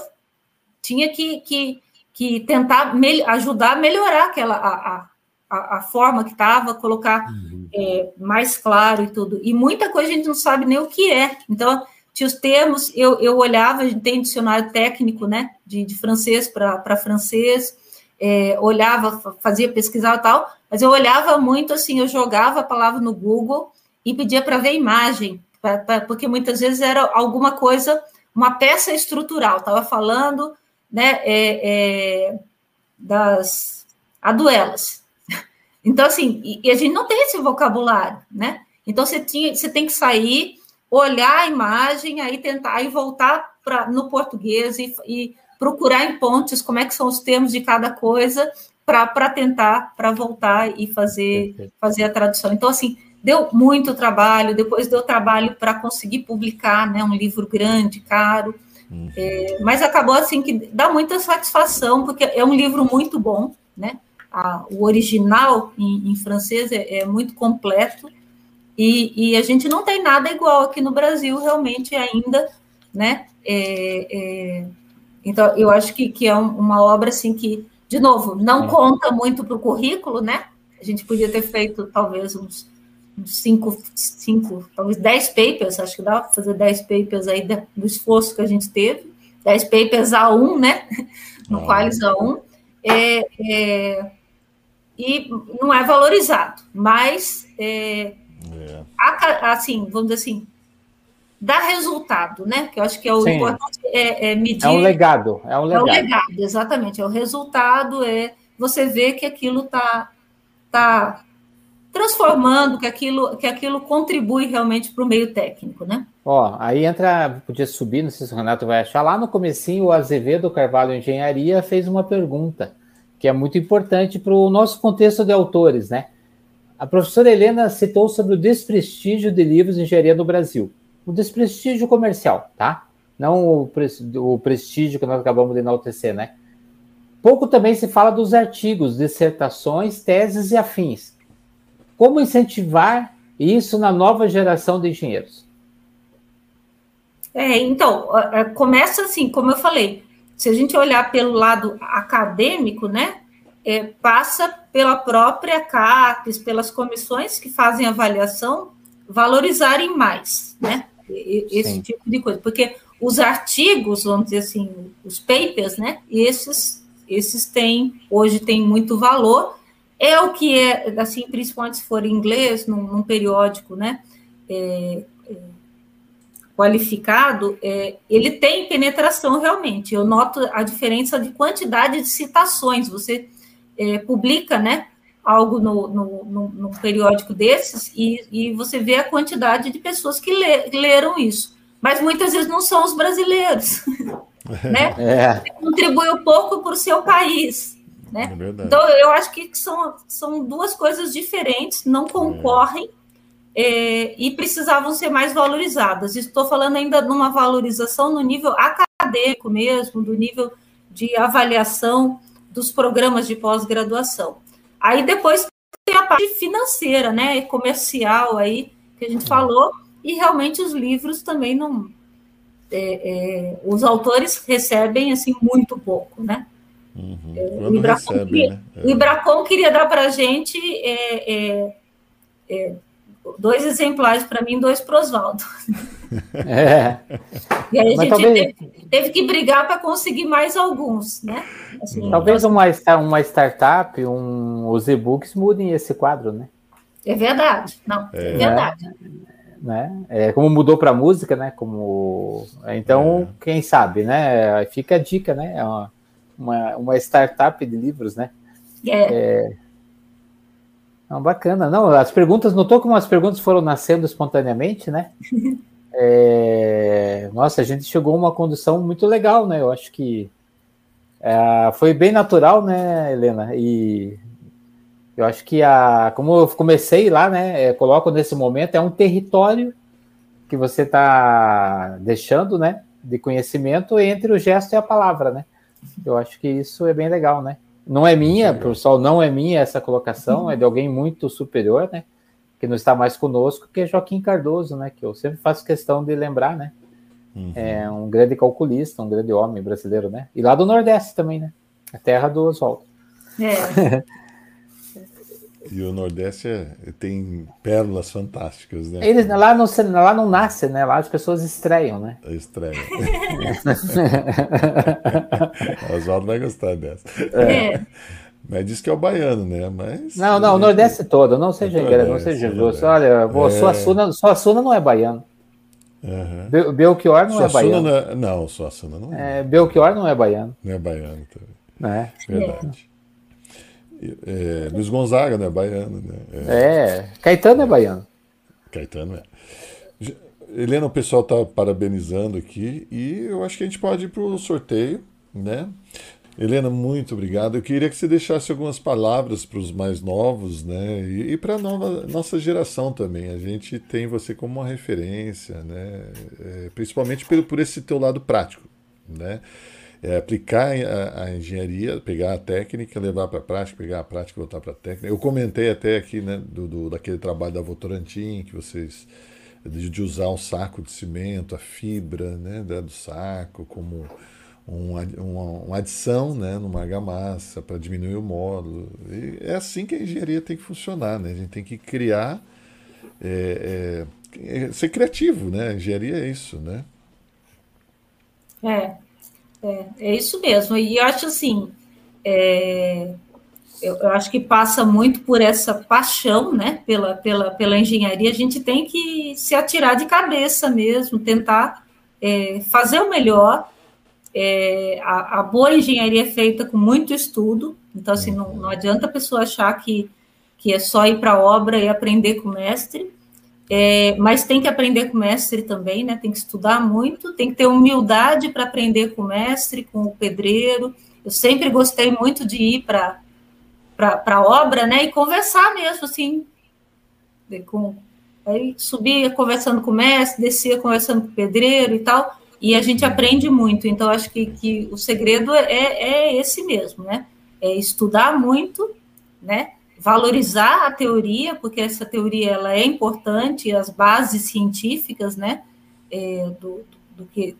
tinha que, que, que tentar ajudar a melhorar aquela, a, a, a forma que estava, colocar uhum. é, mais claro e tudo, e muita coisa a gente não sabe nem o que é, então tinha os termos, eu, eu olhava, a gente tem dicionário técnico, né, de, de francês para francês, é, olhava, fazia pesquisar e tal, mas eu olhava muito assim, eu jogava a palavra no Google e pedia para ver imagem, pra, pra, porque muitas vezes era alguma coisa, uma peça estrutural, estava falando, né, é, é, das aduelas. Então, assim, e, e a gente não tem esse vocabulário, né? Então, você, tinha, você tem que sair olhar a imagem, aí tentar e voltar para no português e, e, procurar em pontes como é que são os termos de cada coisa para tentar, para voltar e fazer, fazer a tradução. Então, assim, deu muito trabalho, depois deu trabalho para conseguir publicar né, um livro grande, caro, uhum. é, mas acabou assim que dá muita satisfação, porque é um livro muito bom, né? A, o original em, em francês é, é muito completo, e, e, a gente não tem nada igual aqui no Brasil, realmente, ainda, né? É, é, então, eu acho que, que é uma obra, assim, que, de novo, não é. conta muito para o currículo, né? A gente podia ter feito, talvez, uns, uns cinco, cinco, talvez dez papers, acho que dá para fazer dez papers aí do esforço que a gente teve, dez papers A1, né? No Qualis A1. É, é, e não é valorizado, mas é, é. Assim, vamos dizer assim, dá resultado, né? Que eu acho que é o Sim. importante é, é, medir. É um legado, é um legado. É um legado, exatamente. É o resultado, é você ver que aquilo está tá transformando, que aquilo, que aquilo contribui realmente para o meio técnico, né? Ó, aí entra, podia subir, não sei se o Renato vai achar, lá no comecinho o Azevedo Carvalho Engenharia fez uma pergunta, que é muito importante para o nosso contexto de autores, né? A professora Helena citou sobre o desprestígio de livros de engenharia no Brasil. O desprestígio comercial, tá? Não o, o prestígio que nós acabamos de enaltecer, né? Pouco também se fala dos artigos, dissertações, teses e afins. Como incentivar isso na nova geração de engenheiros? É, então, começa assim, como eu falei, se a gente olhar pelo lado acadêmico, né, é, passa pela própria CAPES, pelas comissões que fazem avaliação, valorizarem mais, né? Esse Sim. tipo de coisa. Porque os artigos, vamos dizer assim, os papers, né? Esses, esses têm, hoje têm muito valor. É o que é, assim, principalmente se for em inglês, num, num periódico, né? É, é, qualificado, é, ele tem penetração realmente. Eu noto a diferença de quantidade de citações. Você é, publica, né, algo no, no, no, no periódico desses e, e, você vê a quantidade de pessoas que lê, leram isso. Mas muitas vezes não são os brasileiros, né? É. Contribui um pouco para o seu país, né? É então, eu acho que são, são duas coisas diferentes, não concorrem é. e precisavam ser mais valorizadas. Estou falando ainda de uma valorização no nível acadêmico mesmo, do nível de avaliação dos programas de pós-graduação. Aí depois tem a parte financeira, né, comercial aí que a gente uhum. falou, e realmente os livros também não, é, é, os autores recebem assim muito pouco, né? Uhum. É, o, Ibracon recebe, queria, né? o Ibracon queria dar para a gente é, é, é, dois exemplares para mim, dois para Oswaldo. É. E aí a gente talvez... teve, teve, que brigar para conseguir mais alguns, né? Assim, talvez nós... uma, uma startup, um, os e-books mudem esse quadro, né? É verdade, não, é, é verdade. Né? É, como mudou para música, né? Como então, é. quem sabe, né? Fica a dica, né? É uma, uma, uma startup de livros, né? É. não, bacana. Não, as perguntas, notou como as perguntas foram nascendo espontaneamente, né? É, nossa, a gente chegou a uma condição muito legal, né? Eu acho que é, foi bem natural, né, Helena? E eu acho que a, como eu comecei lá, né? É, coloco nesse momento é um território que você está deixando, né? De conhecimento entre o gesto e a palavra, né? Eu acho que isso é bem legal, né? Não é minha, pessoal, não é minha essa colocação, é de alguém muito superior, né? Que não está mais conosco, que é Joaquim Cardoso, né? Que eu sempre faço questão de lembrar, né? Uhum. É um grande calculista, um grande homem brasileiro, né? E lá do Nordeste também, né? A terra do Oswaldo. É. E o Nordeste é, tem pérolas fantásticas, né? Eles, lá, não, lá não nasce, né? Lá as pessoas estreiam, né? Estreiam. Oswaldo vai gostar dessa. É. Mas diz que é o baiano, né? Mas, não, não, o Nordeste todo, não seja engano, não seja injusto. Olha, é. Suassuna, Suassuna não é baiano. Uhum. Belchior não é baiano. Não, é, não, Suassuna não é. é. Belchior não é baiano. Não é baiano também. É. Verdade. É, Luiz Gonzaga, né? Baiano, né? É. é, Caetano é baiano. Caetano é. Helena, o pessoal está parabenizando aqui e eu acho que a gente pode ir para o sorteio, né? Helena, muito obrigado. Eu queria que você deixasse algumas palavras para os mais novos, né? E, e para a nossa geração também. A gente tem você como uma referência, né? É, principalmente por, por esse teu lado prático, né? É, aplicar a, a, engenharia, pegar a técnica, levar para a prática, pegar a prática e voltar para a técnica. Eu comentei até aqui né, do, do, daquele trabalho da Votorantim, que vocês de, de, usar um saco de cimento, a fibra né, do saco como uma, uma, uma adição né, numa argamassa para diminuir o módulo. E é assim que a engenharia tem que funcionar. Né? A gente tem que criar, é, é, ser criativo. Né? Engenharia é isso. Né? É, é, é isso mesmo. E acho assim, é, eu, eu, acho que passa muito por essa paixão, né, pela, pela, pela engenharia. A gente tem que se atirar de cabeça mesmo, tentar é, fazer o melhor. É, a, a, boa engenharia é feita com muito estudo, então assim não, não adianta a pessoa achar que, que é só ir para a obra e aprender com o mestre. É, mas tem que aprender com o mestre também, né? Tem que estudar muito, tem que ter humildade para aprender com o mestre, com o pedreiro. Eu sempre gostei muito de ir para a obra, né? E conversar mesmo, assim. Com, aí subia conversando com o mestre, descia conversando com o pedreiro e tal. E a gente aprende muito. Então, acho que, que o segredo é, é esse mesmo, né? É estudar muito, né? Valorizar a teoria, porque essa teoria ela é importante, as bases científicas, né, é, do, do, que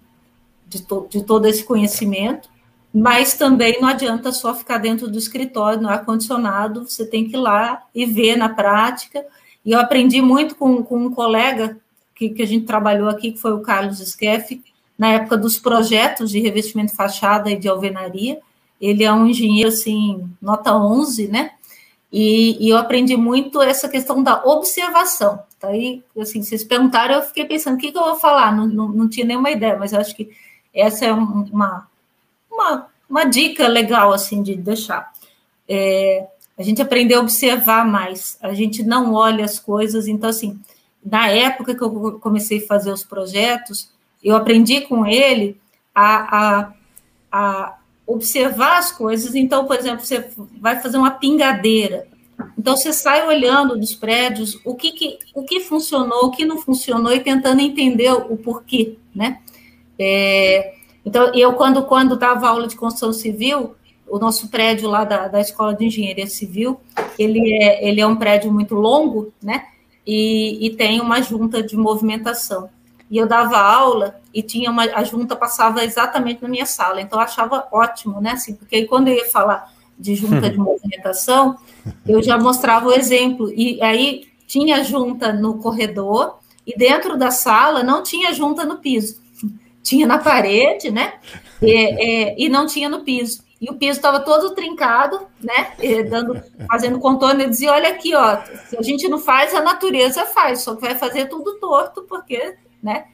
de, to, de todo esse conhecimento, mas também não adianta só ficar dentro do escritório, no ar-condicionado, você tem que ir lá e ver na prática, e eu aprendi muito com, com um colega que, que a gente trabalhou aqui, que foi o Carlos Skeff, na época dos projetos de revestimento fachada e de alvenaria, ele é um engenheiro, assim, nota 11, né, e, e, eu aprendi muito essa questão da observação. Tá aí, assim, vocês perguntaram, eu fiquei pensando, o que, que eu vou falar? Não, não, não tinha nenhuma ideia, mas acho que essa é uma, uma, uma dica legal, assim, de deixar. É, a gente aprendeu a observar mais, a gente não olha as coisas, então, assim, na época que eu comecei a fazer os projetos, eu aprendi com ele a, a, a observar as coisas. Então, por exemplo, você vai fazer uma pingadeira. Então, você sai olhando dos prédios o que, que, o que funcionou, o que não funcionou e tentando entender o porquê, né? É, então, eu, quando, quando dava aula de construção civil, o nosso prédio lá da, da Escola de Engenharia Civil, ele é, ele é um prédio muito longo, né? E, e tem uma junta de movimentação e eu dava aula e tinha uma a junta passava exatamente na minha sala, então eu achava ótimo, né? Assim, porque aí quando eu ia falar de junta de movimentação, eu já mostrava o exemplo e aí tinha junta no corredor e dentro da sala não tinha junta no piso. Tinha na parede, né? E, é, e não tinha no piso. E o piso estava todo trincado, né? E dando, fazendo contorno. Ele dizia: olha aqui, ó, se a gente não faz, a natureza faz, só que vai fazer tudo torto, porque, né?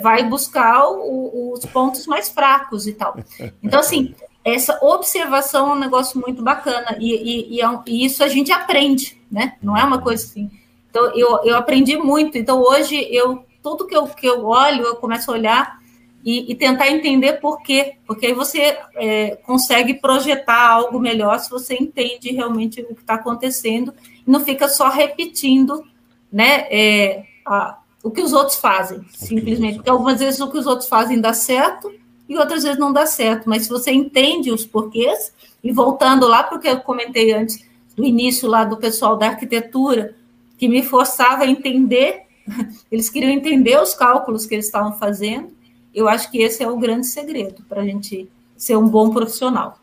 Vai buscar o, os pontos mais fracos e tal. Então, assim, essa observação é um negócio muito bacana, e, e, e, é e isso a gente aprende, né? Não é uma coisa assim então, eu, eu aprendi muito. Então, hoje, eu tudo que eu, que eu olho, eu começo a olhar e, e tentar entender por quê. Porque aí você é, consegue projetar algo melhor se você entende realmente o que está acontecendo e não fica só repetindo né, é, a, o que os outros fazem, simplesmente. Porque algumas vezes o que os outros fazem dá certo e outras vezes não dá certo. Mas se você entende os porquês, e voltando lá para o que eu comentei antes, do início lá do pessoal da arquitetura, que me forçava a entender, eles queriam entender os cálculos que eles estavam fazendo. Eu acho que esse é o grande segredo para a gente ser um bom profissional.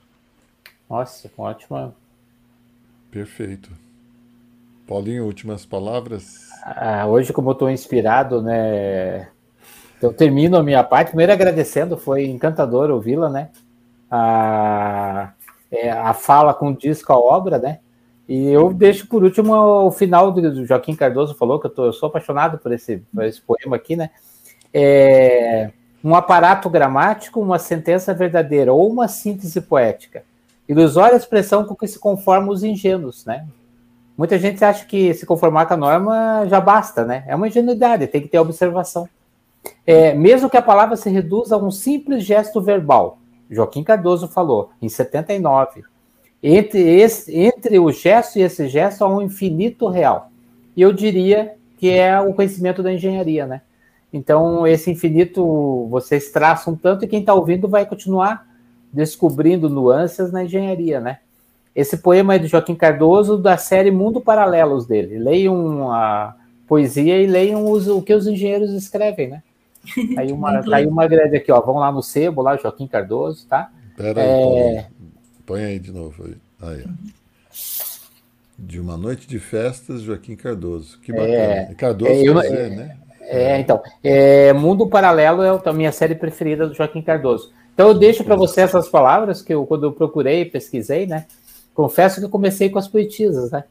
Nossa, ótima. Perfeito. Paulinho, últimas palavras? Ah, hoje, como eu estou inspirado, né? Eu termino a minha parte, primeiro agradecendo, foi encantador ouvi-la, né? A, é, a fala com disco a obra, né? E eu deixo por último o final do Joaquim Cardoso falou, que eu, tô, eu sou apaixonado por esse, por esse poema aqui, né? É, um aparato gramático, uma sentença verdadeira ou uma síntese poética. Ilusória expressão com que se conformam os ingênuos, né? Muita gente acha que se conformar com a norma já basta, né? É uma ingenuidade, tem que ter observação. É, mesmo que a palavra se reduza a um simples gesto verbal, Joaquim Cardoso falou, em 79, entre, esse, entre o gesto e esse gesto há um infinito real. E eu diria que é o conhecimento da engenharia, né? Então, esse infinito vocês traçam tanto e quem está ouvindo vai continuar descobrindo nuances na engenharia, né? Esse poema é do Joaquim Cardoso, da série Mundo Paralelos dele. Leiam a poesia e leiam os, o que os engenheiros escrevem, né? Aí uma, tá aí uma grande aqui, ó. Vão lá no sebo, lá, Joaquim Cardoso, tá? Pera aí, é, Põe aí de novo. Aí, De uma noite de festas, Joaquim Cardoso. Que bacana. É, Cardoso, é, eu, né? É, então. É, Mundo Paralelo é a minha série preferida do Joaquim Cardoso. Então eu deixo para você essas palavras que eu, quando eu procurei, pesquisei, né? Confesso que eu comecei com as poetisas, né?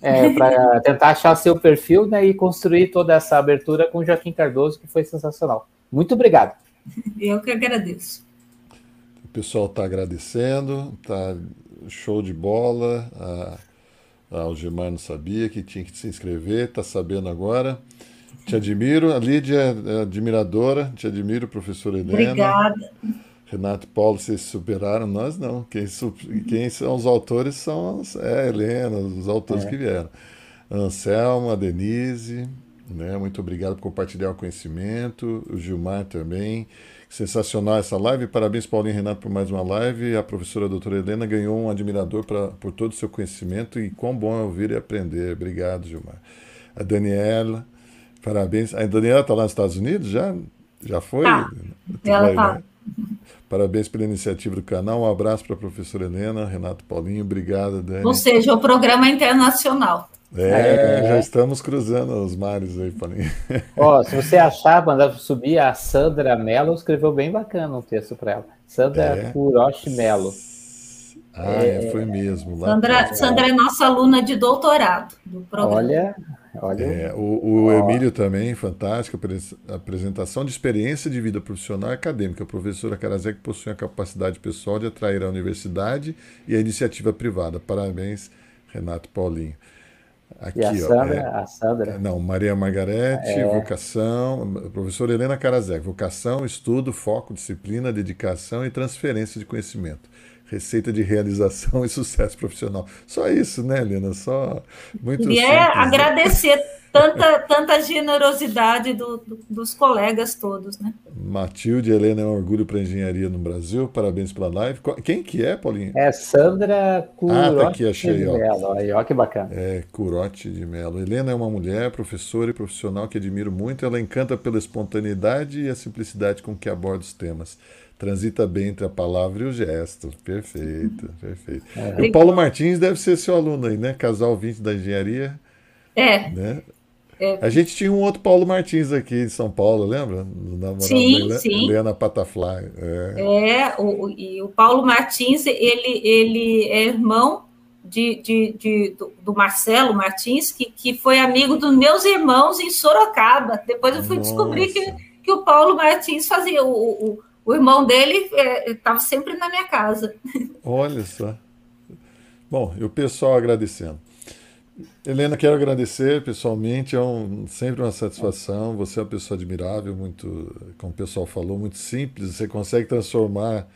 É, para tentar achar seu perfil né, e construir toda essa abertura com o Joaquim Cardoso, que foi sensacional. Muito obrigado. Eu que agradeço pessoal está agradecendo, tá show de bola. A, a Algemar não sabia que tinha que se inscrever, está sabendo agora. Te admiro, a Lídia é admiradora, te admiro, professora Helena. Obrigada. Renato e Paulo, vocês superaram, nós não. Quem, quem são os autores são é, a Helena, os autores é. que vieram. Anselma, Denise, né? muito obrigado por compartilhar o conhecimento, o Gilmar também. Sensacional essa live. Parabéns, Paulinho e Renato, por mais uma live. A professora doutora Helena ganhou um admirador pra, por todo o seu conhecimento e quão bom é ouvir e aprender. Obrigado, Gilmar. A Daniela, parabéns. A Daniela está lá nos Estados Unidos? Já, já foi? Ah, ela está. Né? Parabéns pela iniciativa do canal. Um abraço para a professora Helena, Renato Paulinho. Obrigado, Dani. Ou seja, o programa é internacional. É, é, já estamos cruzando os mares aí, Paulinho. Ó, se você achar, mandar subir, a Sandra Mello escreveu bem bacana um texto para ela. Sandra é. Kuroshi Mello. Ah, é, foi mesmo. Sandra, Sandra é nossa aluna de doutorado do programa. Olha, olha. É, o, o Emílio também, fantástico, apresentação de experiência de vida profissional e acadêmica. A professora Karazek possui a capacidade pessoal de atrair a universidade e a iniciativa privada. Parabéns, Renato Paulinho. Aqui, e a Sandra, é, a Sandra. Não, Maria Margarete, é. vocação, professora Helena Karazek, vocação, estudo, foco, disciplina, dedicação e transferência de conhecimento. Receita de realização e sucesso profissional. Só isso, né, Helena? Só muito E é agradecer tanta, tanta generosidade do, do, dos colegas todos, né? Matilde Helena é um orgulho para a engenharia no Brasil. Parabéns pela live. Quem que é, Paulinho? É Sandra Curote ah, tá aqui, achei, de Mello. Aí, ó, que bacana. É, Curote de Mello. Helena é uma mulher, professora e profissional que admiro muito. Ela encanta pela espontaneidade e a simplicidade com que aborda os temas transita bem entre a palavra e o gesto. Perfeito, perfeito. É. E o Paulo Martins deve ser seu aluno aí, né? Casal 20 da engenharia. É. Né? É. A gente tinha um outro Paulo Martins aqui em São Paulo, lembra? sim, sim. Helena Patafly. É, é o, e o Paulo Martins, ele, ele é irmão de, de, de do, do, Marcelo Martins, que, que foi amigo dos meus irmãos em Sorocaba. Depois eu fui Nossa. descobrir que, que o Paulo Martins fazia. O, o, o irmão dele estava é, sempre na minha casa. Olha só. Bom, e o pessoal agradecendo. Helena, quero agradecer pessoalmente, é um, sempre uma satisfação. Você é uma pessoa admirável, muito, como o pessoal falou, muito simples. Você consegue transformar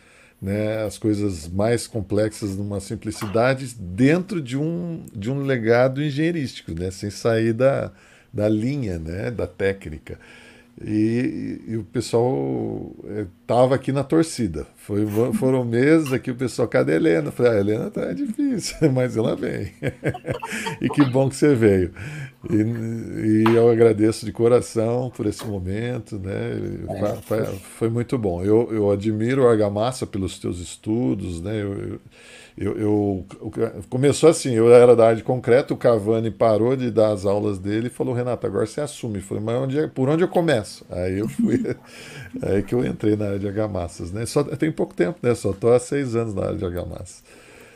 né, as coisas mais complexas numa simplicidade dentro de um, de um legado engenheirístico, né, sem sair da, da linha, né, da técnica. E, e, o pessoal estava eh, aqui na torcida. Foi, foram meses aqui, o pessoal, cadê a Helena? Eu falei, a ah, Helena tá difícil, mas ela vem. e que bom que você veio. E, e, eu agradeço de coração por esse momento, né? Foi, foi muito bom. Eu, eu admiro a Argamassa pelos teus estudos, né? Eu, eu, eu, eu, começou assim, eu era da área de concreto, o Cavani parou de dar as aulas dele e falou, Renato, agora você assume. Eu falei, mas onde é, por onde eu começo? Aí eu fui, aí que eu entrei na área de argamassas, né? Só, tem pouco tempo, né? Só estou há seis anos na área de argamassas.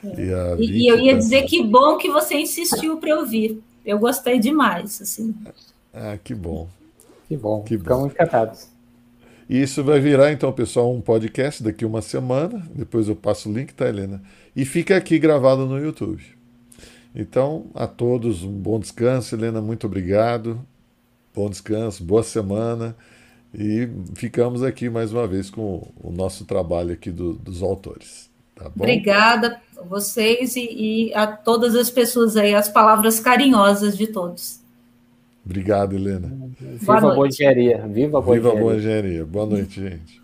É. E, e, eu ia dizer que bom que você insistiu para eu vir. Eu gostei demais, assim. Ah, que bom. Que bom, que ficamos bom. encantados. E isso vai virar, então, pessoal, um podcast daqui uma semana. Depois eu passo o link, tá, Helena? E fica aqui gravado no YouTube. Então, a todos um bom descanso, Helena, muito obrigado. Bom descanso, boa semana. E ficamos aqui mais uma vez com o nosso trabalho aqui do, dos autores. Tá bom? Obrigada a vocês e, e, a todas as pessoas aí, as palavras carinhosas de todos. Obrigado, Helena. Viva a boa engenharia. Viva a boa Viva engenharia. boa engenharia. Boa noite, gente.